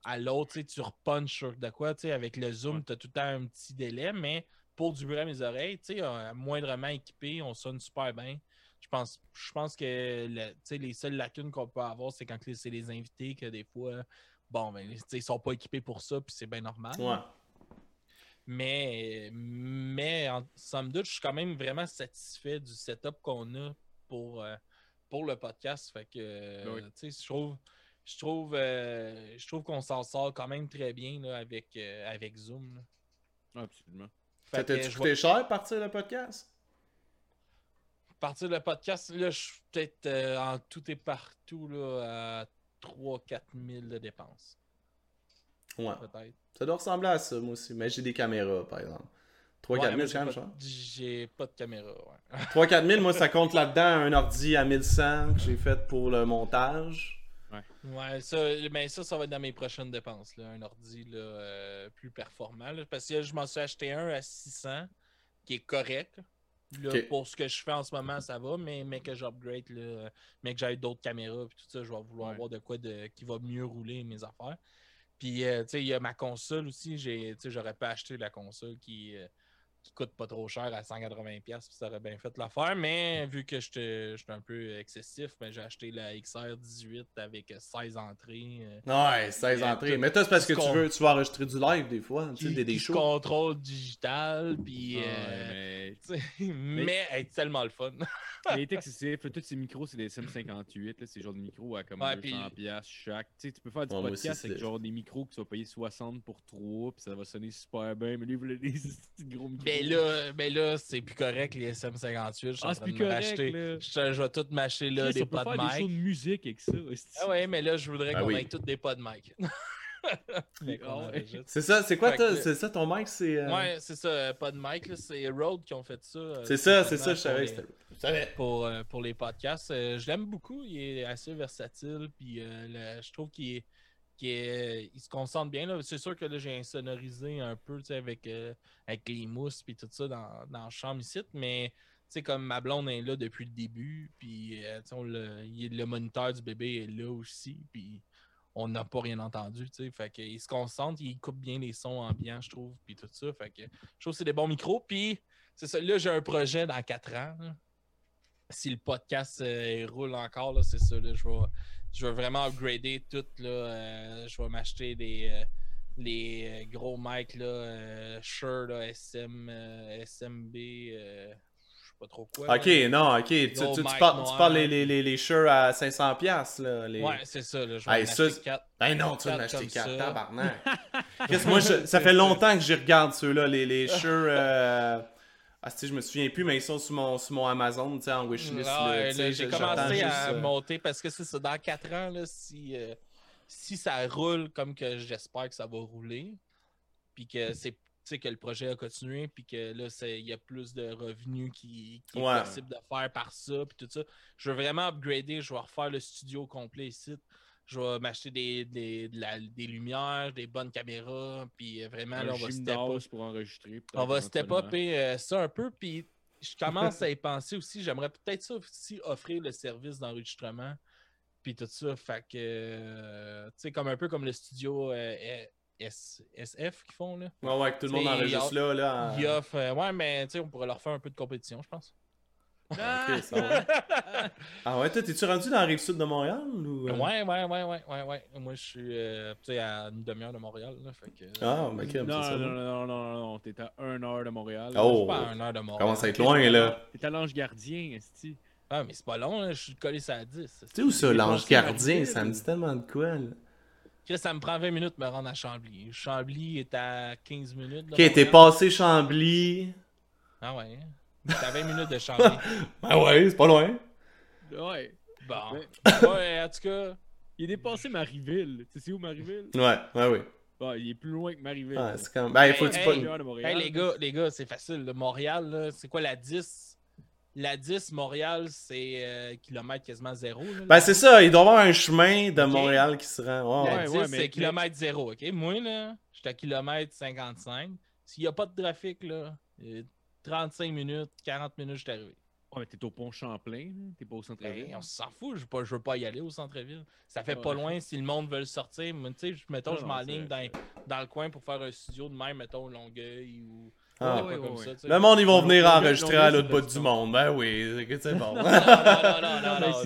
à l'autre. Tu tu repunches sur de quoi. Tu sais, avec le Zoom, Ouais. t'as tout le temps un petit délai, mais pour du bruit à mes oreilles, tu sais, euh, moindrement équipé, on sonne super bien. Je pense, je pense que le- tu les seules lacunes qu'on peut avoir, c'est quand c'est les invités que des fois, bon, ben, tu ils sont pas équipés pour ça, puis c'est bien normal. Ouais. Mais, mais en somme toute, je suis quand même vraiment satisfait du setup qu'on a pour, euh, pour le podcast. Fait que, Oui. tu sais, je trouve, je trouve, euh, je trouve qu'on s'en sort quand même très bien là, avec, euh, avec Zoom. là. Ah, absolument. Fait Ça que t'a coûté cher partir le podcast? partir le podcast, là, je suis peut-être euh, en tout et partout là, à 3-4 000 de dépenses, Ouais. peut-être. Ça doit ressembler à ça, moi aussi. Mais j'ai des caméras, par exemple. 3-4 Ouais, 000, moi, c'est quand même j'ai pas- J'ai pas de caméra, ouais. 3-4 000, moi, ça compte là-dedans un ordi à 1100 que j'ai fait pour le montage. Ouais, ça, mais ça, ça va être dans mes prochaines dépenses. Là, un ordi là, euh, plus performant. là, parce que je m'en suis acheté un à 600 qui est correct. Là. Pour ce que je fais en ce moment, ça va, mais, mais que j'upgrade, mais que j'ai d'autres caméras et tout ça, je vais vouloir Ouais. avoir de quoi de, qui va mieux rouler mes affaires. Puis, euh, tu sais, il y a ma console aussi. J'aurais pas acheté la console qui, euh, qui coûte pas trop cher à 180$, puis ça aurait bien fait l'affaire. Mais vu que j'étais j'étais un peu excessif, ben, j'ai acheté la XR18 avec 16 entrées. euh, Ouais, 16 Et, entrées. tout- Mais toi, c'est parce que tu veux, tu vas enregistrer du live des fois, tu sais, des, des shows. contrôle digital, puis. Ah, euh, ouais, tu sais, mais être tellement le fun. mais il est excessif. Tous ces micros, c'est des SM58. là, C'est genre de micros à comme Ouais, 200$ puis- piastres chaque. Tu sais, tu peux faire du Ouais, podcast avec c'est- genre des micros que tu vas payer 60 pour 3, puis ça va sonner super bien. Mais lui, il voulait des petits gros micros. Mais là, mais là c'est plus correct, les SM58. Je suis en ah, c'est train de plus correct. Je, je vais tout m'acheter là, des pods des shows de musique avec ça. Ah ouais, mais là, je voudrais Ah qu'on oui. ait tous des pods mic. Ah. C'est ça, c'est quoi c'est ça ton mic, c'est... euh, Ouais, c'est ça, euh, pas de mic, c'est Road qui ont fait ça. euh, C'est ça, c'est ça, je savais les- c'était... Je savais. pour, euh, pour les podcasts. Euh, je l'aime beaucoup, il est assez versatile, puis euh, le- je trouve qu'il est- est- il se concentre bien. C'est sûr que là, j'ai insonorisé un peu avec, euh, avec les mousses puis tout ça dans, dans la chambre ici, mais comme ma blonde est là depuis le début, puis euh, il- le moniteur du bébé est là aussi, puis on n'a pas rien entendu. Fait que, il se concentre, il coupe bien les sons ambiants, je trouve, puis tout ça. Fait que je trouve que c'est des bons micros, puis c'est ça. Là, j'ai un projet dans 4 ans. si le podcast euh, roule encore, c'est ça. Là, je, vais, je vais vraiment upgrader tout. Là, euh, je vais m'acheter des euh, les euh, gros mics là, euh, Shure, là, SM, SMB, je sais pas trop quoi. Ok, là. non, ok. Tu, parles, tu noir. parles les, les, les, les shirts à 500$, piastres, là. Les... Ouais, c'est ça. Là, je vais Hey, en ça, acheter c'est- quatre. Ben non, tu vas en acheter comme 4, ça. tabarnak. Moi, je- ça fait longtemps que j'y regarde ceux-là, les, les shirts... Ah, si, je me souviens plus, mais ils sont sur mon, sur mon Amazon, tu sais, en wishlist. Ah, J'ai commencé juste, à euh, monter parce que c'est ça. Dans 4 ans, là, si, euh, si ça roule comme que j'espère que ça va rouler, puis que c'est tu sais, que le projet a continué, puis que là, c'est- il y a plus de revenus qui, qui Ouais. est possible de faire par ça, puis tout ça. Je veux vraiment upgrader, je vais refaire le studio complet ici. Je vais m'acheter des, des, de la- des lumières, des bonnes caméras, puis euh, vraiment, là, on va step up. pour enregistrer. On va step euh, ça un peu, puis je commence à y penser aussi. J'aimerais peut-être ça aussi offrir le service d'enregistrement, puis tout ça. Fait que, euh, tu sais, comme un peu comme le studio euh, S- SF qu'ils font, là. Ouais, ouais, que tout le monde enregistre là, là. en- Ils offrent, euh, ouais, mais tu sais, on pourrait leur faire un peu de compétition, je pense. Ça va. Ah ouais, toi, t'es-tu rendu dans la rive sud de Montréal ou... euh? Ouais, ouais, ouais, ouais, ouais, ouais. Moi, je suis, euh, tu sais, à une demi-heure de Montréal, là. Fait que, Ah, mais ok, Non, c'est ça. non, non, non, non, non, non, t'es à 1 heure de Montréal. je Oh. suis pas à une heure de Montréal. Commence à être loin, là. T'es à l'ange gardien, esti. Ah, mais c'est pas long, là. Je suis collé ça à 10. Tu sais où ça, l'ange gardien? Ça me dit tellement de quoi, là. Ça me prend 20 minutes de me rendre à Chambly. Chambly est à 15 minutes. Ok, t'es passé Chambly. Ah ouais. T'es à 20 minutes de Chambly. Ah ouais, c'est pas loin. Ouais. Bon. Ouais. En tout cas. Il est dépassé Marieville. Tu sais où Marieville? Ouais, ouais, ouais. Bon, il est plus loin que Marieville. Ah, c'est quand même... Ben, il faut que tu Hey, pas... les gars, les gars, c'est facile. là. Montréal, là, c'est quoi la 10 La 10, Montréal, c'est euh, kilomètre quasiment zéro. là, Ben, c'est ça, il doit y avoir un chemin de Montréal qui se rend. Ouais, La ouais. ouais, 10, ouais, mais- c'est kilomètre zéro, OK? Moi, là, je suis à kilomètre 55. S'il n'y a pas de trafic, là, euh, 35 minutes, 40 minutes, je suis arrivé. Ouais, mais t'es au pont Champlain, t'es pas au centre-ville. Ben, on s'en fout, je veux, pas, je veux pas y aller au centre-ville. Ça fait Ouais. pas loin si le monde veut le sortir. Mais tu sais, je- mettons, Non, je m'enligne dans, dans le coin pour faire un studio de même, mettons, Longueuil ou. Ah. Ouais, ouais, comme ouais. ça, tu sais. Le monde, ils vont venir enregistrer à l'autre bout du monde. Ben oui, c'est- bon. Non,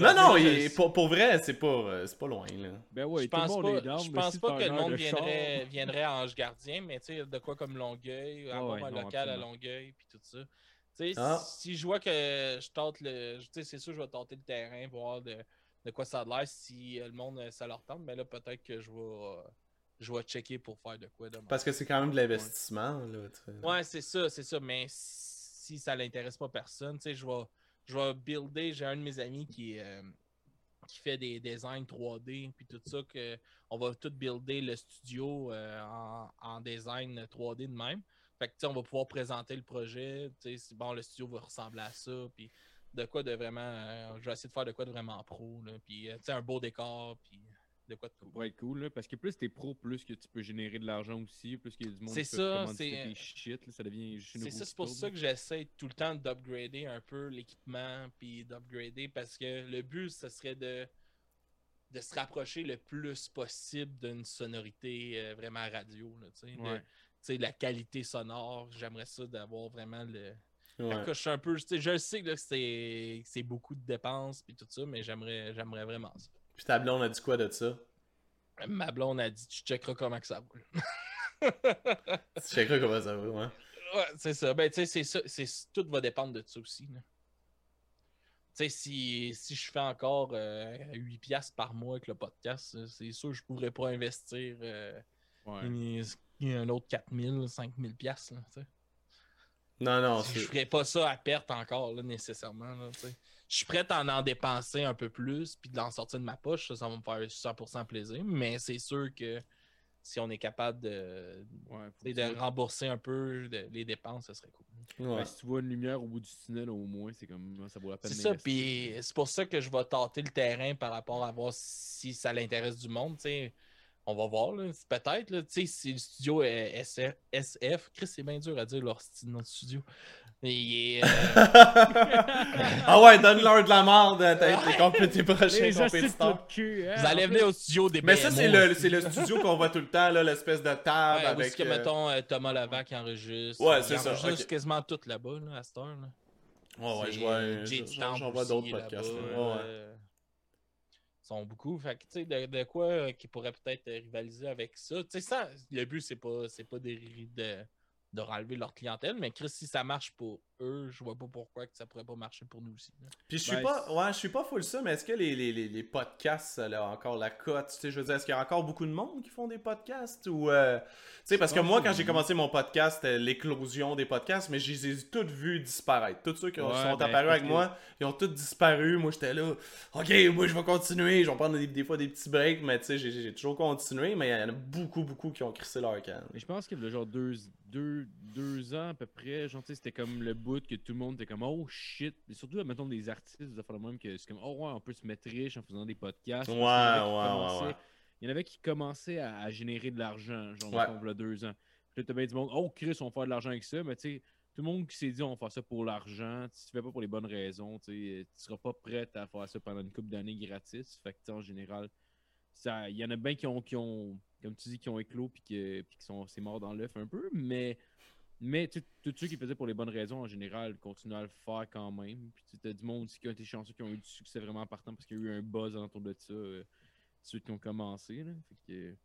non, non, il- pour, pour vrai, c'est pas, euh, c'est pas loin, là. Ben ouais, je pense pas, je pense pas que le monde de viendrait, viendrait à Ange Gardien, mais tu sais, de quoi comme Longueuil, avoir ouais, un non, local à. Longueuil, puis tout ça. Tu sais, Ah. si je vois que je tente le. Tu sais, c'est sûr, je vais tenter le terrain, voir de, de quoi ça a l'air, si euh, le monde, euh, ça leur tente, mais là, peut-être que je vais. Je vais checker pour faire de quoi demain. Parce que c'est quand même de l'investissement, sais. Ouais, c'est ça, c'est ça. Mais si ça l'intéresse pas personne, tu sais, je vais, je vais builder. J'ai un de mes amis qui, euh, qui fait des designs 3D puis tout ça que on va tout builder le studio euh, en, en design 3D de même. Fait que tu sais, on va pouvoir présenter le projet. Tu sais, c'est bon, le studio va ressembler à ça. Puis de quoi de vraiment. euh, je vais essayer de faire de quoi de vraiment pro. Là, puis tu sais, un beau décor. Puis de quoi de cool. pourrait être cool, là, parce que plus t'es pro, plus que tu peux générer de l'argent aussi, plus qu'il y a du monde qui ça, c'est- tes shit, là, ça devient C'est ça, c'est pour ça que j'essaie tout le temps d'upgrader un peu l'équipement, puis d'upgrader, parce que le but, ce serait de, de se rapprocher le plus possible d'une sonorité euh, vraiment radio, là, tu sais, de- la qualité sonore. J'aimerais ça d'avoir vraiment le... Ouais. Je suis un peu... Je sais que c'est beaucoup de dépenses, puis tout ça, mais j'aimerais j'aimerais vraiment ça. Puis ta blonde a dit quoi de ça? Ma blonde a dit, tu checkeras comment que ça roule. Tu checkeras comment ça va, ouais. Ouais, c'est ça. Ben, tu sais, c'est ça. c'est- Tout va dépendre de ça aussi. là. Tu sais, si, si je fais encore euh, 8 piastres par mois avec le podcast, euh, c'est sûr que je pourrais pas investir euh, Ouais. une- un autre 4000, 5000 piastres. là, tu sais. Non, non, Je ferais pas ça à perte encore, là, nécessairement. là, tu sais. Je suis prêt à en, en dépenser un peu plus, puis de l'en sortir de ma poche, ça, ça va me faire 100% plaisir. Mais c'est sûr que si on est capable de, Ouais, de rembourser un peu de- les dépenses, ça serait cool. Ouais. Si tu vois une lumière au bout du tunnel, au moins, c'est comme ça vaut la peine. C'est ça, puis c'est pour ça que je vais tenter le terrain par rapport à voir si ça l'intéresse du monde. tu sais. On va voir, là. C'est peut-être. là, tu sais, Si le studio est SF, SF Chris, c'est bien dur à dire leur style notre studio. Mais il est, euh, ah ouais, donne-leur de la merde, t'as tes, tes prochains compétiteurs. de cul, hein, vous allez en venir au studio des Mais ça, BMO, c'est le, c'est le studio qu'on voit tout le temps, là, l'espèce de table Ouais, avec... que, euh, mettons, euh, Thomas Lavac qui enregistre. Ouais, c'est ça, enregistre ok. quasiment tout là-bas, là, à cette heure. Là. Ouais, ouais, je vois, j'en- vois d'autres podcasts. là. Ouais, ouais. euh, sont beaucoup. Fait que, de, quoi euh, qui pourrait peut-être rivaliser avec ça? Tu sais, ça, le but, c'est pas, c'est pas de, de, de leur clientèle, mais Chris, si ça marche pour eux, je vois pas pourquoi que ça pourrait pas marcher pour nous aussi. là. Puis je suis Ben, pas, ouais, je suis pas full ça, mais est-ce que les, les, les, les podcasts, ça a encore la cote? Tu sais, je veux dire, est-ce qu'il y a encore beaucoup de monde qui font des podcasts? Ou, euh, tu sais, parce que moi, quand j'ai commencé mon podcast, c'était l'éclosion des podcasts, mais je les ai tous vus disparaître. Tous ceux qui Ouais, sont ben, apparus avec que- moi, ils ont tous disparu. Moi, j'étais là, OK, moi, je vais continuer. Je vais prendre des, des fois des petits breaks, mais tu sais, j'ai- j'ai toujours continué, mais il y en a beaucoup, beaucoup qui ont crissé leur camp. Mais je pense que le genre deux, deux, deux ans à peu près, genre, tu sais, c'était comme le bout que tout le monde était comme oh shit. Et surtout, mettons des artistes, des même que c'est comme oh ouais, on peut se mettre riche en faisant des podcasts. Ouais, Il y en avait qui ouais, ouais. Il y en avait qui commençaient à, à générer de l'argent, genre, Ouais. v'là deux ans. Puis là, t'as bien du monde, oh Chris, on va faire de l'argent avec ça, mais tu sais, tout le monde qui s'est dit on va faire ça pour l'argent, si tu fais pas pour les bonnes raisons, tu tu seras pas prêt à faire ça pendant une couple d'années gratis. Fait que, tu sais, en général, ça- il y en a bien qui ont, qui ont, comme tu dis, qui ont éclos puis que- puis qui sont, c'est mort dans l'œuf un peu, mais, mais tous ceux qui faisaient pour les bonnes raisons, en général, continuent à le faire quand même. Puis tu as du monde aussi qui ont été chanceux, qui ont eu du succès vraiment partant parce qu'il y a eu un buzz autour de ça, euh, ceux qui ont commencé. Là. Fait que,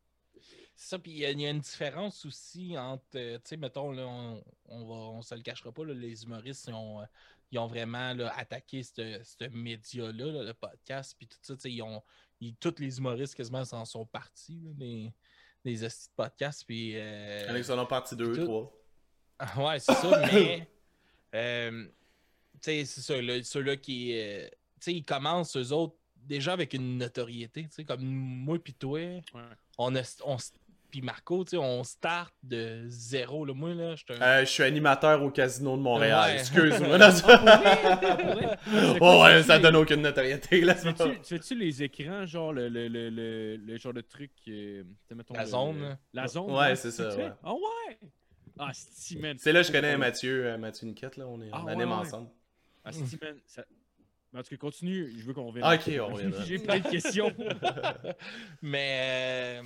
C'est ça, puis il y, a- il y a une différence aussi entre, euh, tu sais, mettons, là, on, on, va, on se le cachera pas, là, les humoristes, ils ont, euh, ils ont vraiment là, attaqué ce média-là, là, le podcast, puis tout ça, tu sais, ils ont, ils- tous les humoristes quasiment s'en sont partis, là, les, les hosties de podcasts, puis... euh, Il y en qui sont en Ouais, c'est ça, mais. euh, tu sais, c'est ça, là, ceux-là qui. euh, tu sais, ils commencent, eux autres, déjà avec une notoriété, tu sais, comme moi pis toi, ouais. on a. On, puis Marco, tu sais, on start de zéro, là. Moi, là, je suis un. Euh, je suis animateur au Casino de Montréal. Ouais. Excuse-moi. là, ça- oh ouais, ça donne aucune notoriété. Là, Tu fais-tu- tu fais-tu les écrans, genre le, le, le, le, le genre de truc. euh, mettons, La le- zone. La zone. Ouais, hein, c'est ça, fais? ouais. Ah ouais! Ah. C'est là que je connais Mathieu, euh, Mathieu Niquette, là, on, est, Ah, on ouais, anime ouais. ensemble. Ah, si, man. Ça... Mais En tout cas, continue. Je veux qu'on revienne. Ah, ok, on reviendra. J'ai plein de questions. Mais. euh,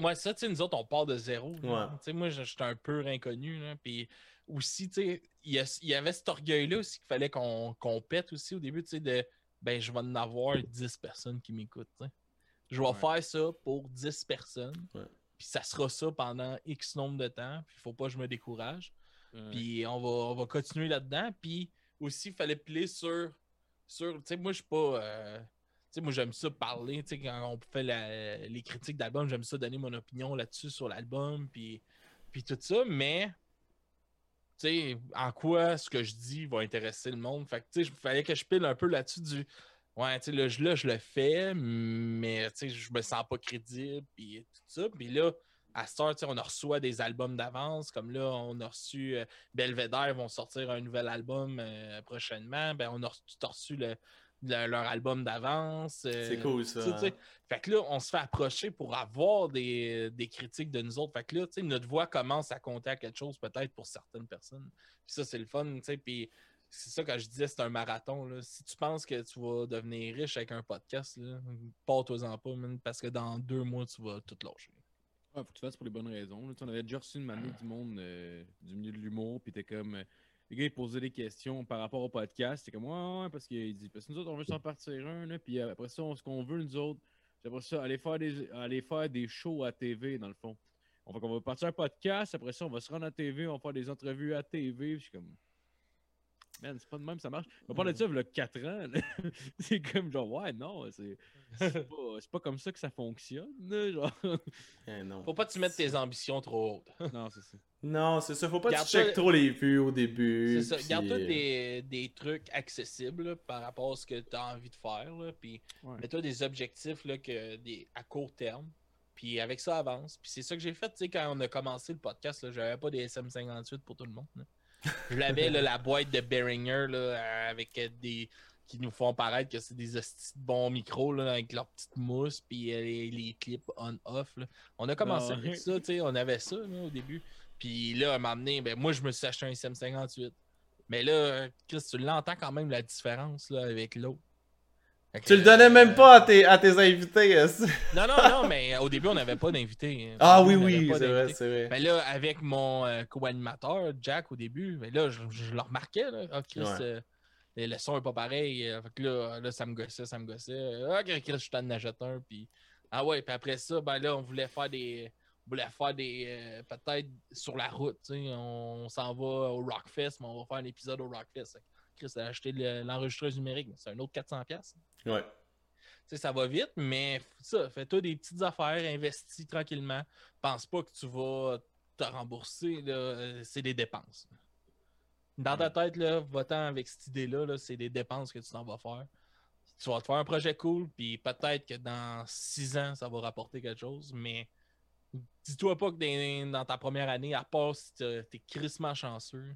Ouais, ça, tu sais, nous autres, on part de zéro. Ouais. Tu sais, moi, je- j'étais un peu inconnu. Là, puis aussi, tu sais, il y, avait cet orgueil-là aussi qu'il fallait qu'on pète aussi au début, tu sais, de ben, je vais en avoir 10 personnes qui m'écoutent. tu sais. Je vais Ouais. faire ça pour 10 personnes. Ouais. Puis ça sera ça pendant X nombre de temps. Puis il faut pas que je me décourage. Puis on va, on va continuer là-dedans. Puis aussi, il fallait piler sur. sur tu sais, moi, je suis pas. euh, tu sais, moi, j'aime ça parler. Tu sais, quand on fait la- les critiques d'album, j'aime ça donner mon opinion là-dessus sur l'album. Puis, puis tout ça. Mais. Tu sais, en quoi ce que je dis va intéresser le monde? Fait que, tu sais, il fallait que je pile un peu là-dessus du. Ouais, tu sais, là, je- là, je le fais, mais, tu sais, je me sens pas crédible, puis tout ça. Puis là, à sais, on reçoit des albums d'avance. Comme là, on a reçu euh, Belvedere vont sortir un nouvel album euh, prochainement. Ben, on a reçu, t'as reçu le- le- leur album d'avance. euh, C'est cool ça. hein. Fait que là, on se fait approcher pour avoir des, des critiques de nous autres. Fait que là, tu sais, notre voix commence à compter à quelque chose peut-être pour certaines personnes. Puis ça, c'est le fun, tu sais. Puis c'est ça quand je disais, c'est un marathon. Là. Si tu penses que tu vas devenir riche avec un podcast, pars-toi-en pas, man, parce que dans deux mois, tu vas tout lâcher. Ouais, faut que tu fasses pour les bonnes raisons. là. On avait déjà reçu une manée du monde euh, du milieu de l'humour, puis t'es comme. euh, les gars, ils posaient des questions par rapport au podcast. T'es comme, ouais, ouais, parce qu'il dit, parce que nous autres, on veut s'en partir un, là, puis après ça, on- ce qu'on veut, nous autres, c'est après ça, aller faire, des, aller faire des shows à TV, dans le fond. On va, qu'on va partir un podcast, après ça, on va se rendre à TV, on va faire des entrevues à TV, puis je suis comme. Man, c'est pas de même, ça marche. On va parler de ça il y a 4 ans. c'est comme genre, ouais, non, c'est c'est pas, c'est pas comme ça que ça fonctionne. Genre. Eh, non. Faut pas que tu mettes tes ambitions trop hautes. non, c'est ça. Non, c'est ça. Faut pas que tu checkes trop les vues au début. C'est ça. puis, Garde-toi euh, des, des trucs accessibles là, par rapport à ce que tu as envie de faire. Là, puis Ouais. mets-toi des objectifs là, que, des, à court terme. Puis avec ça, avance. Puis c'est ça que j'ai fait tu sais, quand on a commencé le podcast. J'avais pas des SM58 pour tout le monde. là. Je l'avais la boîte de Behringer là, euh, avec euh, des. qui nous font paraître que c'est des hosties de bons micros là, avec leur petite mousse puis euh, les, les clips on-off. On a commencé Ah, avec ça, tu sais, on avait ça là, au début. Puis là, à un moment donné, ben, moi je me suis acheté un SM58. Mais là, Chris, tu l'entends quand même la différence là, avec l'autre. Que, Tu le donnais même pas à tes, à tes invités. euh, Non, non, non, mais au début, on n'avait pas d'invité. Ah Au oui, on oui, c'est vrai, c'est vrai. Mais là, avec mon euh, co-animateur, Jack, au début, mais là, je, je le remarquais. Là. Ah, Chris, Ouais. euh, le son est pas pareil. euh, fait que là, là, ça me gossait, ça me gossait. Ah, Chris, je achète un. Puis... Ah ouais, puis après ça, ben là, on voulait faire des. On voulait faire des. Peut-être sur la route. tu sais, On, s'en va au Rockfest, mais on va faire un épisode au Rockfest. Chris a acheté le- l'enregistreuse numérique, mais c'est un autre 400$. Ouais. Tu sais, ça va vite, mais ça, fais-toi des petites affaires, investis tranquillement. Pense pas que tu vas te rembourser, euh, c'est des dépenses. Dans ta tête, là, va-t'en avec cette idée-là, là, c'est des dépenses que tu t'en vas faire. Tu vas te faire un projet cool, puis peut-être que dans six ans, ça va rapporter quelque chose, mais dis-toi pas que dans, ta première année, à part si t'es crissement chanceux,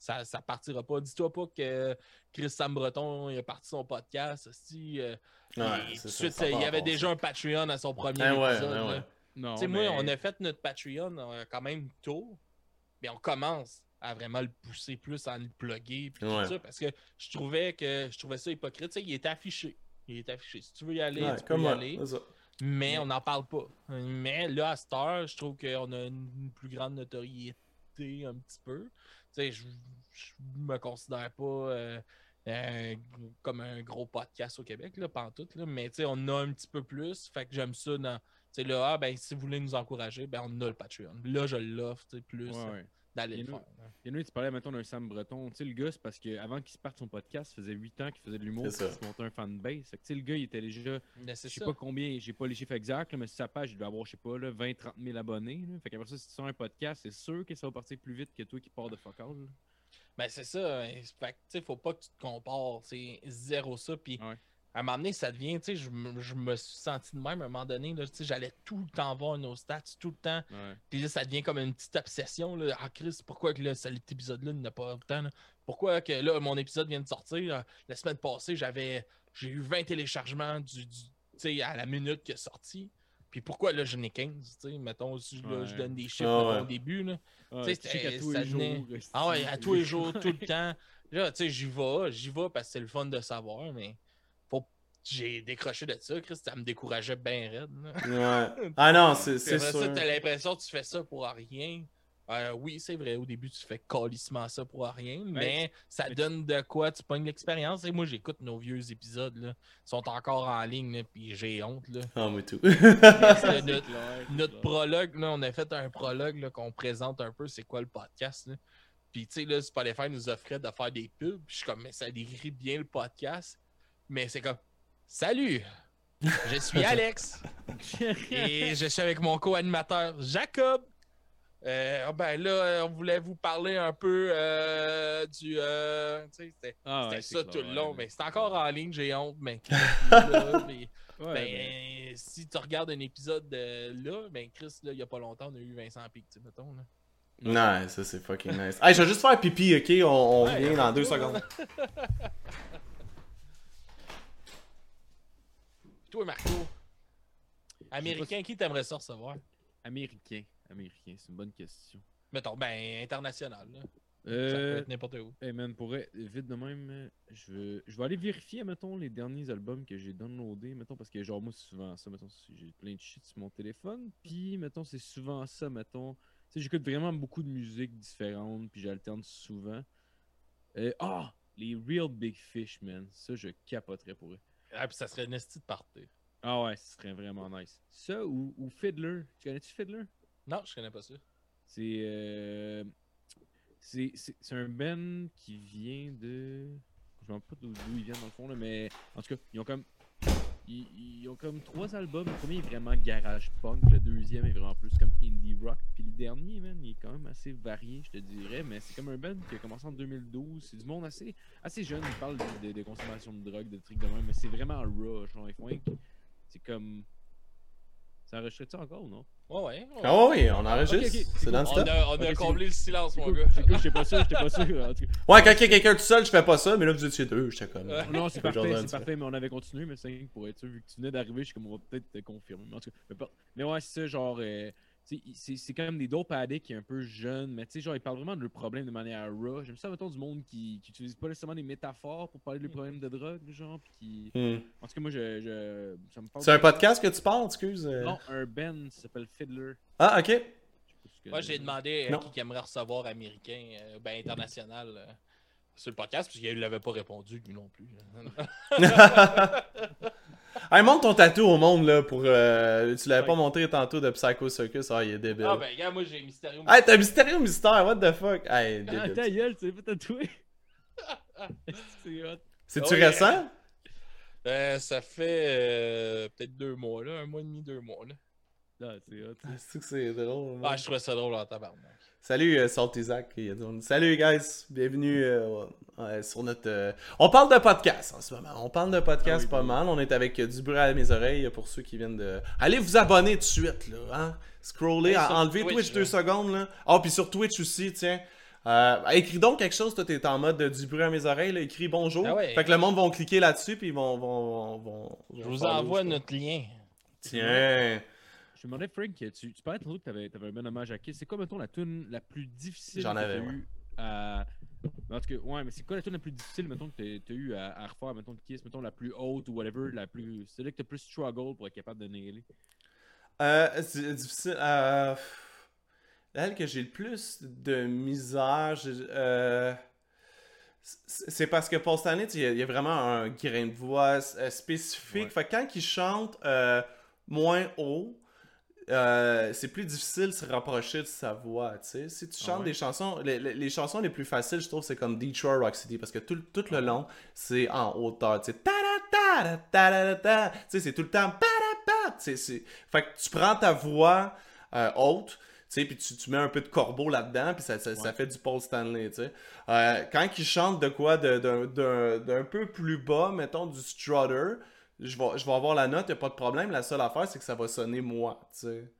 ça, ça partira pas. Dis-toi pas que Chris Sam Breton il a parti son podcast. Si, euh, Ouais, et c'est tout de ça, suite, ça il y part avait déjà ça. un Patreon à son premier ouais, épisode. ouais. Non, moi, on a fait notre Patreon euh, quand même tôt, mais on commence à vraiment le pousser plus, à le plugger, puis tout ça, parce que je trouvais que je trouvais ça hypocrite. Tu sais, il était affiché. Il est affiché. Si tu veux y aller, Ouais, tu peux y aller. Mais on n'en parle pas. Mais là, à cette heure, je trouve qu'on a une plus grande notoriété un petit peu. Sais, je, me considère pas euh, comme un gros podcast au Québec, là, pantoute, là, mais on a un petit peu plus. Fait que j'aime ça dans. Là, ah, ben, si vous voulez nous encourager, ben, on a le Patreon. Là, je l'offre, plus. Et le faire. Il y en a tu parlais maintenant d'un Sam Breton. Tu sais, le gars, c'est parce qu'avant qu'il se parte son podcast, ça faisait 8 ans qu'il faisait de l'humour, ça. se montait un fanbase. Tu sais, le gars, il était déjà. Je sais pas combien, j'ai pas les chiffres exacts, là, mais sur sa page, il doit avoir, je sais pas, là, 20-30 000 abonnés. Là. Fait qu'après ça, si tu sors un podcast, c'est sûr que ça va partir plus vite que toi qui pars de fuck all, là. Ben, c'est ça. hein. Fait que, tu sais, faut pas que tu te compares. C'est zéro ça. Puis, Ouais. À un moment donné, ça devient, tu sais, je, me- je me suis senti de même à un moment donné. là, Tu sais, j'allais tout le temps voir nos stats, tout le temps. Ouais. Puis là, ça devient comme une petite obsession. Là. Ah, Chris, pourquoi que là, cet épisode-là n'a pas autant? là? Pourquoi que là, mon épisode vient de sortir? La semaine passée, j'avais j'ai eu 20 téléchargements du, du- tu sais, à la minute qu'il est sorti. Puis pourquoi là, j'en ai 15? tu sais, Mettons, si là, je donne des chiffres Ah ouais. au début. Là. Ah, Tu sais, c'était- tous ça les jours. venait- Ah ouais, à tous les jours, tout le temps. Là, tu sais, j'y vais, j'y vais parce que c'est le fun de savoir, mais j'ai décroché de ça, Chris, ça me décourageait bien raide. là. Ouais. Ah non, c'est après ça, sûr. t'as l'impression que tu fais ça pour rien. Euh, oui, c'est vrai, au début, tu fais calissement ça pour rien, mais ça mais donne de quoi, tu pognes l'expérience. Et moi, j'écoute nos vieux épisodes, là. Ils sont encore en ligne, là, puis j'ai honte, là. Ah, moi tout. Notre, clair, notre prologue, là, on a fait un prologue là, qu'on présente un peu c'est quoi le podcast. Là. Puis, tu sais, là, Spotify nous offrait de faire des pubs. Puis je suis comme, mais ça décrit bien le podcast. Mais c'est comme, salut, je suis Alex. et je suis avec mon co-animateur Jacob. Euh, ah ben là, on voulait vous parler un peu euh, du. euh, tu sais, c'était Ah, ouais, ça clair, tout le long, ouais. mais c'est encore en ligne, j'ai honte, mais. là, Ouais, ben, si tu regardes un épisode de là, ben Chris, là, il y a pas longtemps, on a eu Vincent Pic, tu sais, mettons. Là. Non, ça c'est fucking nice. Hey, je vais juste faire pipi, ok? On, on Ouais, revient dans deux secondes. Toi, Marco, américain, qui t'aimerais ça recevoir? Américain. Américain, c'est une bonne question. Mettons, ben, international. Là. Ça peut Euh, être n'importe où. hey man, pour vite de même, euh, je veux- je vais aller vérifier, mettons, les derniers albums que j'ai downloadés, mettons, parce que genre, moi, c'est souvent ça, mettons, j'ai plein de shit sur mon téléphone, puis, mettons, c'est souvent ça, mettons, tu sais, j'écoute vraiment beaucoup de musique différente, puis j'alterne souvent. Euh, Ah! les Real Big Fish, man, ça, je capoterais pour eux. Ah, puis ça serait une de party. Ah ouais, ce serait vraiment nice. Ça ou, ou Fiddler, tu connais-tu Fiddler? Non, je connais pas ça. C'est euh, c'est un band qui vient de. Je ne sais pas d'où d'où ils viennent dans le fond, là, mais en tout cas, ils ont comme. Ils, ont comme trois albums. Le premier est vraiment garage punk, le deuxième est vraiment plus comme indie rock. Puis le dernier, man, il est quand même assez varié, je te dirais. Mais c'est comme un band qui a commencé en 2012. C'est du monde assez, assez jeune. Ils parlent de, consommation de drogue, de trucs de même. Mais c'est vraiment raw. Genre, ils font C'est comme. Ça enregistrait-tu encore ou non? Ouais, ouais. ouais. Ah oui, on enregistre. Ok, ok, c'est C'est dans le On a, on a comblé le silence, mon gars. c'est cool, j'étais pas sûr, j'étais pas sûr. En tout cas, Ouais, quand il y a quelqu'un tout seul, je fais pas ça, mais là vous étiez deux, j'étais comme. Ouais. Non, c'est parfait, c'est parfait, mais on avait continué, mais c'est pour être sûr, vu que tu venais d'arriver, je suis comme, on va peut-être te confirmer. Mais, en tout cas, mais, ouais, c'est ça, genre, euh, c'est c'est quand même des dope addicts qui est un peu jeune, mais tu sais, genre, ils parlent vraiment de leurs problèmes de manière raw. J'aime ça, mettons, du monde qui, qui utilise pas nécessairement des métaphores pour parler de leurs problèmes de drogue, genre, puis qui. Hmm. En tout cas, moi, je, je, ça me parle. C'est un podcast que tu parles, excuse? euh? Non, un band, ça s'appelle Fiddler. Ah, ok. Que- Moi, j'ai demandé euh, qui qui aimerait recevoir américain, euh, ben international, euh, sur le podcast, parce qu'il l'avait pas répondu, lui non plus. hey, montre ton tatou au monde, là, pour. euh, tu l'avais Ouais. pas montré tantôt de Psycho Circus. Ah, il est débile. ah, ben, gars, moi, j'ai Mystérieux. Hey, t'as Mystérieux Mystère, what the fuck? Hey, Ah, débile. ta gueule, tu l'as fait tatouer. c'est hot. C'est-tu Oh, récent? Euh, ça fait euh, peut-être deux mois, là, un mois et demi, deux mois. Là. Ah, c'est hot. C'est que c'est drôle. Ah, je trouvais ça drôle en tabarnak. Salut euh, a dit- Salut guys, bienvenue euh, sur notre. euh, On parle de podcast en ce moment. On parle de podcast Ah oui, pas oui. mal. On est avec euh, du bruit à mes oreilles pour ceux qui viennent de. Allez vous abonner tout de suite là, hein. Scroller, Hey, en- sur enlevez Twitch, Twitch, deux secondes là. Ah puis sur Twitch aussi, tiens. Écris donc quelque chose, toi t'es en mode de du bruit à mes oreilles, là. écris bonjour. Ah ouais. Fait que le monde vont cliquer là-dessus puis ils vont, vont, vont, Je vous envoie notre lien. Tiens. Je me demandais, Frank, tu, tu parlais tantôt que t'avais, t'avais un bon hommage à Kiss. C'est quoi, mettons, la tune la plus difficile J'en que avais, t'as eu à. En tout cas, ouais, mais c'est quoi la tune la plus difficile, mettons, que t'as, eu à, à refaire, mettons, de Kiss, mettons, la plus haute ou whatever, la plus. Celle-là que t'as plus struggle pour être capable de nailer. Euh, c'est difficile. Euh, elle que j'ai le plus de misère, euh, c'est c'est parce que tu sais, il y a- il y, a vraiment un grain de voix euh, spécifique. Ouais. Fait que quand il chante euh, moins haut, euh, c'est plus difficile de se rapprocher de sa voix, tu sais. Si tu Ah chantes ouais? des chansons, les, les- les chansons les plus faciles, je trouve, c'est comme Detroit Rock City, parce que tout, le- tout le long, c'est en hauteur, tu sais. Tu sais, c'est tout le temps c'est- Fait que tu prends ta voix euh, haute, tu sais, puis tu, tu mets un peu de corbeau là-dedans, puis ça, ça, fait du Paul Stanley, tu sais. Euh, quand il chante de quoi, de- d'un- d'un d'un peu plus bas, mettons du strutter, je vais, je vais avoir la note, y a pas de problème. La seule affaire, c'est que ça va sonner moi, tu sais.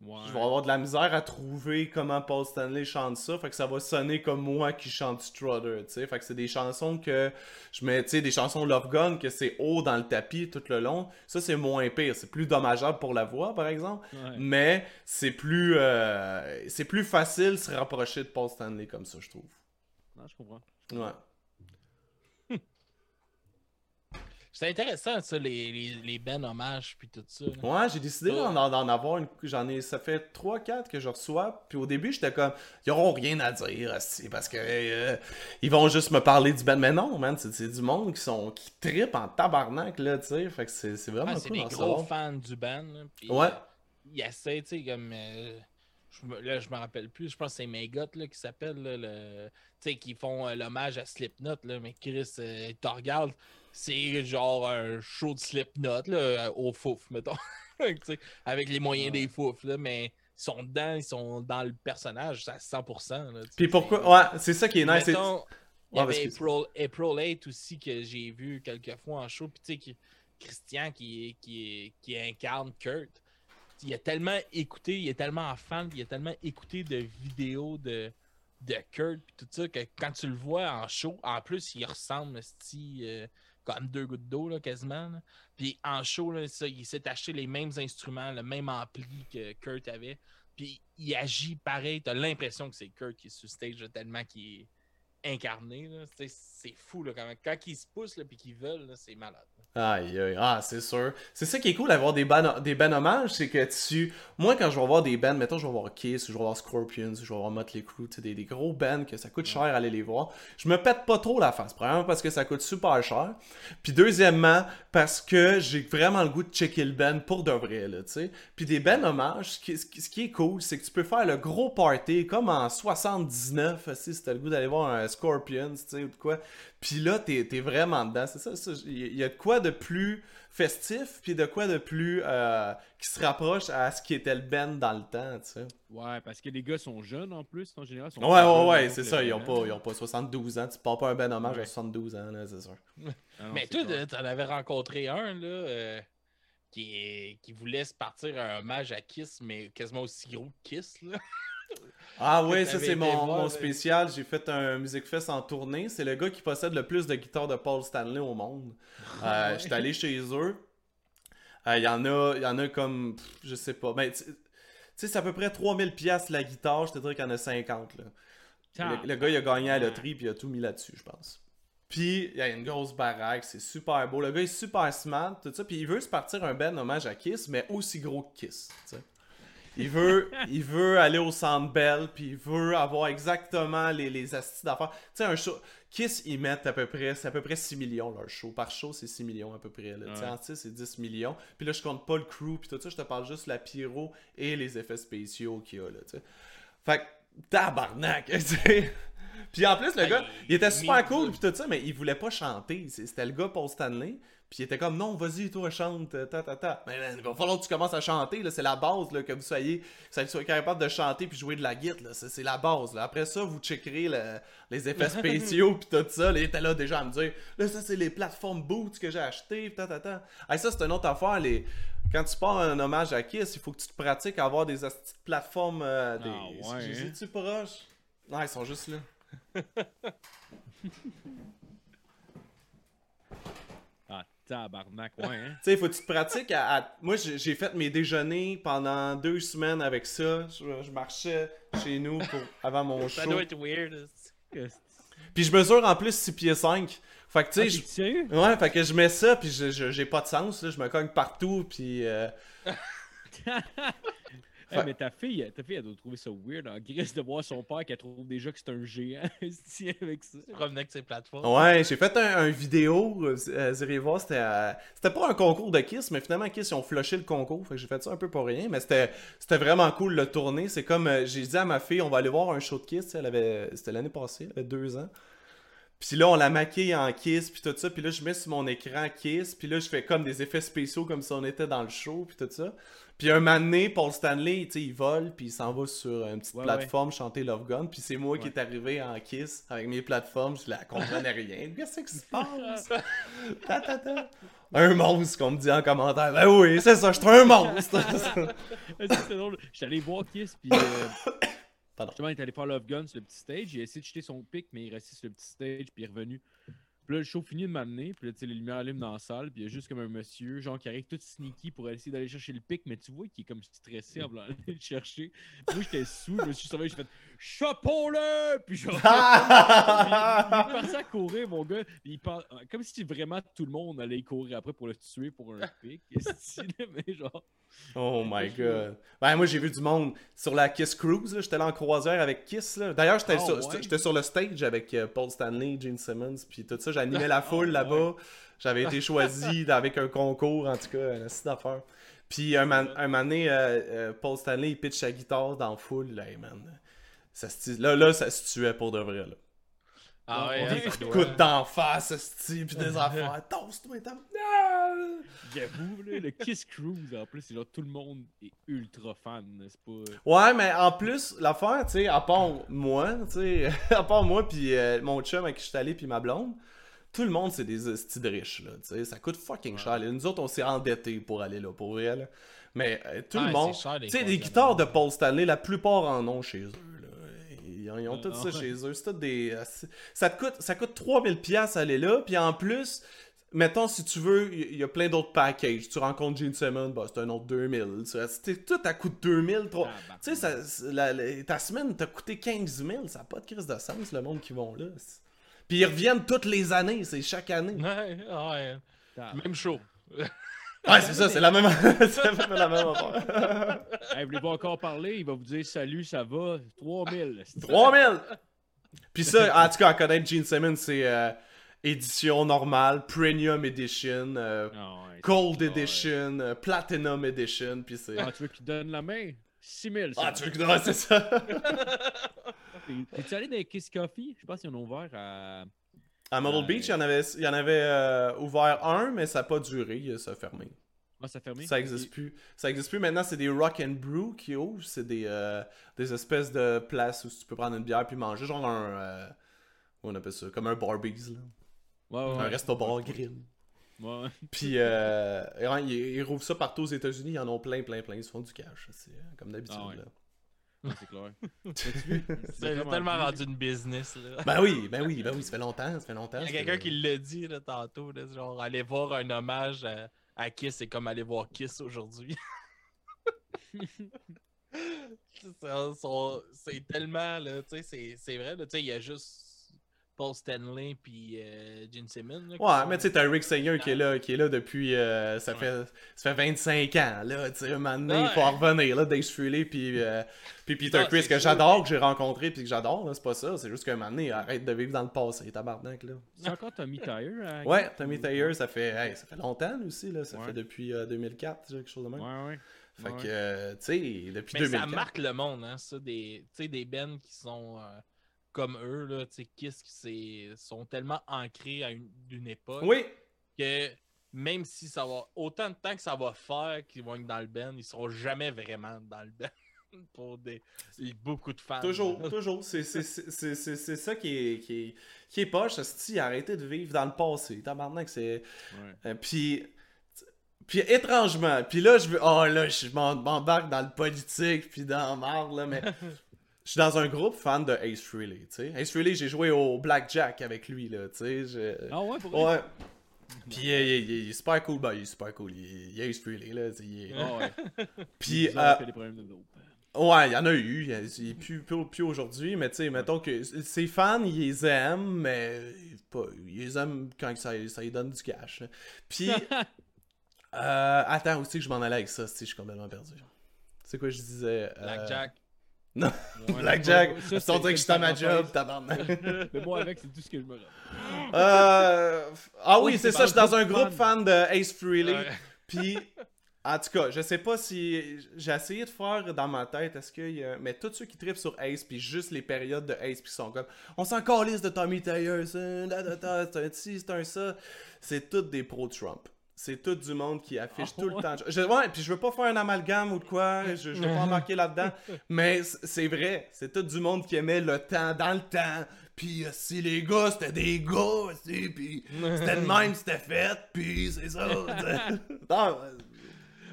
Ouais. Je vais avoir de la misère à trouver comment Paul Stanley chante ça, fait que ça va sonner comme moi qui chante Strutter, tu sais. Fait que c'est des chansons que je mets, tu sais, des chansons Love Gun que c'est haut dans le tapis tout le long. Ça, c'est moins pire. C'est plus dommageable pour la voix, par exemple. Ouais. Mais c'est plus, euh, c'est plus facile de se rapprocher de Paul Stanley comme ça, je trouve. Non, je comprends. Ouais. C'est intéressant, ça, les, les, les ben hommages puis tout ça. là. Ouais, j'ai décidé Ouais. d'en, avoir une. J'en ai. Ça fait 3-4 que je reçois. Puis au début, j'étais comme. Ils auront rien à dire, parce que. euh, ils vont juste me parler du band. Mais non, man, c'est, c'est du monde qui sont. qui trippent en tabarnak, là, tu sais. Fait que c'est, c'est vraiment c'est cool des d'en gros savoir. fans du band. là, Ouais. euh, ils essaient, tu sais, comme. euh, là, je me rappelle plus. Je pense que c'est Megot là, qui s'appelle. le- Tu sais, qui font euh, l'hommage à Slipknot. Là, mais Chris, euh, tu regardes, c'est genre un show de Slipknot là, au fouf, mettons. Avec les moyens des fouf. Là, mais ils sont dedans, ils sont dans le personnage à 100%. Là, tu sais, Puis pourquoi. Ouais, c'est ça qui est nice. Mettons, il y avait. April, April 8 aussi que j'ai vu quelques fois en show. Puis tu sais, qui- Christian qui, qui, qui incarne Kurt, il a tellement écouté, il est tellement fan, il a tellement écouté de vidéos de, de Kurt puis tout ça que quand tu le vois en show, en plus il ressemble esti, euh, comme deux gouttes d'eau là, quasiment. Puis en show, là, ça, il s'est acheté les mêmes instruments, le même ampli que Kurt avait. Puis il agit pareil. T'as l'impression que c'est Kurt qui est sur stage tellement qu'il est incarné. C'est fou là, quand, quand ils se poussent et qu'ils veulent, c'est malade. Aïe, aïe, ah, c'est sûr. C'est ça qui est cool d'avoir des bands, des bands hommages, c'est que tu. Moi, quand je vais voir des bands, mettons, je vais voir Kiss, ou je vais voir Scorpions, ou je vais voir Motley Crue, tu sais, des, des gros bands que ça coûte cher aller les voir, je me pète pas trop la face. Premièrement, parce que ça coûte super cher. Puis deuxièmement, parce que j'ai vraiment le goût de checker le band pour de vrai, là, tu sais. Puis des bands hommages, ce qui, ce est cool, c'est que tu peux faire le gros party, comme en 79, si t'as le goût d'aller voir un Scorpions, tu sais, ou de quoi. Puis là, t'es es vraiment dedans. C'est ça, ça. Il y a de quoi de plus festif, puis de quoi de plus euh, qui se rapproche à ce qui était le band dans le temps, tu sais. Ouais, parce que les gars sont jeunes en plus, en général. sont Ouais, ouais, jeunes ouais, c'est ça. Ils ont, pas, ils ont pas 72 ans. Tu pars pas un band hommage à Ouais. 72 ans, là, c'est sûr. Ah non, Mais toi, t'en avais rencontré un là, euh, qui, est- qui voulait se partir un hommage à Kiss, mais quasiment aussi gros que Kiss. Là. Ah ouais, ça c'est mon, voir, mon là. spécial. J'ai fait un Music Fest en tournée. C'est le gars qui possède le plus de guitares de Paul Stanley au monde. Euh, J'étais allé chez eux. Euh, Il y en a, il y en a comme, pff, je sais pas. Mais tu tu sais, c'est à peu près 3000 pièces la guitare. Je te dirais qu'il y en a 50 là. Le, le gars, il a gagné à la loterie, puis il a tout mis là-dessus, je pense. Puis, il y a une grosse baraque, c'est super beau. Le gars est super smart, tout ça. Puis, il veut se partir un band hommage à Kiss, mais aussi gros que Kiss, tu sais. Il veut, il veut aller au Centre Bell, puis il veut avoir exactement les, les astis d'affaires. Tu sais, un show... Kiss, ils mettent à peu près... C'est à peu près 6 millions, leur show. Par show, c'est 6 millions à peu près. Là. Tu sais, c'est 10 millions. Puis là, je compte pas le crew, puis tout ça. Je te parle juste de la pyro et les effets spéciaux qu'il y a, là, tu sais. Fait que, tabarnak, tu sais. Puis en plus, le Ah, gars, il- était super cool, puis tout ça, mais il voulait pas chanter. C'était le gars Paul Stanley. Puis il était comme, non, vas-y, toi, chante, ta, ta, ta. Mais il va falloir que tu commences à chanter, là. C'est la base, là, que vous soyez, que vous soyez capable de chanter puis jouer de la guitare, là. C'est la base, là. Après ça, vous checkerez le- les effets spéciaux puis tout ça. Là, il était là déjà à me dire, là, ça, c'est les plateformes boots que j'ai achetées, ta, ta, ta. Hey, ça, c'est une autre affaire, les... Quand tu pars un hommage à Kiss, il faut que tu te pratiques à avoir des plateformes. euh, des... Ah ouais, hein? J'ai-tu proche? Non, ils sont juste là. Ah, tabarnak, ouais, hein. Tu sais, il faut que tu te pratiques à. à- Moi, j'ai j'ai fait mes déjeuners pendant deux semaines avec ça. Je, je marchais chez nous pour... avant mon Ça show. doit être weird. Puis je mesure en plus 6 pieds 5. Fait que tu Ah, sais, sérieux? je- ouais, fait que je mets ça, puis je- je- j'ai pas de sens, là. Je me cogne partout, puis. euh, Hey, mais ta fille, ta fille, elle doit trouver ça weird en grise de voir son père qui trouve déjà que c'est un géant avec ça. Il revenait avec ses plateformes. Ouais, j'ai fait un, un vidéo, euh, euh, vous irez voir, c'était euh, c'était pas un concours de Kiss, mais finalement Kiss ils ont flushé le concours, fait que j'ai fait ça un peu pour rien, mais c'était c'était vraiment cool le tourner, c'est comme, euh, j'ai dit à ma fille, on va aller voir un show de Kiss, elle avait, c'était l'année passée, elle avait deux ans, puis là on l'a maquillé en Kiss, puis tout ça, puis là je mets sur mon écran Kiss, puis là je fais comme des effets spéciaux comme si on était dans le show, puis tout ça, puis un moment donné, Paul Stanley, tu sais, il vole, puis il s'en va sur une petite Ouais, plateforme chanter Love Gun, puis c'est moi qui est arrivé en Kiss avec mes plateformes, je la comprenais rien. Qu'est-ce qui se passe? Ta, ta, ta. Un monstre qu'on me dit en commentaire. Ben oui, c'est ça, je suis un monstre. C'est drôle. J'étais allé voir Kiss, puis euh, Pardon. justement, il est allé faire Love Gun sur le petit stage. Il a essayé de jeter son pic, mais il est resté sur le petit stage, puis il est revenu. Puis là, le show finit de m'amener, puis là, tu sais, les lumières allument dans la salle, puis il y a juste comme un monsieur, genre, qui arrive tout sneaky pour essayer d'aller chercher le pic, mais tu vois qu'il est comme stressé en voulant aller le chercher. Moi, j'étais sous, je me suis sauvé, j'ai fait « Chapeau-le! » Puis genre, il, il est parti à courir, mon gars, il part- comme si vraiment tout le monde allait courir après pour le tuer pour un pic. mais genre... Oh my god. Ben, moi, j'ai vu du monde sur la Kiss Cruise. J'étais là en croisière avec Kiss. D'ailleurs, j'étais Ah, sur, ouais? sur le stage avec euh, Paul Stanley, Gene Simmons, puis tout ça. J'animais la foule Ah, là-bas. J'avais été choisi avec un concours, en tout cas, un assis d'affaires. Puis un, man, un moment donné, euh, euh, Paul Stanley, il pitch sa guitare dans la foule. Là, hey, man. Ça se, là, là, ça se tuait pour de vrai. Là. Ah ouais, on ça doit- Coup d'en face, esti, puis des affaires. Toast-toi, t'as- là, le Kiss Cruise, en plus, c'est genre tout le monde est ultra fan, c'est pas... Ouais, mais en plus, l'affaire, tu sais, à part moi, tu sais, à part moi, puis euh, mon chum avec qui je suis allé, puis ma blonde, tout le monde, c'est des de riches, là, tu sais, ça coûte fucking cher. là. Nous autres, on s'est endettés pour aller là, pour vrai, là. Mais euh, tout Ouais, le monde, les tu sais, des concerts. guitares de Paul Stanley, la plupart en ont chez eux, là. Ils ont, ils ont Ah, tout ça chez eux. C'est tout des... euh, Ça te coûte, ça coûte 3000 pièces aller là, puis en plus... Mettons, si tu veux, il y- a plein d'autres packages. Tu rencontres Gene Simmons, bah, c'est un autre 2000. Ça- c'est- Tout à coût de 2000, 3... Ah, Tu sais, la- la- ta semaine t'a coûté 15 000, ça n'a pas de crise de sens, le monde qui vont là. Puis ils reviennent toutes les années, c'est chaque année. Ouais, ouais. Même show. Ouais, c'est ça, c'est la même, c'est la même affaire. Hey, encore parler? Il va vous dire salut, ça va? 3000. c'est- 3000! Puis ça, en tout cas, à connaître Gene Simmons, c'est euh, édition normale, Premium Edition, euh, Ah ouais, Gold Edition, euh, Platinum Edition, puis c'est... Ah, tu veux qu'il donne la main? 6000. Ah, tu veux que... Ouais, c'est ça! T'es- T'es-tu allé dans les Kiss Coffee? Je pense qu'ils en ont ouvert à. À Model. Beach, il y en avait, il y en avait euh, ouvert un, mais ça n'a pas duré, ça a fermé. Ah, ça a fermé? Ça existe plus. Ça existe plus. Maintenant, c'est des Rock and Brew qui ouvrent. C'est des, euh, des espèces de places où tu peux prendre une bière puis manger. Genre un. euh, on appelle ça? Comme un Barbies, là. Ouais, ouais, Un ouais. resto-bar grill. Ouais. Puis, euh, ouais, ils, ils rouvrent ça partout aux États-Unis. Ils en ont plein, plein, plein. Ils se font du cash. C'est euh, comme d'habitude. Ah ouais. là. C'est clair. C'est tellement rendu une business. Là. Ben oui, ben oui, ben oui. Ça fait longtemps. Ça fait longtemps. Il y a quelqu'un qui l'a dit là, tantôt, là, genre aller voir un hommage à, à Kiss, c'est comme aller voir Kiss aujourd'hui. C'est- tellement, là, tu sais, c'est- c'est vrai, là, tu sais, il y a juste Paul Stanley puis euh, Gene Simmons. là, Ouais, mais tu sais, t'as Rick Sayer qui est là, qui est là depuis. euh, ça, fait, ça fait 25 ans, là. Tu sais, un moment donné, il faut revenir, là. Dave puis, euh, puis Peter Ah, Chris, que j'adore, que j'ai rencontré, puis que j'adore, là. C'est pas ça. C'est juste qu'un moment donné, arrête de vivre dans le passé, tabarnak, là. C'est encore Tommy Tire? à- Ouais, Tommy Thayer, ça fait, hey, ça fait longtemps, aussi, là. Ça Ouais. fait depuis euh, 2004, quelque chose de même. Ouais, ouais. Fait Ouais, que, euh, tu sais, depuis Mais 2004. ça marque le monde, hein, ça, des, tu sais, des bands qui sont euh, comme eux, là, tu sais, Kiss, qui c'est- sont tellement ancrés à une, d'une époque Oui, que même si ça va, autant de temps que ça va faire qu'ils vont être dans le band, ils seront jamais vraiment dans le band pour des, beaucoup de fans. Toujours, toujours. C'est c'est- c'est- c'est- c'est- c'est ça qui est, qui est, qui est poche. Si arrêtez de vivre dans le passé. Tabarnak, c'est. ouais. Euh, puis. Puis étrangement, puis là je veux oh là je m'embarque dans le politique puis dans marre là mais je suis dans un groupe fan de Ace Frehley, tu sais. Ace Frehley, j'ai joué au blackjack avec lui là, tu sais, je- Ah ouais, pour? Ouais. Puis il, est- il est super cool, ben il est super cool, il est, il est Ace Frehley là, tu sais, est- Ah ouais. Puis Bizarre euh, des problèmes de dope. Ouais, il y en a eu. Il y a- il est plus, plus, plus aujourd'hui, mais tu sais, mettons que ses fans, ils les aiment, mais pas, ils les aiment quand ça, ça lui donne du cash. hein. Puis, euh, attends aussi que je m'en allais avec ça, si je suis complètement perdu. C'est quoi je disais? euh, Blackjack. Non, Ouais, Blackjack. ça, Ça, on dirait que c'est j'étais à ma job, tabarnak. Mais moi, avec, c'est tout ce que je me rappelle. Euh, ah oui, Oui, c'est ça, je suis dans le un groupe fan de Ace Frehley. Ouais. Puis, en tout cas, je sais pas si. J'ai essayé de faire dans ma tête, est-ce qu'il y a. Mais tous ceux qui trippent sur Ace, puis juste les périodes de Ace, puis qui sont comme. On s'en calisse de Tommy Taylor, da, c'est un ci, c'est un ça. C'est tous des pro-Trump. C'est tout du monde qui affiche Ah tout le ouais? temps. Je, ouais, puis je veux pas faire un amalgame ou de quoi, je, je veux pas embarquer là-dedans, mais c'est vrai. C'est tout du monde qui aimait le temps dans le temps. Puis euh, si les gars, c'était des gars, aussi, puis c'était le même, c'était fait, puis c'est ça. non, euh,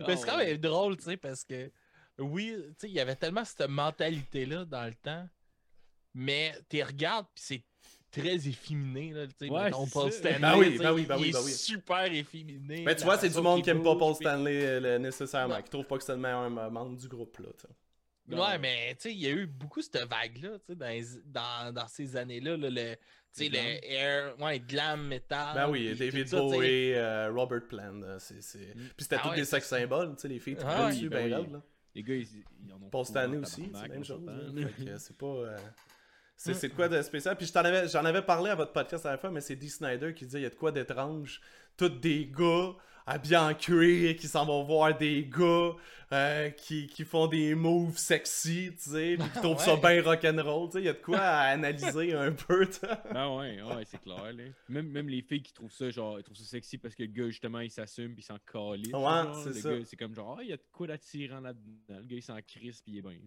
Mais c'est quand même drôle, tu sais, parce que oui, tu sais, il y avait tellement cette mentalité-là dans le temps, mais tu regardes, puis c'est très efféminé. Là, tu sais, Ouais, mettons, c'est Paul. Stanley. Ben oui, tu ben oui, ben il oui, est ben super efféminé. Mais tu la vois, c'est du monde qui aime pas Paul Stanley euh, le- nécessairement, qui trouve pas que c'est le meilleur euh, membre du groupe là. tu sais. Ouais, mais tu sais, il y a eu beaucoup cette vague-là, tu sais, dans, dans, dans ces années-là, là, le, tu sais, Le air, ouais, glam, metal. Ben oui, David tu. Bowie, euh, Robert Plant, c'est, c'est... Mm. Puis c'était Ah tous ouais, des sex symboles, tu sais, les filles tout Ah dessus, ben ben oui. là. Les gars, ils, ils en ont Paul Stanley en aussi, c'est la même on chose. Fait que c'est pas... euh, C'est, Mm. c'est de quoi de spécial? Puis je t'en avais, j'en avais parlé à votre podcast à la fois, mais c'est Dee Snyder qui disait il y a de quoi d'étrange. Tous des gars habillés en cuir qui s'en vont voir des gars euh, qui, qui font des moves sexy, tu sais, puis qui trouvent ça bien rock'n'roll. Tu sais, il y a de quoi à analyser un peu. tu sais. Ben ouais, ouais, c'est clair. Là. Même, même les filles qui trouvent ça, genre, ils trouvent ça sexy parce que le gars, justement, il s'assume puis il s'en calisse. Ouais, c'est ça. C'est comme genre, ah, il y a de quoi d'attirant là-dedans. Le gars, il s'en crisse puis il est bien.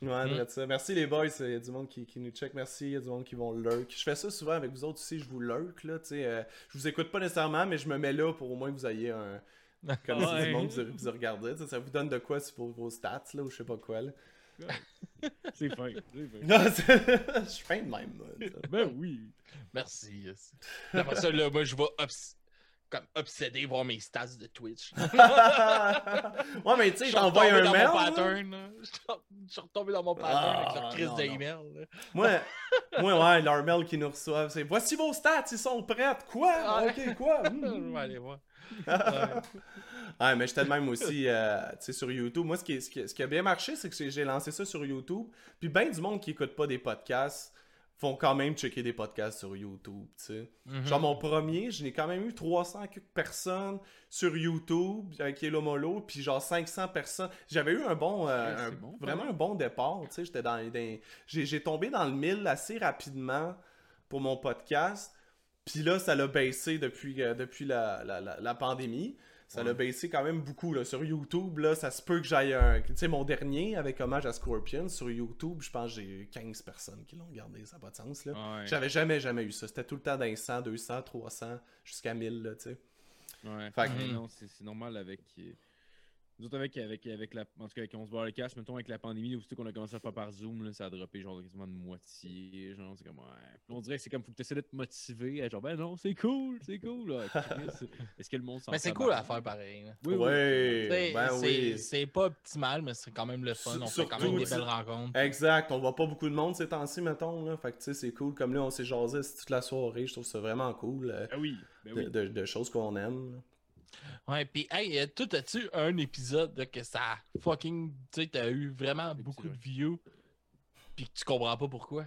Ouais, Mm. ça. Merci les boys, il y a du monde qui, qui nous check, merci, il y a du monde qui vont lurk. Je fais ça souvent avec vous autres aussi, je vous lurk, là, tu sais. euh, je vous écoute pas nécessairement, mais je me mets là pour au moins que vous ayez un... Comme si Ouais. du monde vous, vous regardez, ça vous donne de quoi sur vos, vos stats, là, ou je sais pas quoi, là. C'est fin, c'est. Non, je suis fin de même. Ben oui. Merci. Après ça, là, moi, je vais obs- comme obsédé voir mes stats de Twitch. ouais, mais tu sais, Je j'envoie un dans mail. mon là. pattern. là. Je suis- Je retombé dans mon pattern avec Ah, leur crise non, d'email. Moi, moi, ouais, leur mail qu'ils nous reçoivent, c'est Voici vos stats, ils sont prêts. Quoi? Ouais. Ok, quoi? Je Hmm. vais aller voir. Ouais, mais j'étais de même aussi euh, tu sais, sur YouTube. Moi, ce qui, ce, qui, ce qui a bien marché, c'est que j'ai- j'ai lancé ça sur YouTube. Puis ben du monde qui écoute pas des podcasts font quand même checker des podcasts sur YouTube, tu sais. Mhm. Genre mon premier, je n'ai quand même eu 300 quelques personnes sur YouTube avec Hello Molo, puis genre 500 personnes. J'avais eu un bon, euh, un- bon, vraiment ouais. un bon départ, tu sais. J'étais dans, j'ai, j'ai tombé dans le mille assez rapidement pour mon podcast. Puis là, ça l'a baissé depuis, euh, depuis la, la, la, la pandémie. Ça l'a baissé quand même beaucoup. Là. Sur YouTube, là, ça se peut que j'aille un. Tu sais, mon dernier avec hommage à Scorpion, sur YouTube, je pense que j'ai eu 15 personnes qui l'ont regardé. Ça n'a pas de sens. Là. Ouais. J'avais jamais, jamais eu ça. C'était tout le temps d'un 100, 200, 300, jusqu'à 1000, là, tu sais. Ouais. Fait que- Mais non, c'est c'est normal avec. Nous autres, avec, avec, avec la. En tout cas, avec on se barre le casque, mettons, avec la pandémie, aussitôt qu'on a commencé à faire par Zoom, là, ça a droppé genre quasiment de moitié. Genre, c'est comme. Ouais. On dirait que c'est comme, faut que tu essaies d'être motivé. à Genre, ben non, c'est cool, c'est cool. Est-ce que le monde s'en Mais c'est cool à faire pareil. là. Oui, oui. ouais, T'sais, ben c'est oui. c'est pas optimal, mais c'est quand même le fun. Sur- On fait quand même des t'sais- belles rencontres. Exact, on voit pas beaucoup de monde ces temps-ci, mettons. Là. Fait que tu sais, c'est cool. Comme là, on s'est jasé toute la soirée. Je trouve ça vraiment cool. euh, Ah oui, ben de, oui. de- de choses qu'on aime. Ouais, pis hey, euh, toi, as-tu un épisode là, que ça a fucking. Tu sais, t'as eu vraiment beaucoup de views, pis que tu comprends pas pourquoi?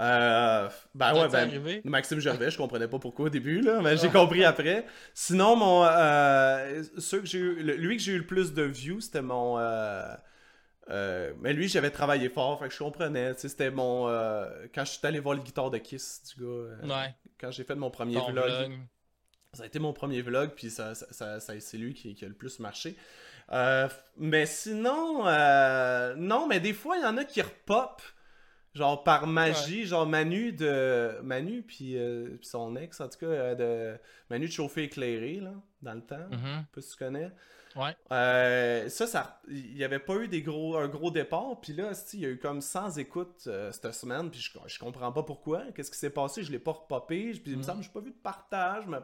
Euh, ben Ça ouais, ben, arrivé? Maxime Gervais, je comprenais pas pourquoi au début, là, mais j'ai compris après. Sinon, mon, euh, ceux que j'ai eu, lui que j'ai eu le plus de views, c'était mon. euh, euh, mais lui, j'avais travaillé fort, fait que je comprenais. tu sais, C'était mon. euh, quand je suis allé voir les guitares de Kiss, du gars. euh, Ouais, Quand j'ai fait mon premier ton vlog. vlog. Ça a été mon premier vlog, puis ça, ça, ça- ça- c'est lui qui, qui a le plus marché. Euh, mais sinon, euh, non, mais des fois, il y en a qui repopent, genre par magie, genre Manu de Manu, puis euh, puis son ex, en tout cas, de Manu de Chauffer Éclairé, là, dans le temps. Je sais Mhm. pas si tu connais. Ouais. Ça, ça, il n'y avait pas eu des gros, un gros départ. Puis là, il y a eu comme 100 écoutes cette semaine. Puis je, je comprends pas pourquoi. Qu'est-ce qui s'est passé? Je l'ai pas repopé. Puis il me Mm. semble que j'ai pas vu de partage. Mais...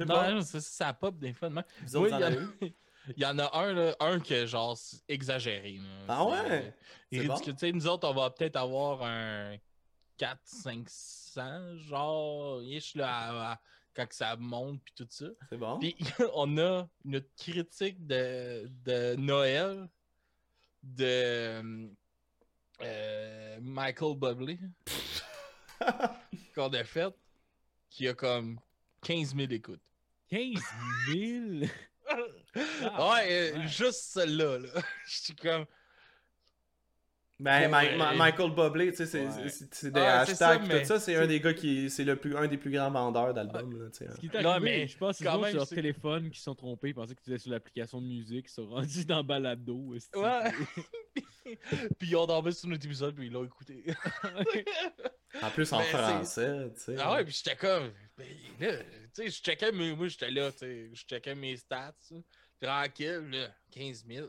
Sais Non, pas. non, ça, ça pop des fois de même. Vous Oui, autres, il y, en a- eu? il y en a un, là, un que genre exagéré. là. Ah ouais? c'est bon? Tu sais, nous autres, on va peut-être avoir un 400-500, genre, ish, là, à- à- quand ça monte, puis tout ça. C'est bon. Puis on a notre critique de, de Noël de euh, Michael Bublé qu'on a fait, qui a comme 15 000 écoutes. 15 000 ouais, Ah, euh, ouais. juste celle-là. Là. Je suis comme. Ben, Ouais. Ma- Ma- Michael Bublé, tu sais, c'est Ouais. c'est- c'est des Ah, c'est ça, hashtags. mais tout ça, c'est un des gars qui. C'est le plus, un des plus grands vendeurs d'albums. là, tu sais. Ce qui est Non, mais je pense que c'est quand sur même, leur téléphone qui se sont trompés, ils pensaient que tu étais sur l'application de musique, ils sont rendus dans Balado. Ouais. puis ils ont tombé sur notre épisode, puis ils l'ont écouté. En plus, en français, tu sais. Ah ouais, puis j'étais comme. Ben, là, tu sais, je checkais mes. Moi, j'étais là, tu sais, je checkais mes stats. Tranquille, là, 15 000.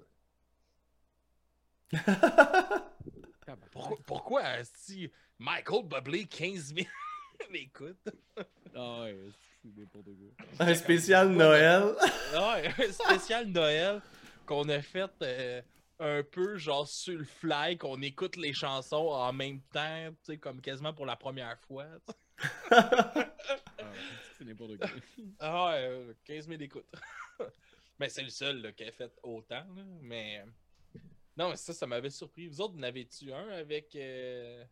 Tabarnak. Pourquoi, pourquoi si Michael Bublé 15 000 écoute? Ah ouais, c'est n'importe quoi. Un spécial Noël. Ouais, un spécial Noël qu'on a fait euh, un peu genre sur le fly, qu'on écoute les chansons en même temps, tu sais, comme quasiment pour la première fois. Ah, c'est n'importe quoi. Ah ouais, euh, 15 000 écoutes. mais c'est le seul là, qui a fait autant. là, Mais non, mais ça, ça m'avait surpris. Vous autres, vous en avez-tu un avec euh,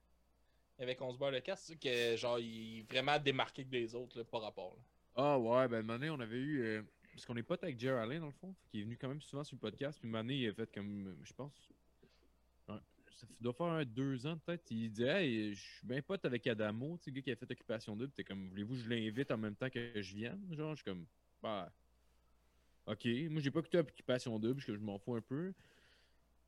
avec 11 beurre le casse, que genre il est vraiment démarqué que des autres là, par rapport. Ah ouais, ben année, on avait eu. euh, parce qu'on est potes avec Jerry Allen, dans le fond, qui est venu quand même souvent sur le podcast. Puis année, il a fait comme. euh, Je pense. Ça doit faire un, deux ans peut-être. Il disait Hey, je suis bien pote avec Adamo, tu sais, le gars qui a fait Occupation 2. Puis t'es comme, voulez-vous que je l'invite en même temps que je vienne Genre, je suis comme, bah. Ok, moi j'ai pas écouté Occupation 2 parce que je m'en fous un peu.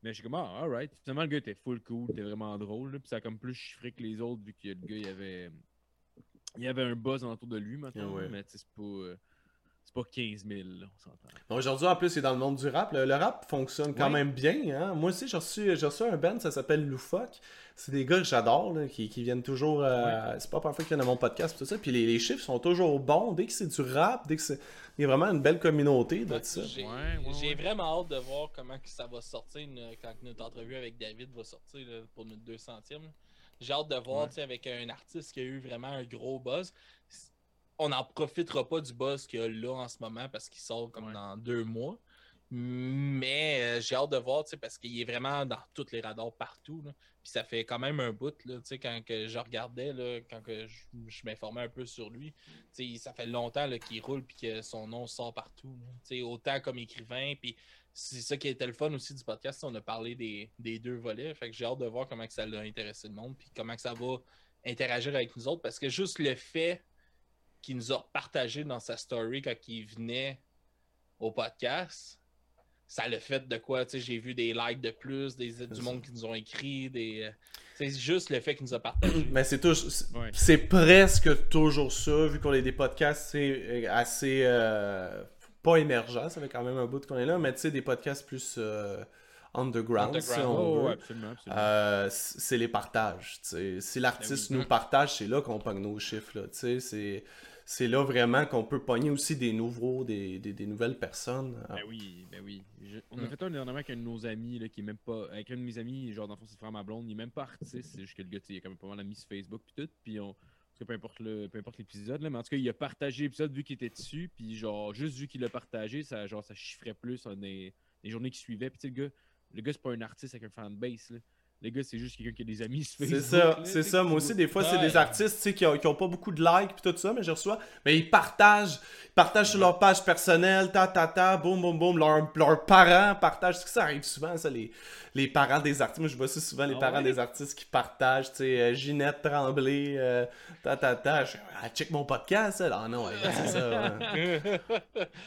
Mais je suis comme, ah, alright. Finalement, le gars était full cool, était vraiment drôle. là, Puis ça a comme plus chiffré que les autres, vu que le gars, il avait. Il y avait un buzz autour de lui maintenant. Ouais. Mais tu sais, c'est pas. C'est pas 15 000, là, on s'entend. Bon, Aujourd'hui, en plus, c'est dans le monde du rap. Le, le rap fonctionne quand même bien. Hein? Moi aussi, j'ai reçu, j'ai reçu un band, ça s'appelle Loufoque. C'est des gars que j'adore, là, qui, qui viennent toujours. euh, C'est pas la première fois qu'ils viennent à mon podcast, tout ça. Puis les, les chiffres sont toujours bons. Dès que c'est du rap, dès que c'est. Il y a vraiment une belle communauté de ça. J'ai Ouais, ouais, j'ai ouais. vraiment hâte de voir comment que ça va sortir une- quand notre entrevue avec David va sortir là, pour notre 200e. là. J'ai hâte de voir Ouais. avec un artiste qui a eu vraiment un gros buzz. On n'en profitera pas du buzz qu'il y a là en ce moment parce qu'il sort comme Ouais. dans deux mois. Mais euh, j'ai hâte de voir parce qu'il est vraiment dans tous les radars partout. là. Puis ça fait quand même un bout là, quand que je regardais, là, quand que je, je m'informais un peu sur lui. Ça fait longtemps qu'il roule puis que son nom sort partout. autant comme écrivain, puis c'est ça qui était le fun aussi du podcast. On a parlé des, des deux volets. Fait que j'ai hâte de voir comment que ça l'a intéressé le monde, puis comment que ça va interagir avec nous autres. Parce que juste le fait qu'il nous a partagé dans sa story quand il venait au podcast, ça le fait de quoi? Tu sais, j'ai vu des likes de plus, des, du monde qui nous ont écrit, des. euh, C'est juste le fait qu'il nous a partagé. Mais c'est toujours. c'est- Ouais. Presque toujours ça, vu qu'on est des podcasts c'est euh, assez. euh, pas émergents, ça fait quand même un bout qu'on est là, mais tu sais, des podcasts plus euh, underground, si on Oh, veut. Euh, c'est les partages. tu sais. Si l'artiste Ben oui. nous partage, c'est là qu'on pogne nos chiffres. Là, tu sais. c'est, c'est là vraiment qu'on peut pogner aussi des nouveaux, des, des, des nouvelles personnes. Ah, Ben oui, ben oui. Je- on a Mm. fait un dernièrement avec un de nos amis, là, qui est même pas. Avec un de mes amis, genre, dans le fond, c'est frère ma blonde, il est même pas artiste, c'est juste que le gars, il a quand même pas mal d'amis sur Facebook, puis tout, puis on. parce que peu importe le peu importe l'épisode, là, mais en tout cas, il a partagé l'épisode vu qu'il était dessus, puis genre, juste vu qu'il l'a partagé, ça, genre, ça chiffrait plus dans les, les journées qui suivaient, puis tu sais, le gars, le gars, c'est pas un artiste avec un fanbase, là. Le gars, c'est juste quelqu'un qui a des amis C'est ça, c'est ça. Moi aussi, des fois, c'est des artistes qui, ont, qui ont pas beaucoup de likes puis tout ça, mais je reçois. Mais ils partagent, ils partagent sur leur page personnelle, ta ta ta, boum boum boum. Leurs parents partagent. Parce que ça arrive souvent, ça, les, les parents des artistes. Moi, je vois ça souvent, les Ah parents ouais? des artistes qui partagent, tu sais, euh, Ginette Tremblay, euh, ta ta ta. Je, ah, check mon podcast, elle. Ah non, ouais, c'est ça. ouais.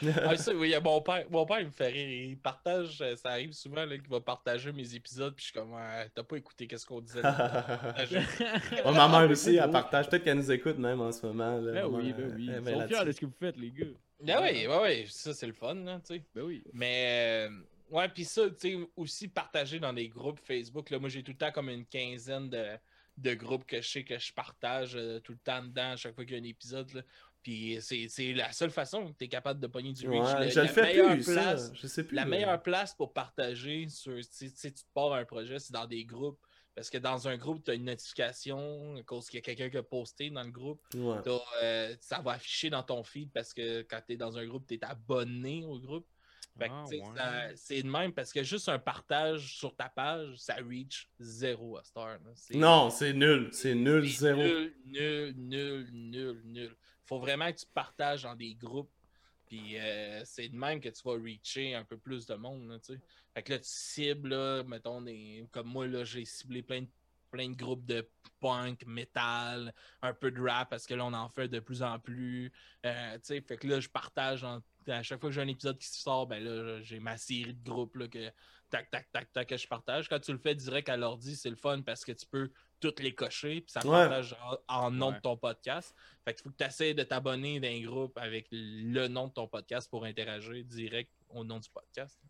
ah, ça, oui, a mon père. Mon père, il me fait rire. Il partage, euh, ça arrive souvent là, qu'il va partager mes épisodes, puis je suis comme, Ouais, t'as pas écouté qu'est-ce qu'on disait? là. Ouais, ma mère aussi, elle partage. Peut-être qu'elle nous écoute même en ce moment. Là. Ben oui, ben oui. Ils sont fiers de ce que vous faites, les gars. Ah oui, ouais, ouais, ça c'est le fun, là, tu sais. Ben oui. Mais, euh, ouais, puis ça, tu sais, aussi partager dans des groupes Facebook. Là, moi, j'ai tout le temps comme une quinzaine de, de groupes que je sais que je partage euh, tout le temps dedans à chaque fois qu'il y a un épisode. Là. Puis c'est la seule façon que tu es capable de pogner du reach. Ouais, Le- je le la fais meilleure plus, ça. place- Je sais plus. La meilleure place pour partager sur si, tu te pars un projet, c'est dans des groupes. Parce que dans un groupe, tu as une notification à cause qu'il y a quelqu'un qui a posté dans le groupe. Ouais. Euh, ça va afficher dans ton feed parce que quand tu es dans un groupe, tu es abonné au groupe. Fait que, Ah, ouais. c'est de même parce que juste un partage sur ta page, ça reach zéro à Star. là. C'est- Non, c'est nul. C'est nul, zéro. Nul, nul, nul, nul, nul. Faut vraiment que tu partages dans des groupes. Puis euh, c'est de même que tu vas reacher un peu plus de monde. Là, fait que là, tu cibles, là, mettons, des... comme moi, là, j'ai ciblé plein de, plein de groupes de punk, metal, un peu de rap, parce que là, on en fait de plus en plus. Euh, tu sais, fait que là, je partage en- à chaque fois que j'ai un épisode qui sort, ben là, j'ai ma série de groupes là, que tac, tac, tac, tac, que je partage. Quand tu le fais direct à l'ordi, c'est le fun parce que tu peux toutes les cocher, puis ça Ouais. partage en, en nom Ouais. de ton podcast. Fait qu'il faut que tu essaies de t'abonner d'un groupe avec le nom de ton podcast pour interagir direct au nom du podcast.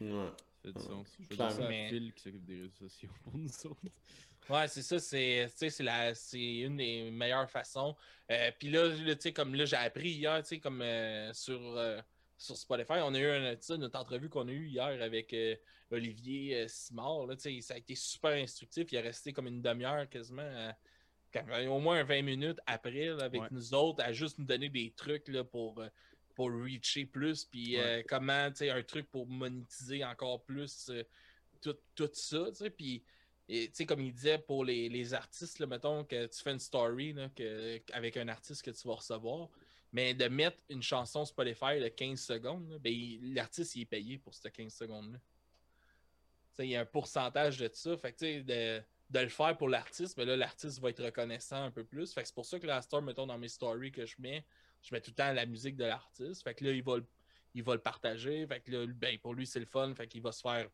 Ouais. Ça a du sens. Je dire à Mais- Phil qui s'occupe des réseaux sociaux pour nous autres. Ouais, c'est ça, c'est une des meilleures façons. Euh, Puis là, là, tu sais, comme là, j'ai appris hier, tu sais, comme euh, sur, euh, sur Spotify, on a eu un, notre entrevue qu'on a eue hier avec Olivier Simard, là, tu sais, ça a été super instructif. Il est resté comme une demi-heure quasiment, au moins 20 minutes après, là, avec Ouais. nous autres, à juste nous donner des trucs là, pour, pour reacher plus, puis euh, comment, tu sais, un truc pour monétiser encore plus euh, tout, tout ça, tu sais, puis et tu sais, comme il disait, pour les, les artistes, là, mettons que tu fais une story là, que, avec un artiste que tu vas recevoir, mais de mettre une chanson Spotify de 15 secondes, ben, l'artiste il est payé pour ces 15 secondes-là. Il y a un pourcentage de ça. Fait de, de le faire pour l'artiste, mais là, l'artiste va être reconnaissant un peu plus. Fait c'est pour ça que la star, mettons, dans mes stories que je mets, je mets tout le temps la musique de l'artiste. Fait que là, il va il va le partager. Fait que là, ben, pour lui, c'est le fun. Fait qu'il va se faire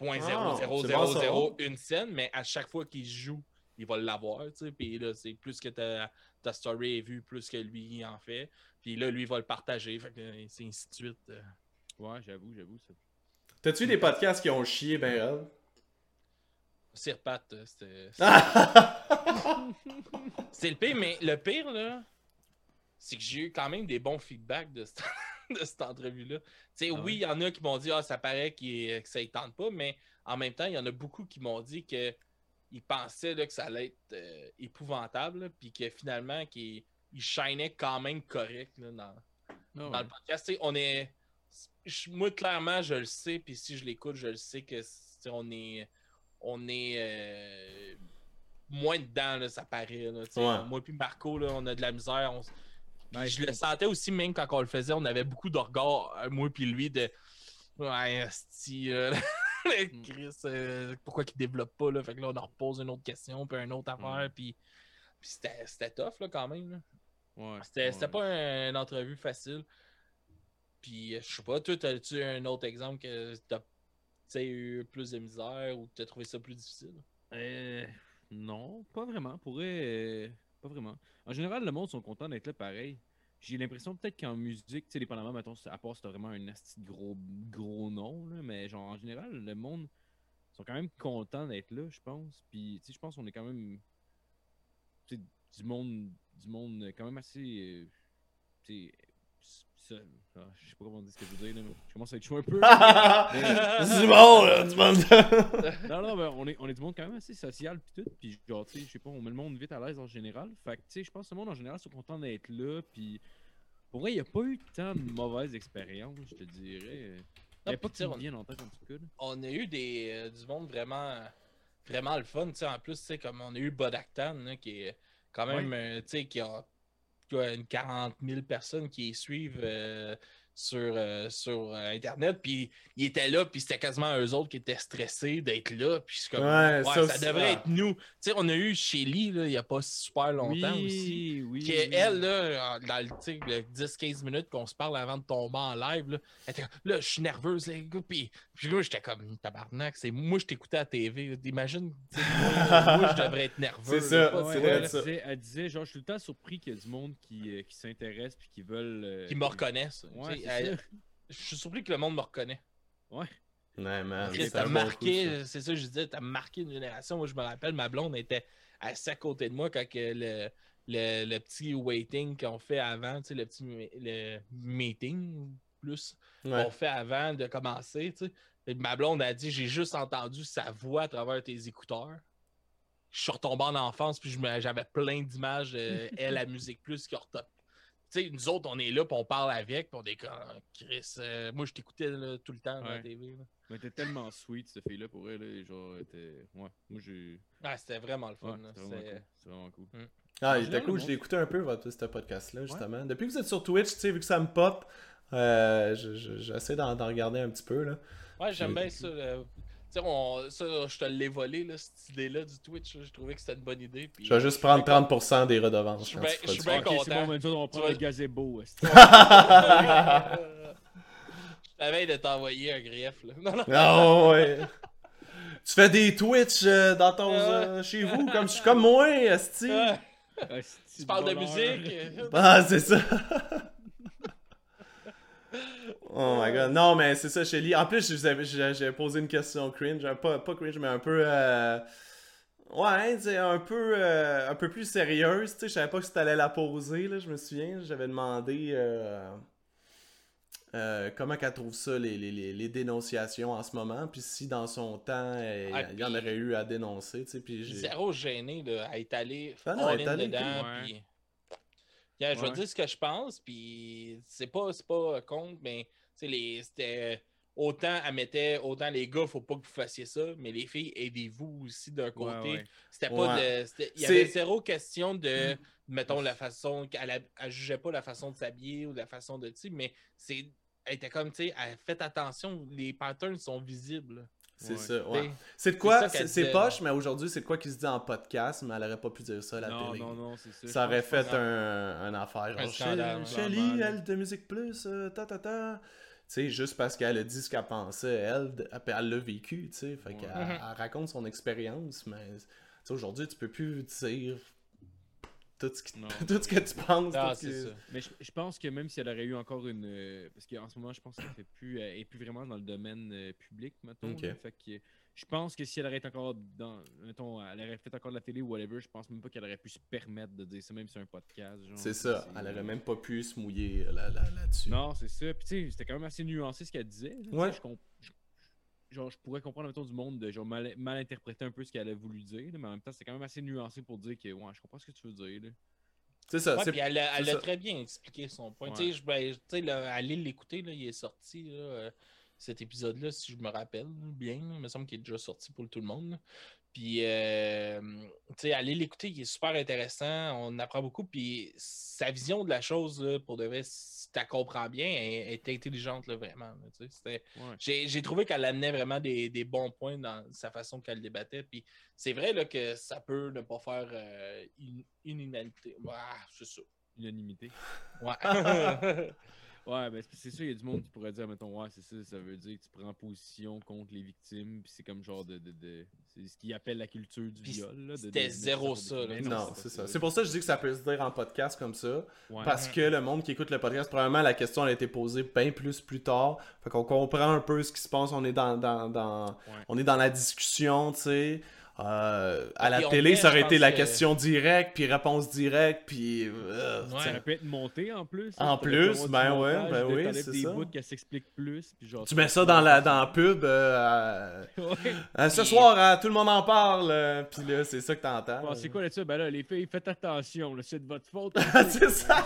Ah, c'est bon, ça. 0.0001 une scène, mais à chaque fois qu'il joue, il va l'avoir. tu sais. Puis là, c'est plus que ta, ta story est vue, plus que lui il en fait. Puis là, lui, il va le partager. Fait que c'est ainsi de suite. euh. Ouais, j'avoue, j'avoue. Ça... T'as-tu eu des podcasts qui ont chié ben raide? Sir Pat, euh, c'était. Ah! C'est le pire, mais le pire, là, c'est que j'ai eu quand même des bons feedbacks de cette, de cette entrevue-là. Ah oui, ouais? il y en a qui m'ont dit, ah, ça paraît que ça ne tente pas, mais en même temps, il y en a beaucoup qui m'ont dit que ils pensaient là, que ça allait être euh, épouvantable, puis que finalement, qu'il il shinait quand même correct là, dans, Ah dans ouais. le podcast. On est. moi, clairement, je le sais, puis si je l'écoute, je le sais que on est. On est. euh, moins dedans, là, ça paraît. là. Ouais. Moi, puis Marco, là, on a de la misère. on Ouais, je le sentais aussi, même quand on le faisait, on avait beaucoup de regards, euh, moi, puis lui, de. Ouais, asti, euh, Chris, euh, pourquoi qu'il développe pas, là? Fait que là, on en repose une autre question, puis une autre affaire, puis. Puis c'était c'était tough, là, quand même. là. Ouais, C'était ouais. c'était pas un- une entrevue facile. Puis, euh, je sais pas, toi, as-tu un autre exemple que t'as eu plus de misère ou t'as trouvé ça plus difficile? Euh, non, pas vraiment. Pourrait. Pas vraiment. En général, le monde sont contents d'être là pareil. J'ai l'impression peut-être qu'en musique, tu sais, dépendamment, mettons, à part si vraiment un asti gros, gros nom, là, mais genre, en général, le monde sont quand même contents d'être là, je pense. Puis, tu sais, je pense qu'on est quand même. Tu du monde, du monde quand même assez. euh, je sais pas comment dire ce que je veux dire, là, mais je commence à être chaud un peu. c'est bon, là, du monde. Non, non, mais on est, on est du monde quand même assez social pis tout, pis genre, tu sais, je sais pas, on met le monde vite à l'aise en général. Fait que, tu sais, je pense que le monde en général sont contents d'être là, pis pour vrai, il n'y a pas eu tant de mauvaises expériences, je te dirais. Il Non, pas puis que tu sais, tu me on- viennent en tête en tout cas. là. On a eu des, euh, du monde vraiment, vraiment le fun. tu sais, En plus, tu sais, comme on a eu Bodactan, là, qui est quand même, euh, tu sais, qui a, une 40 000 personnes qui suivent euh, sur, euh, sur euh, Internet. Puis ils étaient là, puis c'était quasiment eux autres qui étaient stressés d'être là. Puis je suis comme, Ouais, ouais, ça devrait ah. être nous. Tu sais, on a eu Shelly, là, il n'y a pas super longtemps oui, aussi. Oui, Qui oui. est, elle, là, dans le, tu sais, le 10-15 minutes qu'on se parle avant de tomber en live, là, elle était comme, là, je suis nerveuse, les gars. Puis, puis moi, j'étais comme, tabarnak, c'est moi, je t'écoutais à la TV. là. Imagine, moi, moi, je devrais être nerveux. C'est là, ça, Ouais, c'est vrai, là, elle, ça. disait, elle disait, genre, je suis tout le temps surpris qu'il y a du monde qui, euh, qui s'intéresse puis qui veulent. euh, Qui me reconnaissent. Ouais, Je suis surpris que le monde me reconnaît. Ouais. Ouais, man. T'as marqué, c'est ça que je disais, t'as marqué une génération. Moi, je me rappelle, ma blonde était assise à côté de moi quand que le, le, le petit waiting qu'on fait avant, tu sais, le petit le meeting plus Ouais. qu'on fait avant de commencer, tu sais. Et ma blonde a dit, j'ai juste entendu sa voix à travers tes écouteurs. Je suis retombé en enfance, puis j'avais plein d'images, euh, elle, à Musique Plus, qui sais, nous autres, on est là, puis on parle avec, puis on est comme, Chris, euh, moi, je t'écoutais tout le temps dans la Ouais. TV. là. Mais t'es tellement sweet, cette fille-là, pour elle. Là, genre, était. Ouais, moi j'ai. Ah, c'était vraiment le Ouais, fun. c'est vraiment cool. Cool. Ah, il était général, cool, monde- écouté un peu, votre, ce podcast-là, justement. Depuis que vous êtes sur Twitch, tu sais, vu que ça me pop, euh, je- je- j'essaie d'en regarder un petit peu, là. Ouais, j'aime J'ai- bien ça. là. Tu sais, on- ça, je te l'ai volé, là, cette idée-là du Twitch. là. Je trouvais que c'était une bonne idée. puis- Je vais juste prendre 30% des redevances. Je suis bien- je suis content. bon, on va prendre le gazebo. Je t'avais de t'envoyer un grief. Là. Non, non. Ah ouais. Tu fais des Twitch euh, dans ton, Ah. euh, chez vous, comme, comme moi, Esti. Ah, tu parles de musique. Ah, c'est ça. Oh my god. Non, mais c'est ça, Shelly. En plus, je vous avais- j'ai j'ai posé une question cringe. Pas, pas cringe, mais un peu. euh, Ouais, un peu, euh, un peu plus sérieuse. Tu sais, je savais pas que tu allais la poser, là, je me souviens. J'avais demandé euh, euh, comment qu'elle trouve ça, les, les, les, les dénonciations en ce moment. Puis si dans son temps, Ah, il y en aurait eu à dénoncer. Tu sais, puis j'ai- Zéro gêné là, à être allé Ah non, dedans. ouais. puis- Yeah, je vais Ouais. dire ce que je pense, puis c'est pas, c'est pas contre, mais c'était autant, elle mettait, autant les gars, faut pas que vous fassiez ça, mais les filles, aidez-vous aussi d'un côté. Ouais, ouais. C'était pas Ouais. de. c'était- Il y avait zéro question de, mettons, la façon. qu'elle a- elle jugeait pas la façon de s'habiller ou la façon de. Mais c'est. Elle était comme, tu sais, elle- faites attention, les patterns sont visibles. C'est Ouais. ça, ouais. C'est de quoi, c'est poche, mais aujourd'hui, c'est de quoi qui se dit en podcast, mais elle aurait pas pu dire ça à la Non, télé. non, non, c'est ça. Ça aurait fait un, un affaire. Un Genre, elle, de Musique Plus, euh, ta ta ta. Tu sais, juste parce qu'elle a dit ce qu'elle pensait, elle, elle l'a vécu, tu sais. Fait Ouais. qu'elle elle raconte son expérience, mais tu sais, aujourd'hui, tu peux plus dire tout ce, qui- Non. tout ce que tu penses. Ah, tout ce c'est que- ça. Mais je, je pense que même si elle aurait eu encore une. euh, parce qu'en ce moment, je pense qu'elle fait plus, elle est plus vraiment dans le domaine euh, public, là. fait que je pense que si elle aurait été encore dans. Mettons, elle aurait fait encore de la télé ou whatever, je pense même pas qu'elle aurait pu se permettre de dire ça, même sur un podcast. C'est ça, C'est- elle aurait même pas pu se mouiller là- là- là-dessus. Non, c'est ça. Puis tu sais, c'était quand même assez nuancé ce qu'elle disait. là, Ouais. Je, comp- je- genre, je pourrais comprendre, mettons, du monde de genre mal, mal interpréter un peu ce qu'elle a voulu dire, là, mais en même temps, c'était quand même assez nuancé pour dire que, ouais, je comprends ce que tu veux dire. Là. C'est ça, Ouais, c'est puis elle a, elle c'est a ça. très bien expliqué son point. Ouais. Tu sais, je- ben, là, l'écouter, là, il est sorti, là, euh, cet épisode-là, si je me rappelle bien. Il me semble qu'il est déjà sorti pour tout le monde. Puis, euh, tu sais, allez l'écouter, il est super intéressant, on apprend beaucoup. Puis, sa vision de la chose, là, pour de vrai, si tu la comprends bien, elle, elle est intelligente, là, vraiment. Ouais. j'ai trouvé qu'elle amenait vraiment des, des bons points dans sa façon qu'elle débattait. Puis c'est vrai là, que ça peut ne pas faire euh, une, une unanimité. Ah, c'est ça. Unanimité. Ouais. Ouais, ben c'est c'est sûr, il y a du monde qui pourrait dire, mettons, ouais, c'est ça, ça veut dire que tu prends position contre les victimes, puis c'est comme genre de. de, de- c'est ce qu'ils appellent la culture du viol. là, de- c'était zéro de- ça, là. Mais Non, c'est ça. C'est pour ça que je dis que ça peut se dire en podcast comme ça. Ouais. Parce que le monde qui écoute le podcast, probablement la question elle a été posée bien plus plus tard. Fait qu'on comprend un peu ce qui se passe. On est dans, dans, dans- on est dans la discussion, tu sais. Euh, à la télé, ça aurait été la que- question directe, puis réponse directe, puis. euh, Ouais. Ça aurait pu être monté en plus. En plus, ben ouais, montage, ben oui, c'est des ça. bouts qu'elle s'explique plus. Puis genre, Tu mets ça dans la, dans la pub. euh, euh, Ouais. euh, ce soir, euh, tout le monde en parle. euh, puis là, c'est ça que t'entends. Bon, c'est quoi là-dessus? Ben là, les filles, faites attention, c'est de votre faute. c'est ça.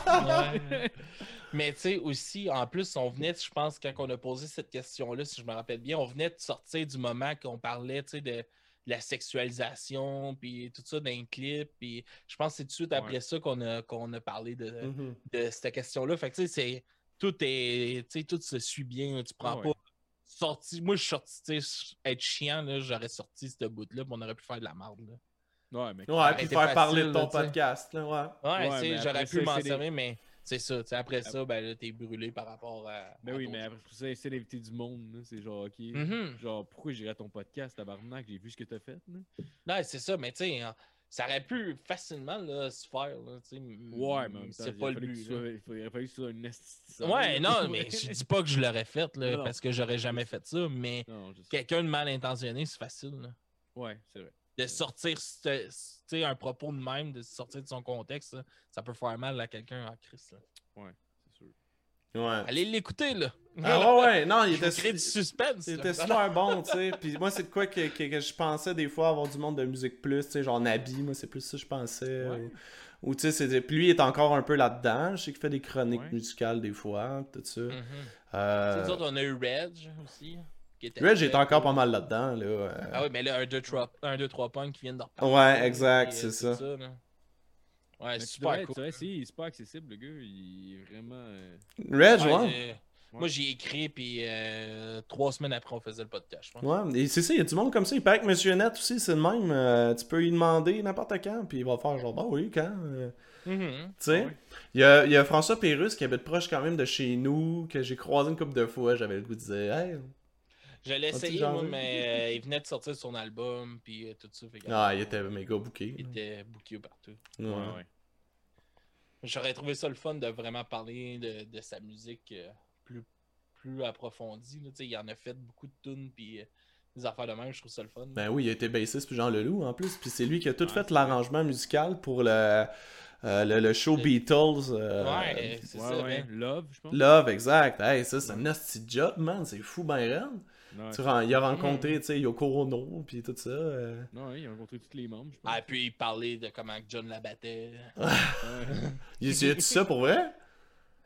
Ouais. Mais tu sais, aussi, en plus, on venait, je pense, quand on a posé cette question-là, si je me rappelle bien, on venait de sortir du moment qu'on parlait, tu sais, de la sexualisation, puis tout ça d'un clip, puis je pense que c'est tout de suite après Ouais. ça qu'on a, qu'on a parlé de, Mhm. de cette question-là. Fait que tu sais, c'est- tout est, tu sais, tout se suit bien, tu prends Ah ouais. pas sorti. Moi, je suis sorti, tu sais, être chiant, là, j'aurais sorti ce bout-là, puis on aurait pu faire de la merde, là. Ouais, mais. Ouais, puis faire parler de ton là, podcast. Là, ouais. Ouais, mais j'aurais pu m'en servir, mais c'est ça. Après ça, ben là, t'es brûlé par rapport à. Ben à oui, mais après ça, c'est d'inviter du monde. C'est genre, ok. Mhm. Genre, pourquoi j'irais à ton podcast, tabarnak? J'ai vu ce que t'as fait. Là. Ouais, c'est ça, mais tu sais, hein, ça aurait pu facilement là, se faire. Là, Ouais, mais c'est pas le but. sois- il aurait fallu que tu sois une esti- Ouais, non, mais je dis pas que je l'aurais fait, là, Non, non. parce que j'aurais jamais fait ça, mais quelqu'un de mal intentionné, c'est facile. là. Ouais, c'est vrai. De sortir un propos de même, de sortir de son contexte, là, ça peut faire mal à quelqu'un en crise. là. C'est sûr. Ouais. Allez l'écouter, là. Ah ouais, ouais, non, il était, crée du suspense. il était super bon, tu sais. Puis moi, c'est de quoi que, que- que je pensais des fois avoir du monde de musique plus, tu sais, genre Nabi, moi, c'est plus ça que je pensais. Ouais. Ou, ou tu sais, puis lui, il est encore un peu là-dedans. Je sais qu'il fait des chroniques Ouais. musicales des fois, tout ça. Euh, Tu sais, nous autres, on a eu Reg aussi. Très est encore pas mal là-dedans, là. euh. Ah oui, mais là, un 2-3 points qui viennent de repartir. Ouais, exact, euh, c'est ça. Ouais, tu super cool. Essayer, il est super accessible, le gars. Il est vraiment. euh, Reg, Ouais, Moi, j'ai écrit, puis euh, trois semaines après, on faisait le podcast, je pense. Ouais, et c'est ça, il y a du monde comme ça. Il paraît que Monsieur Net aussi, c'est le même. euh, tu peux lui demander n'importe quand, puis il va faire genre, bah oui, quand. euh, Mhm. Tu sais, Ouais. il, y a, il y a François Pérusse qui habite proche quand même de chez nous, que j'ai croisé une couple de fois. J'avais le goût de dire, hey. Je l'ai essayé, moi, mais euh, il venait de sortir son album, puis euh, tout ça. fait Ah, il euh, était méga booké. Il était booké partout. Ouais. Ouais, ouais. J'aurais trouvé ça le fun de vraiment parler de, de sa musique euh, plus, plus approfondies. là. Tu sais, il en a fait beaucoup de tunes, puis euh, des affaires de même, je trouve ça le fun. Ben oui, il a été bassiste puis Jean Leloup en plus, puis c'est lui qui a tout Ouais, fait l'arrangement musical pour le, euh, le, le show Le- Beatles. euh, ouais, c'est Ouais, ça. ouais. ben. Love, je pense. Love, exact. Hey, ça, c'est un nasty job, man. C'est fou, ben. Ouais. Tu ren- il a rencontré, tu sais, Yoko Ono, puis tout ça. euh. Non, ouais, il a rencontré tous les membres, je pense. Ah, puis il parlait de comment John la battait. Ouais. Il a tout ça pour vrai?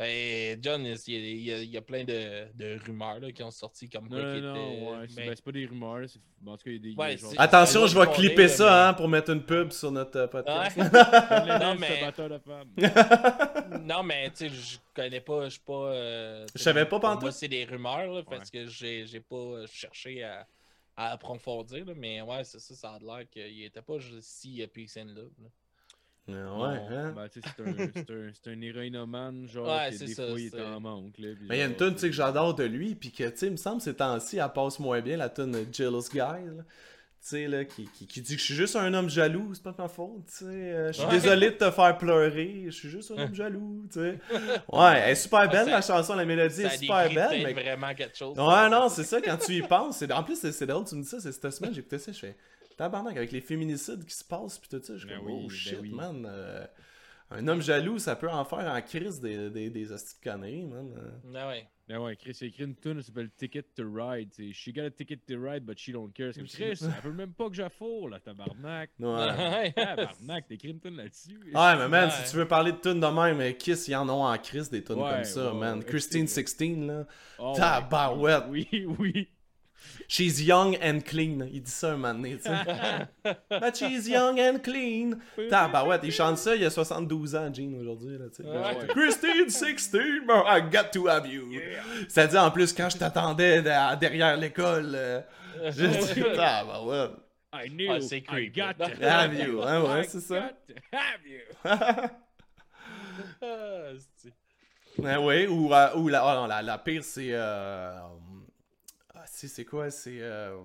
Et John, il y a, il y plein de, de rumeurs là, qui ont sorti comme quoi Non, non, ouais, c'est ben, c'est pas des rumeurs. En tout cas, il y a des. Ouais, genre- c'est- Attention, je vais clipper ça, hein, pour mettre une pub sur notre euh, podcast. Ouais. Non, mais- c'est un batteur de femmes. non, mais tu sais, je connais pas, je suis pas. euh, Je savais pas. Moi, c'est des rumeurs, là, parce que j'ai pas cherché à, à approfondir, là, mais ouais, c'est ça, ça a l'air qu'il était pas juste si euh, Peace and Love. là. Ouais, Non, hein? Ben, c'est un, c'est un, c'est un héroïnomane, genre, Ouais, que des ça, fois, il est c'est- en manque, là. Mais il y a une tune, tu sais, que j'adore de lui, puis que, tu sais, il me semble, ces temps-ci, elle passe moins bien, la tune Jealous Guy, là. Tu sais, là, qui, qui, qui dit que je suis juste un homme jaloux, c'est pas de ma faute, tu sais. euh, je suis Ouais. désolé de te faire pleurer, je suis juste un homme jaloux, tu sais. Ouais, elle est super belle, Ça- la chanson, la mélodie Ça est super belle, mais vraiment quelque chose. Ouais, non, c'est ça, quand tu y penses. En plus, c'est c'est drôle, tu me dis ça, c'est cette semaine, j'écoutais ça, je fais tabarnak avec les féminicides qui se passent, puis tout ça. Je suis Ben comme, oui, oh ben shit, oui. man. euh, un homme jaloux, ça peut en faire en crise des, des, des conneries, man. euh. Ah ouais. Ben ouais, Chris il a écrit une tune qui s'appelle Ticket to Ride. c'est She got a ticket to ride, but she don't care. C'est comme Chris, elle veut même pas que j'affoure, là, tabarnak. Ouais. Tabarnak, t'as écrit une tune là-dessus. Ouais, mais man, Ouais. si tu veux parler de tunes de même, mais Kiss, ils en ont en crise des tunes Ouais, comme ça, ouais, man. ouais, Christine c'est- 16, là. Oh, Tabarouette. Oui, oui. She's young and clean. Il dit ça un moment donné, tu sais. But she's young and clean. Tabarouette, il chante ça, il a 72 ans, Gene, aujourd'hui, là, tu sais. Ouais. Christine 16, oh, I got to have you. C'est-à-dire, en plus, quand je t'attendais de- derrière l'école, euh, je dis, tabarouette. I knew. Ah, c'est I got to Have you, hein, ouais, I c'est ça. got to have you. Ah, c'est- Ouais, ouais, ou, euh, ou la, oh non, la, la pire, c'est. Euh, si, c'est quoi? C'est. Euh,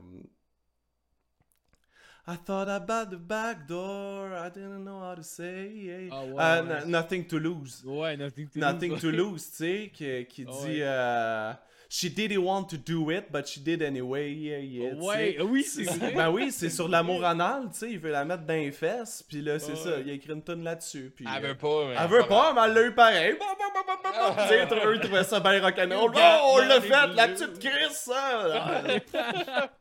I thought about the back door, I didn't know how to say. Ah, ouais, Uh, ouais. n- nothing to lose. Ouais, nothing to Nothing lose. to lose, tu sais, qui, qui Ah, dit. ouais. euh, She didn't want to do it, but she did anyway. Yeah, yeah, tu Ouais, oui, c'est vrai. Ben oui, c'est sur l'amour anal, tu sais, il veut la mettre dans les fesses, puis là, c'est Ouais. ça, il a écrit une tonne là-dessus. Puis, Elle euh, veut pas, mais. elle veut pas, mais elle l'a eu pareil. Bon, bon, bon, bon, bon, bon. Tu sais, eux, ils trouvaient ça bien rock'n'roll. Oh, on l'a fait, la petite Chris, ça!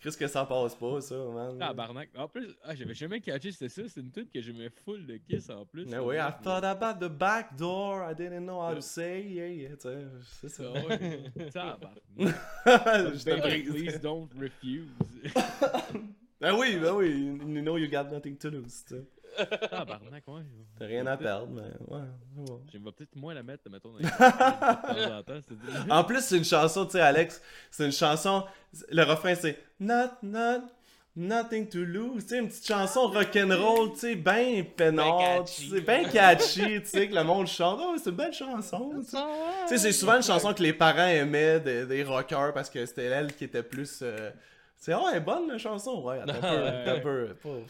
Chris que ça passe pas, ça, man. Tabarnak. En plus, ah, j'avais jamais catché c'était ça. C'est une tune que j'aimais full de Kiss en plus. Mais oui, I thought about the back door, I didn't know how to say, yeah, yeah, c'est ça. Ah ouais. Je te brise. please don't refuse. Ben oui, ben oui, you know you got nothing to lose, tu sais. Tabarnak, ouais. T'as rien à perdre, mais ouais, ouais. J'aimerais peut-être moins la mettre, mettons, dans les... de temps en temps. c'est- En plus, c'est une chanson, tu sais, Alex, c'est une chanson, le refrain c'est Not, not, nothing to lose, tu sais, une petite chanson rock'n'roll, tu sais, ben Ben catchy. sais, ben catchy, tu sais, que le monde chante, oh, c'est une belle chanson, tu sais. Tu sais, c'est souvent une chanson que les parents aimaient des, des rockers parce que c'était elle qui était plus. euh, C'est oh, elle est bonne la chanson, ouais, attends un peu, un peu.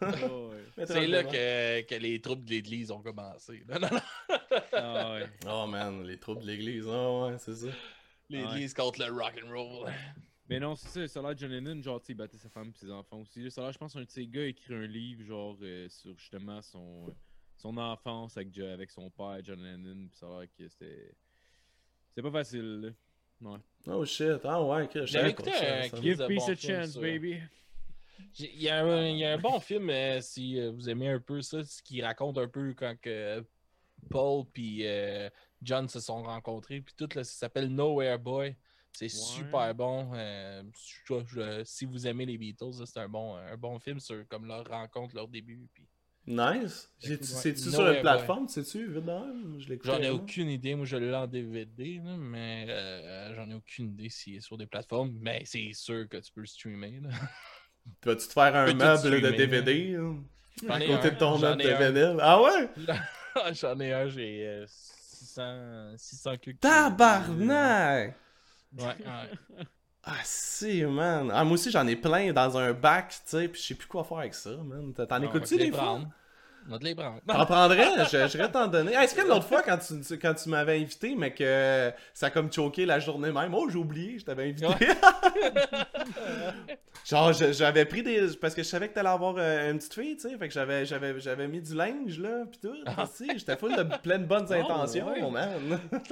Ah C'est là que, que les troupes de l'église ont commencé. Non, non, non. Ah ouais. Oh man, les troupes de l'église, oh ouais, c'est ça. L'église contre le rock'n'roll. Mais non, c'est ça, ça a l'air John Lennon, genre, tu sais, il battait sa femme et ses enfants aussi. là. Ça a l'air, je pense, un de ses gars a écrit un livre, genre, euh, sur justement son, son enfance avec, avec son père, John Lennon. Puis ça a l'air que c'était. C'était pas facile, là. Ouais. Oh shit, ah ouais, J'avais écouté un ça. clip. Give de peace bon a chance, ça. baby. Il y, a un, il y a un bon film, euh, si euh, vous aimez un peu ça, ce qui raconte un peu quand que Paul puis euh, John se sont rencontrés. Puis tout, là, ça s'appelle Nowhere Boy. C'est super bon. euh, je- je- si vous aimez les Beatles, c'est un bon, un bon film sur comme leur rencontre, leur début. Puis... Nice. Ouais. C'est-tu sur une plateforme, sais-tu? Je l'écoute. J'en ai aucune idée. Moi, je l'ai en DVD, là, mais euh, j'en ai aucune idée s'il est sur des plateformes. Mais c'est sûr que tu peux le streamer. là. Vas-tu te faire un meuble de DVD là, J'en à ai côté un, de ton meuble de vinyle? Ah ouais? J'en ai un, j'ai euh, 600, 600 cucs. Tabarnak! Ouais, ouais. Ah si, man. Ah, moi aussi, j'en ai plein dans un bac, tu sais, puis je sais plus quoi faire avec ça, man. T'en Ah, écoutes-tu des les fois? On va te les prendre. T'en prendrais? Je, je vais t'en donner. Est-ce que l'autre fois, quand tu, tu- quand tu m'avais invité, mais que ça a comme choqué la journée même, oh, j'ai oublié, je t'avais invité. Genre, j'avais pris des. Parce que je savais que t'allais avoir euh, une petite fille, tu sais. Fait que j'avais, j'avais, j'avais mis du linge, là, pis tout. tu sais, J'étais full de plein de bonnes intentions, ouais. man.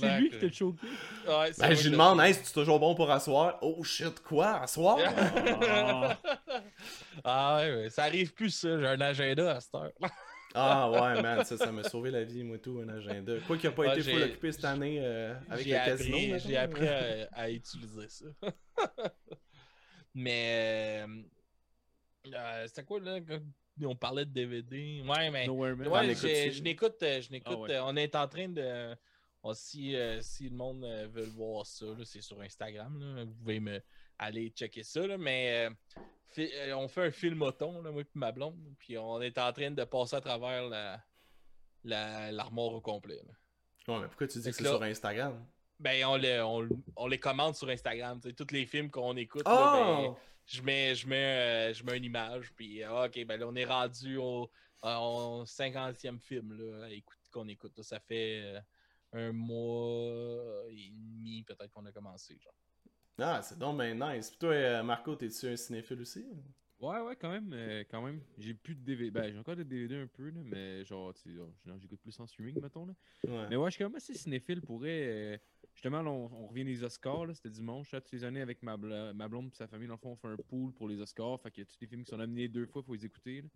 C'est lui qui t'a choqué. Ouais, c'est Ben, je lui demande, hey, c'est toujours bon pour asseoir? Oh shit, quoi? Asseoir? Ah. Ouais, ouais, ça arrive plus ça, j'ai un agenda à cette heure. Ah ouais, man, ça, ça m'a sauvé la vie, moi, tout, un agenda. Quoi qu'il a pas Ah, été full occupé cette année euh, avec le casino. j'ai appris à, à utiliser ça. Mais euh, euh, c'était quoi là quand on parlait de DVD Ouais, mais Nowhere ouais, je n'écoute, je n'écoute. Ah ouais. euh, On est en train de. si, euh, si le monde veut voir ça, là, c'est sur Instagram. là, vous pouvez me aller checker ça. là, mais euh, on fait un film auton, là, moi et ma blonde. Puis on est en train de passer à travers la la- l'armoire au complet. là. Ouais, mais pourquoi tu dis Fait que c'est sur Instagram? Ben, on les, on, on les commande sur Instagram. Tous les films qu'on écoute, Oh! là, ben, je, mets, je, mets, euh, je mets une image. Puis, euh, OK, ben là, on est rendu au, au 50e film là, qu'on écoute. là. Ça fait euh, un mois et demi, peut-être qu'on a commencé. Genre. Ah, c'est donc ben nice. Puis toi, euh, Marco, t'es-tu un cinéphile aussi? Ouais, ouais, quand même. euh, quand même. J'ai plus de DVD. Ben, j'ai encore des DVD un peu, là, mais genre, tu j'écoute plus en streaming, mettons. Là. Ouais. Mais ouais, je suis quand même assez cinéphile pour vrai. euh, justement, là, on, on revient des Oscars, là, c'était dimanche. Là, toutes les années, avec ma, ma blonde et sa famille, dans le fond, on fait un pool pour les Oscars. Fait que tous les films qui sont nominés deux fois, faut les écouter. là.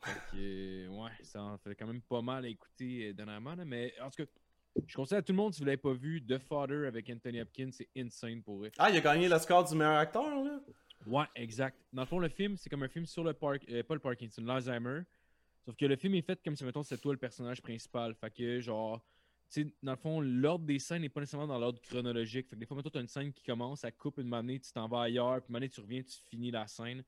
Fait que, euh, ouais, ça en fait quand même pas mal à écouter dernièrement. là, mais en tout cas, je conseille à tout le monde, si vous l'avez pas vu, The Father avec Anthony Hopkins, c'est insane pour vrai. Ah, il a gagné l'Oscar du meilleur acteur, là? Ouais, exact. Dans le fond, le film, c'est comme un film sur le parc, euh, pas le Parkinson, l'Alzheimer. Sauf que le film est fait comme si, mettons, c'est toi le personnage principal. Fait que, genre, tu sais, dans le fond, l'ordre des scènes n'est pas nécessairement dans l'ordre chronologique. Fait que des fois, mettons, t'as une scène qui commence, ça coupe une manée, tu t'en vas ailleurs, puis une manée, tu reviens, tu finis la scène.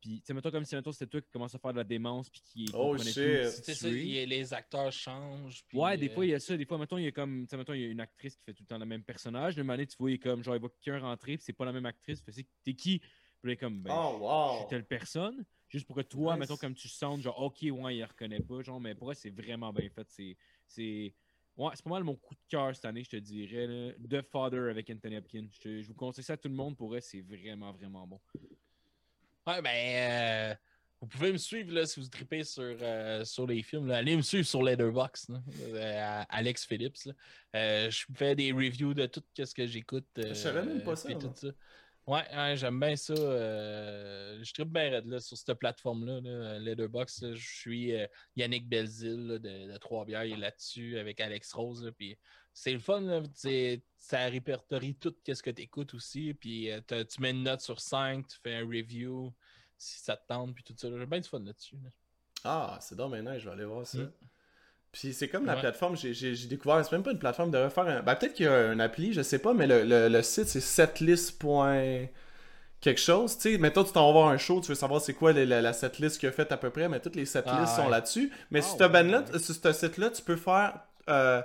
Puis, tu sais, mettons, comme si, mettons, c'était toi qui commence à faire de la démence, puis qui Oh, shit. plus C'est ça, il les acteurs changent. puis, Ouais, des euh, fois, il y a ça. Des fois, mettons, il y a comme, tu sais, mettons, il y a une actrice qui fait tout le temps le même personnage. Une année, tu vois, il est comme, genre, il voit quelqu'un rentrer, puis c'est pas la même actrice. Fait t'es qui? Puis là, il est comme, ben, Oh, je suis telle personne. Juste pour que toi, Nice. mettons, comme tu sens, genre, ok, ouais, il reconnaît pas. Genre, mais pour moi, c'est vraiment bien fait. C'est. c'est... Ouais, c'est pas mal mon coup de cœur cette année, je te dirais. Là. The Father avec Anthony Hopkins. Je, je vous conseille ça à tout le monde. Pour vrai, c'est vraiment, vraiment bon. Ouais, ben, euh, vous pouvez me suivre là, si vous tripez sur, euh, sur les films. là. Allez me suivre sur Letterboxd, euh, Alex Phillips. je fais des reviews de tout ce que j'écoute. Je savais même pas ça, tout ça. Ouais, ouais, j'aime bien ça. je tripe bien raide, là, sur cette plateforme-là, là, Letterboxd. Je suis Yannick Belzil de, de Trois-Bières. Il est là-dessus avec Alex Rose. là, puis c'est le fun. là, ça répertorie tout ce que tu écoutes aussi. Puis euh, tu mets une note sur 5, tu fais un review si ça te tente, puis tout ça. J'ai bien du fun là-dessus. là. Ah, c'est donc maintenant, je vais aller voir ça. Mm. Puis c'est comme la Ouais. plateforme, j'ai- découvert, c'est même pas une plateforme de refaire un. Ben peut-être qu'il y a un appli, je sais pas, mais le, le, le site c'est setlist. quelque chose. Tu sais, mettons, tu t'en vas voir un show, tu veux savoir c'est quoi la, la, la setlist qu'il a faite à peu près, mais toutes les setlists Ah, sont là-dessus. Mais Ah, sur ouais, ce sur ce site-là, tu peux faire. euh,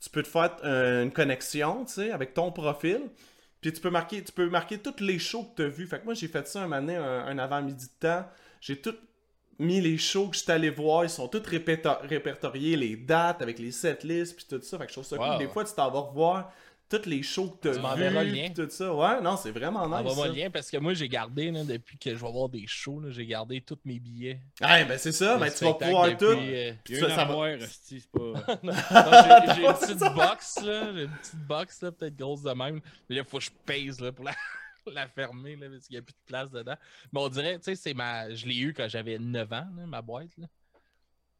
tu peux te faire euh, une connexion, tu sais, avec ton profil. Puis tu peux marquer, tu peux marquer tous les shows que tu as vus. Fait que moi, j'ai fait ça un matin, un, un avant-midi de temps. J'ai tout mis les shows que j'étais allé voir. Ils sont tous répertoriés, les dates avec les setlists, puis tout ça. Fait que je trouve ça cool. Des fois, tu t'en vas revoir tous les shows que tu Tu as puis tout ça. Ouais, non, c'est vraiment nice. Envoie-moi le lien parce que moi, j'ai gardé, là, depuis que je vais voir des shows, là, j'ai gardé tous mes billets. Ouais, ben c'est ça, mais tu vas pouvoir depuis, tout. euh, Puis Il y a ça, une ça va- armoire, hostie, c'est pas. J'ai une petite box, là. J'ai une petite box, là, peut-être grosse de même. Mais là, il faut que je pèse, là, pour la, la fermer, là, parce qu'il n'y a plus de place dedans. Mais on dirait, tu sais, c'est ma... je l'ai eu quand j'avais 9 ans, là, ma boîte, là.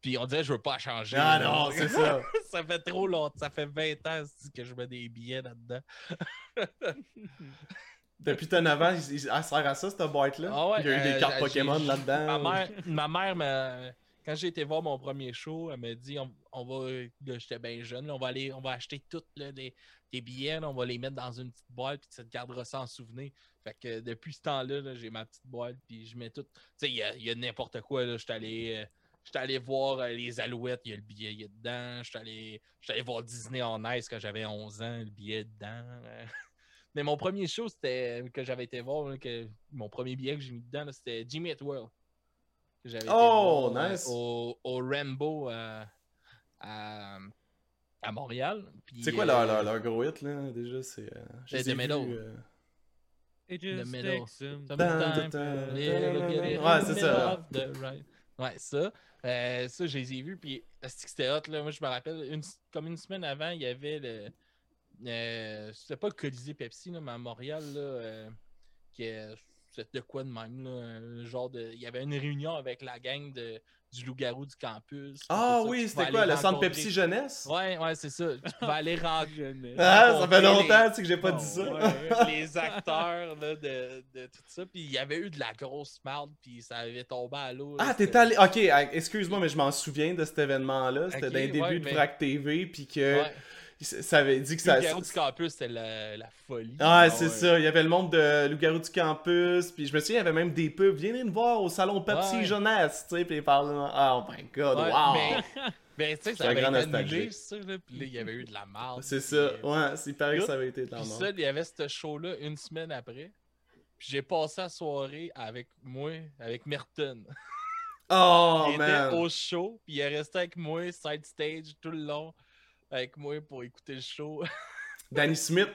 Puis on dirait, je veux pas changer. Ah là. non, c'est ça. ça fait trop longtemps. Ça fait 20 ans que je mets des billets là-dedans. Depuis ton avant, il, il- elle sert à ça, cette boîte-là? Ah ouais, il y a eu des euh, cartes Pokémon là-dedans. Ma mère, ma mère quand j'ai été voir mon premier show, elle m'a dit on, on va. J'étais bien jeune, là, on va aller, on va acheter tous là, des, des billets, là, on va les mettre dans une petite boîte, puis ça te gardera ça en souvenir. Fait que depuis ce temps-là, là, j'ai ma petite boîte, puis je mets tout. Tu sais, il y a, a n'importe quoi, là. J'étais allé. euh, J'étais allé voir euh, les Alouettes, il y a le billet il est dedans. J'étais allé, voir Disney en Ice quand j'avais 11 ans, le billet est dedans. euh. Mais mon premier show, c'était que j'avais été voir, que mon premier billet que j'ai mis dedans, c'était Jimmy Eat World. Que J'avais été Oh, voir, euh, nice. au, au Rambo euh, à, à Montréal. C'est quoi euh, leur, leur, leur gros hit, là, déjà? C'est... euh, The euh, little bit Ouais, c'est the ça. the. Ouais, ça. Euh, ça, je les ai vus. Puis, c'était hot. Là. Moi, je me rappelle, une- comme une semaine avant, il y avait le. euh, c'était pas le Colisée Pepsi, là, mais à Montréal, là, euh, qui est- c'était de quoi de même, là, genre de. Il y avait une réunion avec la gang de, du loup-garou du campus. Ah oui, c'était quoi, le centre Pepsi Jeunesse? Ouais, ouais, c'est ça. Tu pouvais aller rencontrer Jeunesse. Ah, ça fait longtemps, les- tu sais, que j'ai pas Oh, dit ça. ouais. les acteurs là, de, de tout ça. Puis il y avait eu de la grosse merde, puis ça avait tombé à l'eau. Ah, t'es allé. Ok, ah, excuse-moi, mais je m'en souviens de cet événement-là. C'était débuts ouais, de mais- Vrac TV, puis que Ouais. Ça avait dit que ça. garou du campus, c'était la, la folie. Ah, Ah c'est ouais. ça. Il y avait le monde de Loup-Garou du campus. Puis je me souviens, il y avait même des pubs. Venez nous voir au salon Pepsi Ouais. Jeunesse. Tu sais, puis ils parlaient. Oh my god, Ouais, wow. Mais, mais tu sais, ça avait été annulé, ça. Là, puis là, il y avait eu de la merde. C'est ça. euh, Ouais, c'est pareil que ça avait été de la ça, il y avait ce show-là une semaine après. Puis j'ai passé la soirée avec moi, avec Merton. Oh il était au show, puis il est resté avec moi, side stage, tout le long, avec moi pour écouter le show. Danny Smith.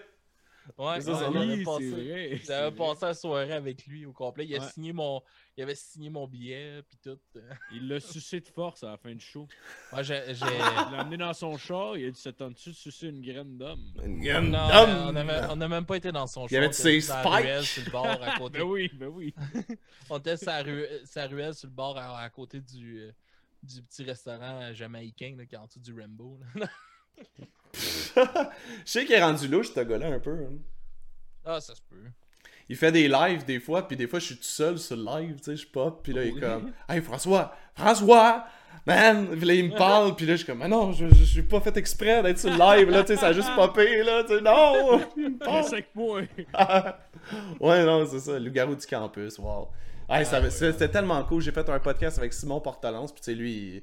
ouais, C'est ça, avait Oui, passé- J'avais vrai. passé la soirée avec lui au complet. Il, a Ouais. signé mon... il avait signé mon billet, puis tout. Il l'a sucé de force à la fin du show. Moi, j'ai. j'ai- Il l'a amené dans son char, il a dit Ça tente-tu de sucer une graine d'homme? Yum, Non, yum. on n'a même pas été dans son Il y avait de ses spikes. ruelle sur le bord à côté. Ben oui, ben oui. On était la ruelle sur le bord à, à côté du, euh, du petit restaurant jamaïcain là, qui est en dessous du Rambo. là. Je sais qu'il est rendu louche, ce gars-là, un peu. hein. ah, ça se peut. Il fait des lives des fois, puis des fois je suis tout seul sur le live, tu sais, je pop, puis là il est comme Hey François, François, man, puis là il me parle, puis là je suis comme Mais non, je, je suis pas fait exprès d'être sur le live, là, tu sais, ça a juste popé, là, tu sais, non, il me parle. Moi. ouais, non, c'est ça, le garou du campus, wow. Hey, ça- Ouais, ouais, c'est- C'était tellement cool, j'ai fait un podcast avec Simon Portalance, puis tu sais, lui, il-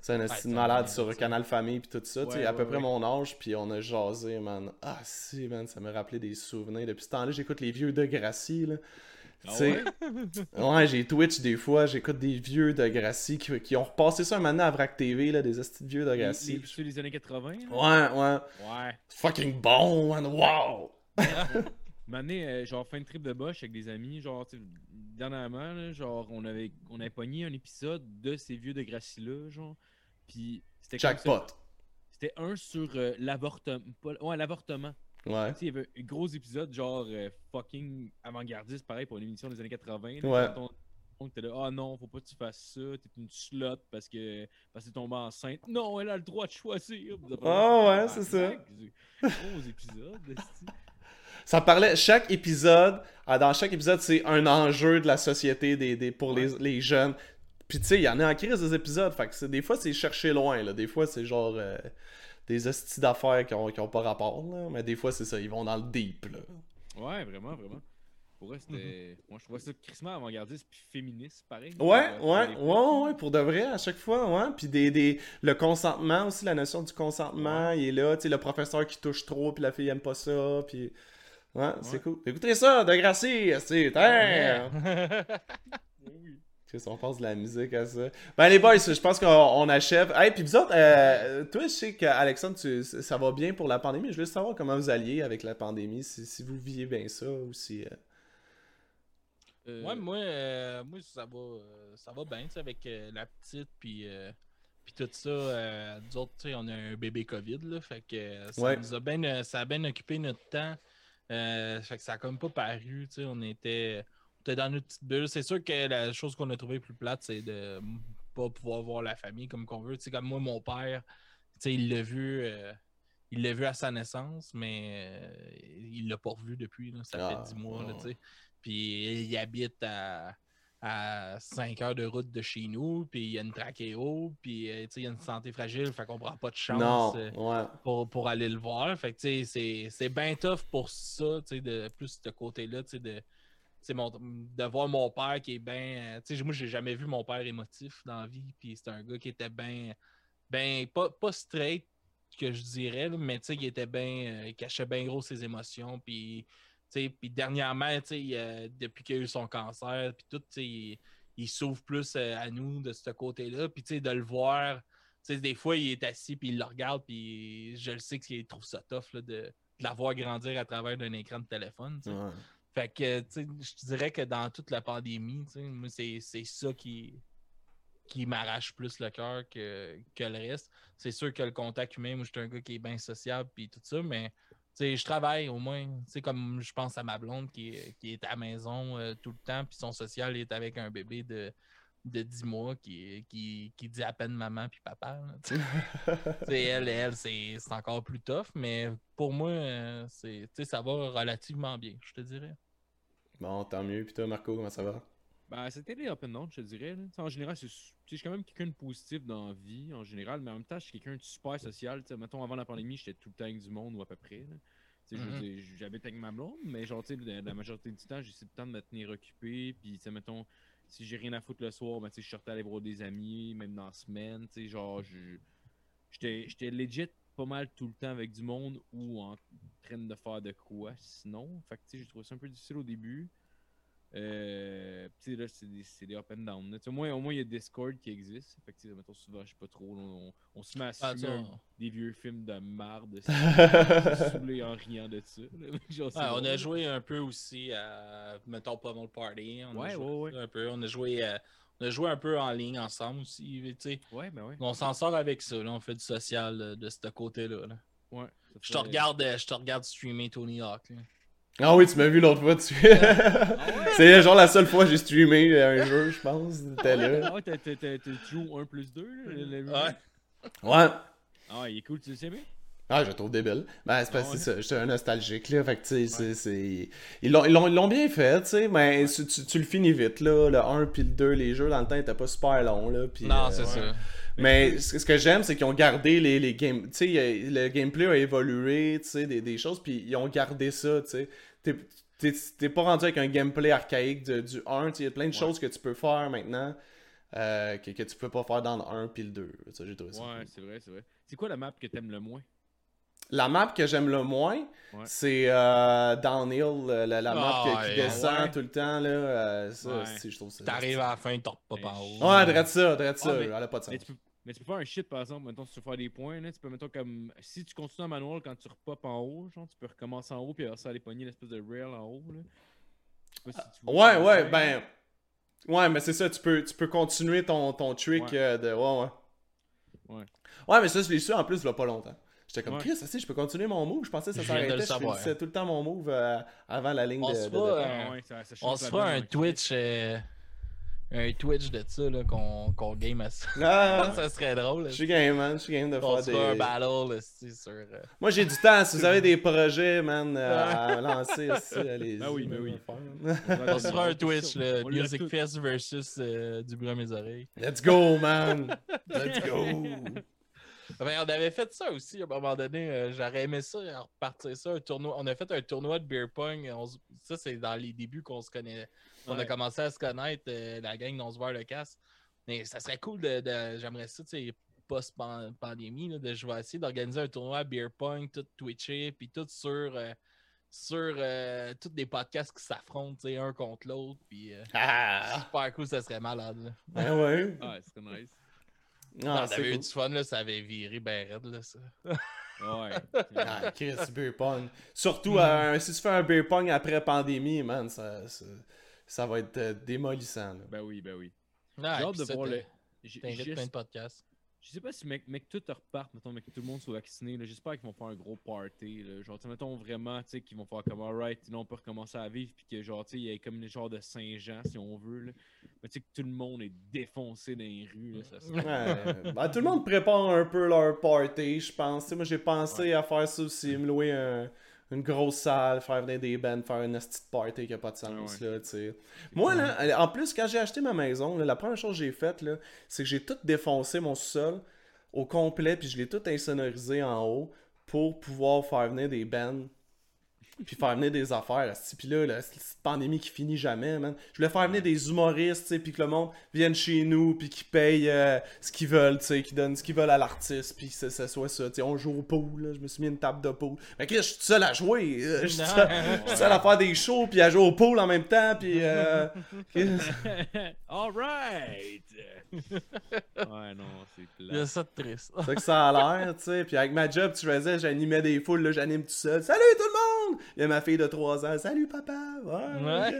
c'est un de c'est malade un- sur Canal Famille, puis tout ça, tu sais, à peu près mon âge, puis on a jasé, man. Ah, si, man, ça me rappelait des souvenirs. Depuis ce temps-là, j'écoute les vieux de Gracie, là. Ah ouais, j'ai Twitch des fois, j'écoute des vieux de Gracie qui, qui ont repassé ça maintenant à Vrac TV, là, des de vieux de Les, Gracie. les, ceux des années 80. là? Ouais, ouais. Ouais. Fucking bon, man, wow! Mané, euh, genre fin de trip de Bosch avec des amis, genre dernièrement, là, genre on avait on avait pogné un épisode de ces vieux de Gracie là, genre. Puis c'était Jackpot. C'était un sur euh, l'avortement. Ouais, l'avortement. Ouais. Tu sais, il y avait un gros épisode genre euh, fucking avant-gardiste, pareil pour une émission des années 80. là, Ouais. quand on- était là, ah non, faut pas que tu fasses ça, t'es une slot parce que parce que t'es tombée enceinte. Non, elle a le droit de choisir. Ah ouais, c'est ça. Gros épisode. Ça parlait, chaque épisode, ah, dans chaque épisode, c'est un enjeu de la société des, des, pour les, les jeunes. Puis tu sais, il y en a en crise des épisodes, fait que des fois c'est chercher loin, là. Des fois c'est genre euh, des hosties d'affaires qui ont, qui ont pas rapport, là. Mais des fois c'est ça, ils vont dans le deep, là. Ouais, vraiment, vraiment. Pour vrai, c'était. Moi, je trouvais ça crissement avant-gardiste puis féministe, pareil. Ouais, Euh, ouais, ouais, ouais, pour de vrai, à chaque fois, ouais. Puis des, des, le consentement aussi, la notion du consentement, il est là. Tu sais, le professeur qui touche trop, puis la fille aime pas ça, puis... Ouais, c'est cool. Écoutez ça, de Gracie, c'est... Oui. Chris, on passe de la musique à ça. Ben les boys, je pense qu'on on achève. Hey, puis vous autres, euh, toi, je sais qu'Alexandre, tu- ça va bien pour la pandémie. Je voulais savoir comment vous alliez avec la pandémie, si, si vous viviez bien ça ou si... euh, Euh, Ouais, moi, euh, moi ça va, euh, ça va bien, tu sais, avec euh, la petite, puis, euh, puis tout ça. euh, nous autres, tu sais, on a un bébé COVID, là, fait que ça Ouais. nous a bien, ça a bien occupé notre temps. euh, fait que ça a comme pas paru, tu sais, on était, était dans notre petite bulle. C'est sûr que la chose qu'on a trouvé plus plate, c'est de pas pouvoir voir la famille comme qu'on veut. Comme moi, mon père, il l'a vu. euh, il l'a vu à sa naissance, mais euh, il l'a pas revu depuis. là. Ça Ah, fait 10 mois. là, ouais. tu sais. Puis il habite à, à 5 heures de route de chez nous, puis il y a une trachéo, puis euh, il y a une santé fragile, fait qu'on prend pas de chance Non, euh, ouais. pour, pour aller le voir. Fait que c'est- bien tough pour ça, de plus ce côté-là, de. Sais, mon- de voir mon père qui est bien. Tu sais, moi, j'ai jamais vu mon père émotif dans la vie. Puis c'est un gars qui était bien. Ben, pas, pas straight, que je dirais, là, mais tu sais, il était il cachait bien gros ses émotions. Puis, tu sais, puis dernièrement, tu sais, euh, depuis qu'il a eu son cancer, puis tout, tu sais, il, il s'ouvre plus euh, à nous de ce côté-là. Puis, tu sais, de le voir, tu sais, des fois, il est assis, puis il le regarde, puis je le sais qu'il trouve ça tough de, de la voir grandir à travers d'un écran de téléphone. Fait que, je dirais que dans toute la pandémie, moi, c'est ça qui, qui m'arrache plus le cœur que, que le reste. C'est sûr que le contact humain, moi, je suis un gars qui est bien sociable puis tout ça, mais je travaille au moins. Comme je pense à ma blonde qui est, qui est à la maison euh, tout le temps, puis son social est avec un bébé de, de 10 mois qui, qui, qui dit à peine maman puis papa. là, elle, elle c'est c'est encore plus tough, mais pour moi, euh, c'est, tu sais, ça va relativement bien, je te dirais. Bon, tant mieux. Puis toi, Marco, comment ça va? Ben, c'était les up and down, je te dirais. là. En général, je suis quand même quelqu'un de positif dans la vie, en général, mais en même temps, je suis quelqu'un de super social. Tu sais, mettons, avant la pandémie, j'étais tout le temps avec du monde ou à peu près. là. Mhm. dire, J'habite avec ma blonde, mais genre, tu sais, la, la majorité du temps, j'essaie tout le temps de me tenir occupé. Puis, tu sais, mettons, si j'ai rien à foutre le soir, ben, je sortais aller voir des amis, même dans la semaine. Genre, j'étais legit pas mal tout le temps avec du monde ou en train de faire de quoi sinon. Fait que, j'ai trouvé ça un peu difficile au début. Euh, tu sais, là, c'est des, c'est des up and down. Au moins, au moins, il y a Discord qui existe. Fait que, mettons, souvent, je sais pas trop, on, on se met à Ah, un- des vieux films de marde, saoulé en riant de ça. Ouais, on a joué un peu aussi à, mettons, Pummel Party. On Ouais, a joué ouais, ouais. Un peu. On a joué, euh, on a joué un peu en ligne ensemble aussi. Ouais, ben ouais. On s'en sort avec ça. Là. On fait du social euh, de ce côté-là. là. ouais Je te regarde, euh, je te regarde streamer Tony Hawk. là. Ah oui, tu m'as vu l'autre fois dessus. ouais? C'est genre la seule fois que j'ai streamé un jeu, je pense. T'étais là. Ah ouais, tu joues 1 plus 2, là, le- Ouais. Ouais. Ah, il est cool, tu le sais bien? Ah, je le trouve débile. Ben, c'est parce Ah que ouais? c'est ça, j'étais un nostalgique, là. Fait que, tu sais, c'est- c'est. Ils l'ont, bien fait, tu sais, mais tu, tu- tu le finis vite, là. Le 1 puis le 2, les jeux dans le temps étaient pas super longs, là. Non, euh, c'est ça. Mais ce ce que j'aime, c'est qu'ils ont gardé les, les games. Tu sais, le gameplay a évolué, tu sais, des, des choses, puis ils ont gardé ça, tu sais. T'es- pas rendu avec un gameplay archaïque de- du 1, tu sais, il y a plein de choses que tu peux faire maintenant euh, que, que tu peux pas faire dans le 1 puis le 2. Ça, j'ai trouvé ça. Ouais, c'est vrai, c'est vrai. C'est quoi la map que t'aimes le moins? La map que j'aime le moins, Ouais. c'est euh, Downhill, la, la map Ah, qui- qui, ouais. descend Ouais. tout le temps, là. euh, ça, je trouve ça. T'arrives à la fin, repars pas haut. Ouais, drette ça, drette ça, Ah, mais- elle a pas de sens. Mais tu, peux, faire un shit, par exemple, mettons, si tu veux faire des points, là, tu peux, mettons, comme, si tu continues en manuel, quand tu repopes en haut, genre, tu peux recommencer en haut, puis ça aller pogner l'espèce de rail en haut, là. Je sais pas si tu vois Ouais, ouais, ben. Ouais, mais c'est ça, tu peux, tu peux continuer ton, ton trick Ouais. euh, de. Ouais, ouais. Ouais. Ouais, mais ça, je l'ai su en plus, il y a pas longtemps. J'étais comme, Ouais. Chris, ça, je peux continuer mon move? Je pensais que ça s'arrêtait. Je finissais tout le temps mon move euh, avant la ligne On de, se de euh, Ah ouais, ça- ça On se la fera un ouais. Twitch. Un Twitch de ça, là, qu'on qu'on game à ça. Ah, ça serait drôle. je là. suis game, man. Je suis game de On faire fera un des. battle là, c'est sur. euh, Moi, j'ai du temps. Si vous avez des projets, man, euh, à lancer aussi, allez-y. Ben oui, ben oui. on va faire. On se fera un Twitch, a Music Fest versus euh, du bruit à mes oreilles. Let's go, man. Let's go. Ben, on avait fait ça aussi à un moment donné. euh, J'aurais aimé ça, repartir ça, un tournoi. On a fait un tournoi de beer pong. on Ça, c'est dans les débuts qu'on se connaît. On a Ouais. commencé à se connaître, euh, la gang d'On se voit le casse. Mais ça serait cool de. de- J'aimerais ça, tu sais, post-pandémie, de je vais essayer d'organiser un tournoi à beer pong, tout twitché, puis tout sur. euh, sur euh, tous des podcasts qui s'affrontent, tu sais, un contre l'autre, puis euh, Ah, super cool, ça serait malade. Là. ben ouais. Ah, c'est nice. Ah, on c'est avait eu du fun, là, ça avait viré ben raide, là, ça. Ouais. Ah, Chris, beer pong. Surtout, Mm. euh, si tu fais un beer pong après pandémie, man, ça, ça, ça va être euh, démolissant. Là. ben oui, ben oui. J'ai hâte de ça, voir le. T'invites plein de podcasts. Je sais pas si mec, mec tout reparte, mettons, mec, que tout le monde soit vacciné. J'espère qu'ils vont faire un gros party. Là. Genre, tu sais, mettons vraiment, tu sais, qu'ils vont faire comme alright, là, on peut recommencer à vivre, puis que genre, tu sais, il y a comme les genres de Saint-Jean, si on veut. Là. Mais tu sais, que tout le monde est défoncé dans les rues. Là, ça serait- Ouais. Ben, tout le monde prépare un peu leur party, je pense. Moi, j'ai pensé à faire ça aussi, me louer un- une grosse salle, faire venir des bands, faire une petite party qui a pas de sens, Ah ouais. là, tu sais. Moi, là, en plus, quand j'ai acheté ma maison, là, la première chose que j'ai faite, là, c'est que j'ai tout défoncé mon sol au complet, puis je l'ai tout insonorisé en haut pour pouvoir faire venir des bands puis faire venir des affaires. Puis là, la cette pandémie qui finit jamais, man. Je voulais faire venir des humoristes, tu puis que le monde vienne chez nous, puis qu'ils payent euh, ce qu'ils veulent, tu sais, qu'ils donnent ce qu'ils veulent à l'artiste, puis que ça, soit ça. Tu on joue au pool, là. je me suis mis une table de pool. Mais que là, je suis tout seul à jouer. euh, Je suis tout seul, seul à faire des shows, puis à jouer au pool en même temps, puis. euh, Alright! ouais, non, c'est Il y a plat. ça de triste. C'est ça que ça a l'air, tu sais. Puis avec ma job, tu faisais, j'animais des foules, là, j'anime tout seul. Salut tout le monde! Il y a ma fille de 3 ans. Salut papa! Ouais.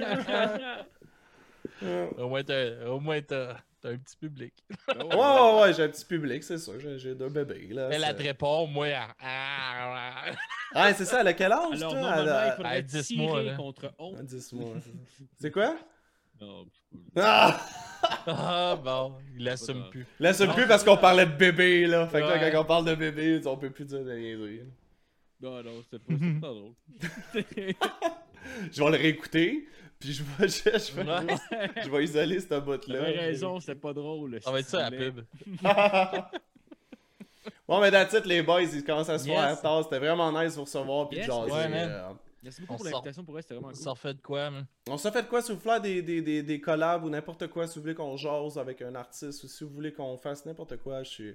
Au moins, t'as au moins, t'as- t'as un petit public. ouais, ouais, ouais, j'ai un petit public, c'est sûr. J'ai, j'ai deux bébés, là. Elle a c'est- te répond, moi. ah, c'est ça, elle a quel âge, Alors, toi? normalement, Elle a- il faudrait à 10 tirer mois, là. contre 11. Ah, 10 mois. c'est quoi? Non, Ah! Ah, bon, il l'assume plus. Laisse plus parce qu'on parlait de bébé, là. Fait que là, quand on parle de bébé, on peut plus dire de niaiseries. Non, non, c'était pas, pas drôle. Je vais le réécouter, puis je vais, je, je vais, Ouais. je vais isoler cette bout-là. T'avais raison, c'était pas drôle. Ça va être ça, la s'il vous pub. Bon, mais that's it, les boys, ils commencent à se Yes. faire tard. C'était vraiment nice de vous recevoir puis Yes, de jaser. ouais, man. euh. Merci beaucoup On pour sort- l'invitation, pour c'était vraiment On cool. s'en refait de quoi, man? On s'en fait de quoi si vous voulez des, des, des, des collabs ou n'importe quoi, si vous voulez qu'on jase avec un artiste ou si vous voulez qu'on fasse n'importe quoi, je suis,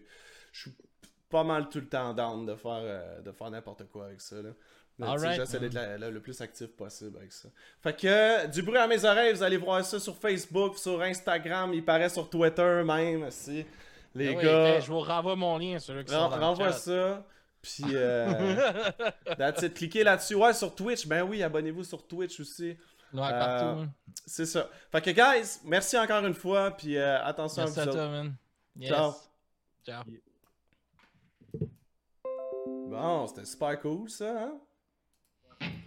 je suis pas mal tout le temps down de faire, euh, de faire n'importe quoi avec ça. Là. Alright, J'essaie d'être la- la- le plus actif possible avec ça. Fait que euh, du bruit à mes oreilles, vous allez voir ça sur Facebook, sur Instagram, il paraît sur Twitter même aussi. Les Ah oui, gars, hey, je vous renvoie mon lien, celui qui sont le renvoie chat. ça. Puis, euh, that's it. cliquez là-dessus. Ouais, sur Twitch, ben oui, abonnez-vous sur Twitch aussi. Ouais, Euh, partout. hein. C'est ça. Fait que, guys, merci encore une fois. Puis, euh, attention Merci à à vous autres. toi, man. Yes. Ciao. Ciao. Bon, c'était super cool, ça, hein?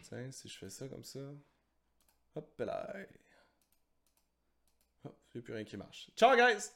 Tiens, si je fais ça comme ça. Hop là. Hop, il n'y a plus rien qui marche. Ciao, guys!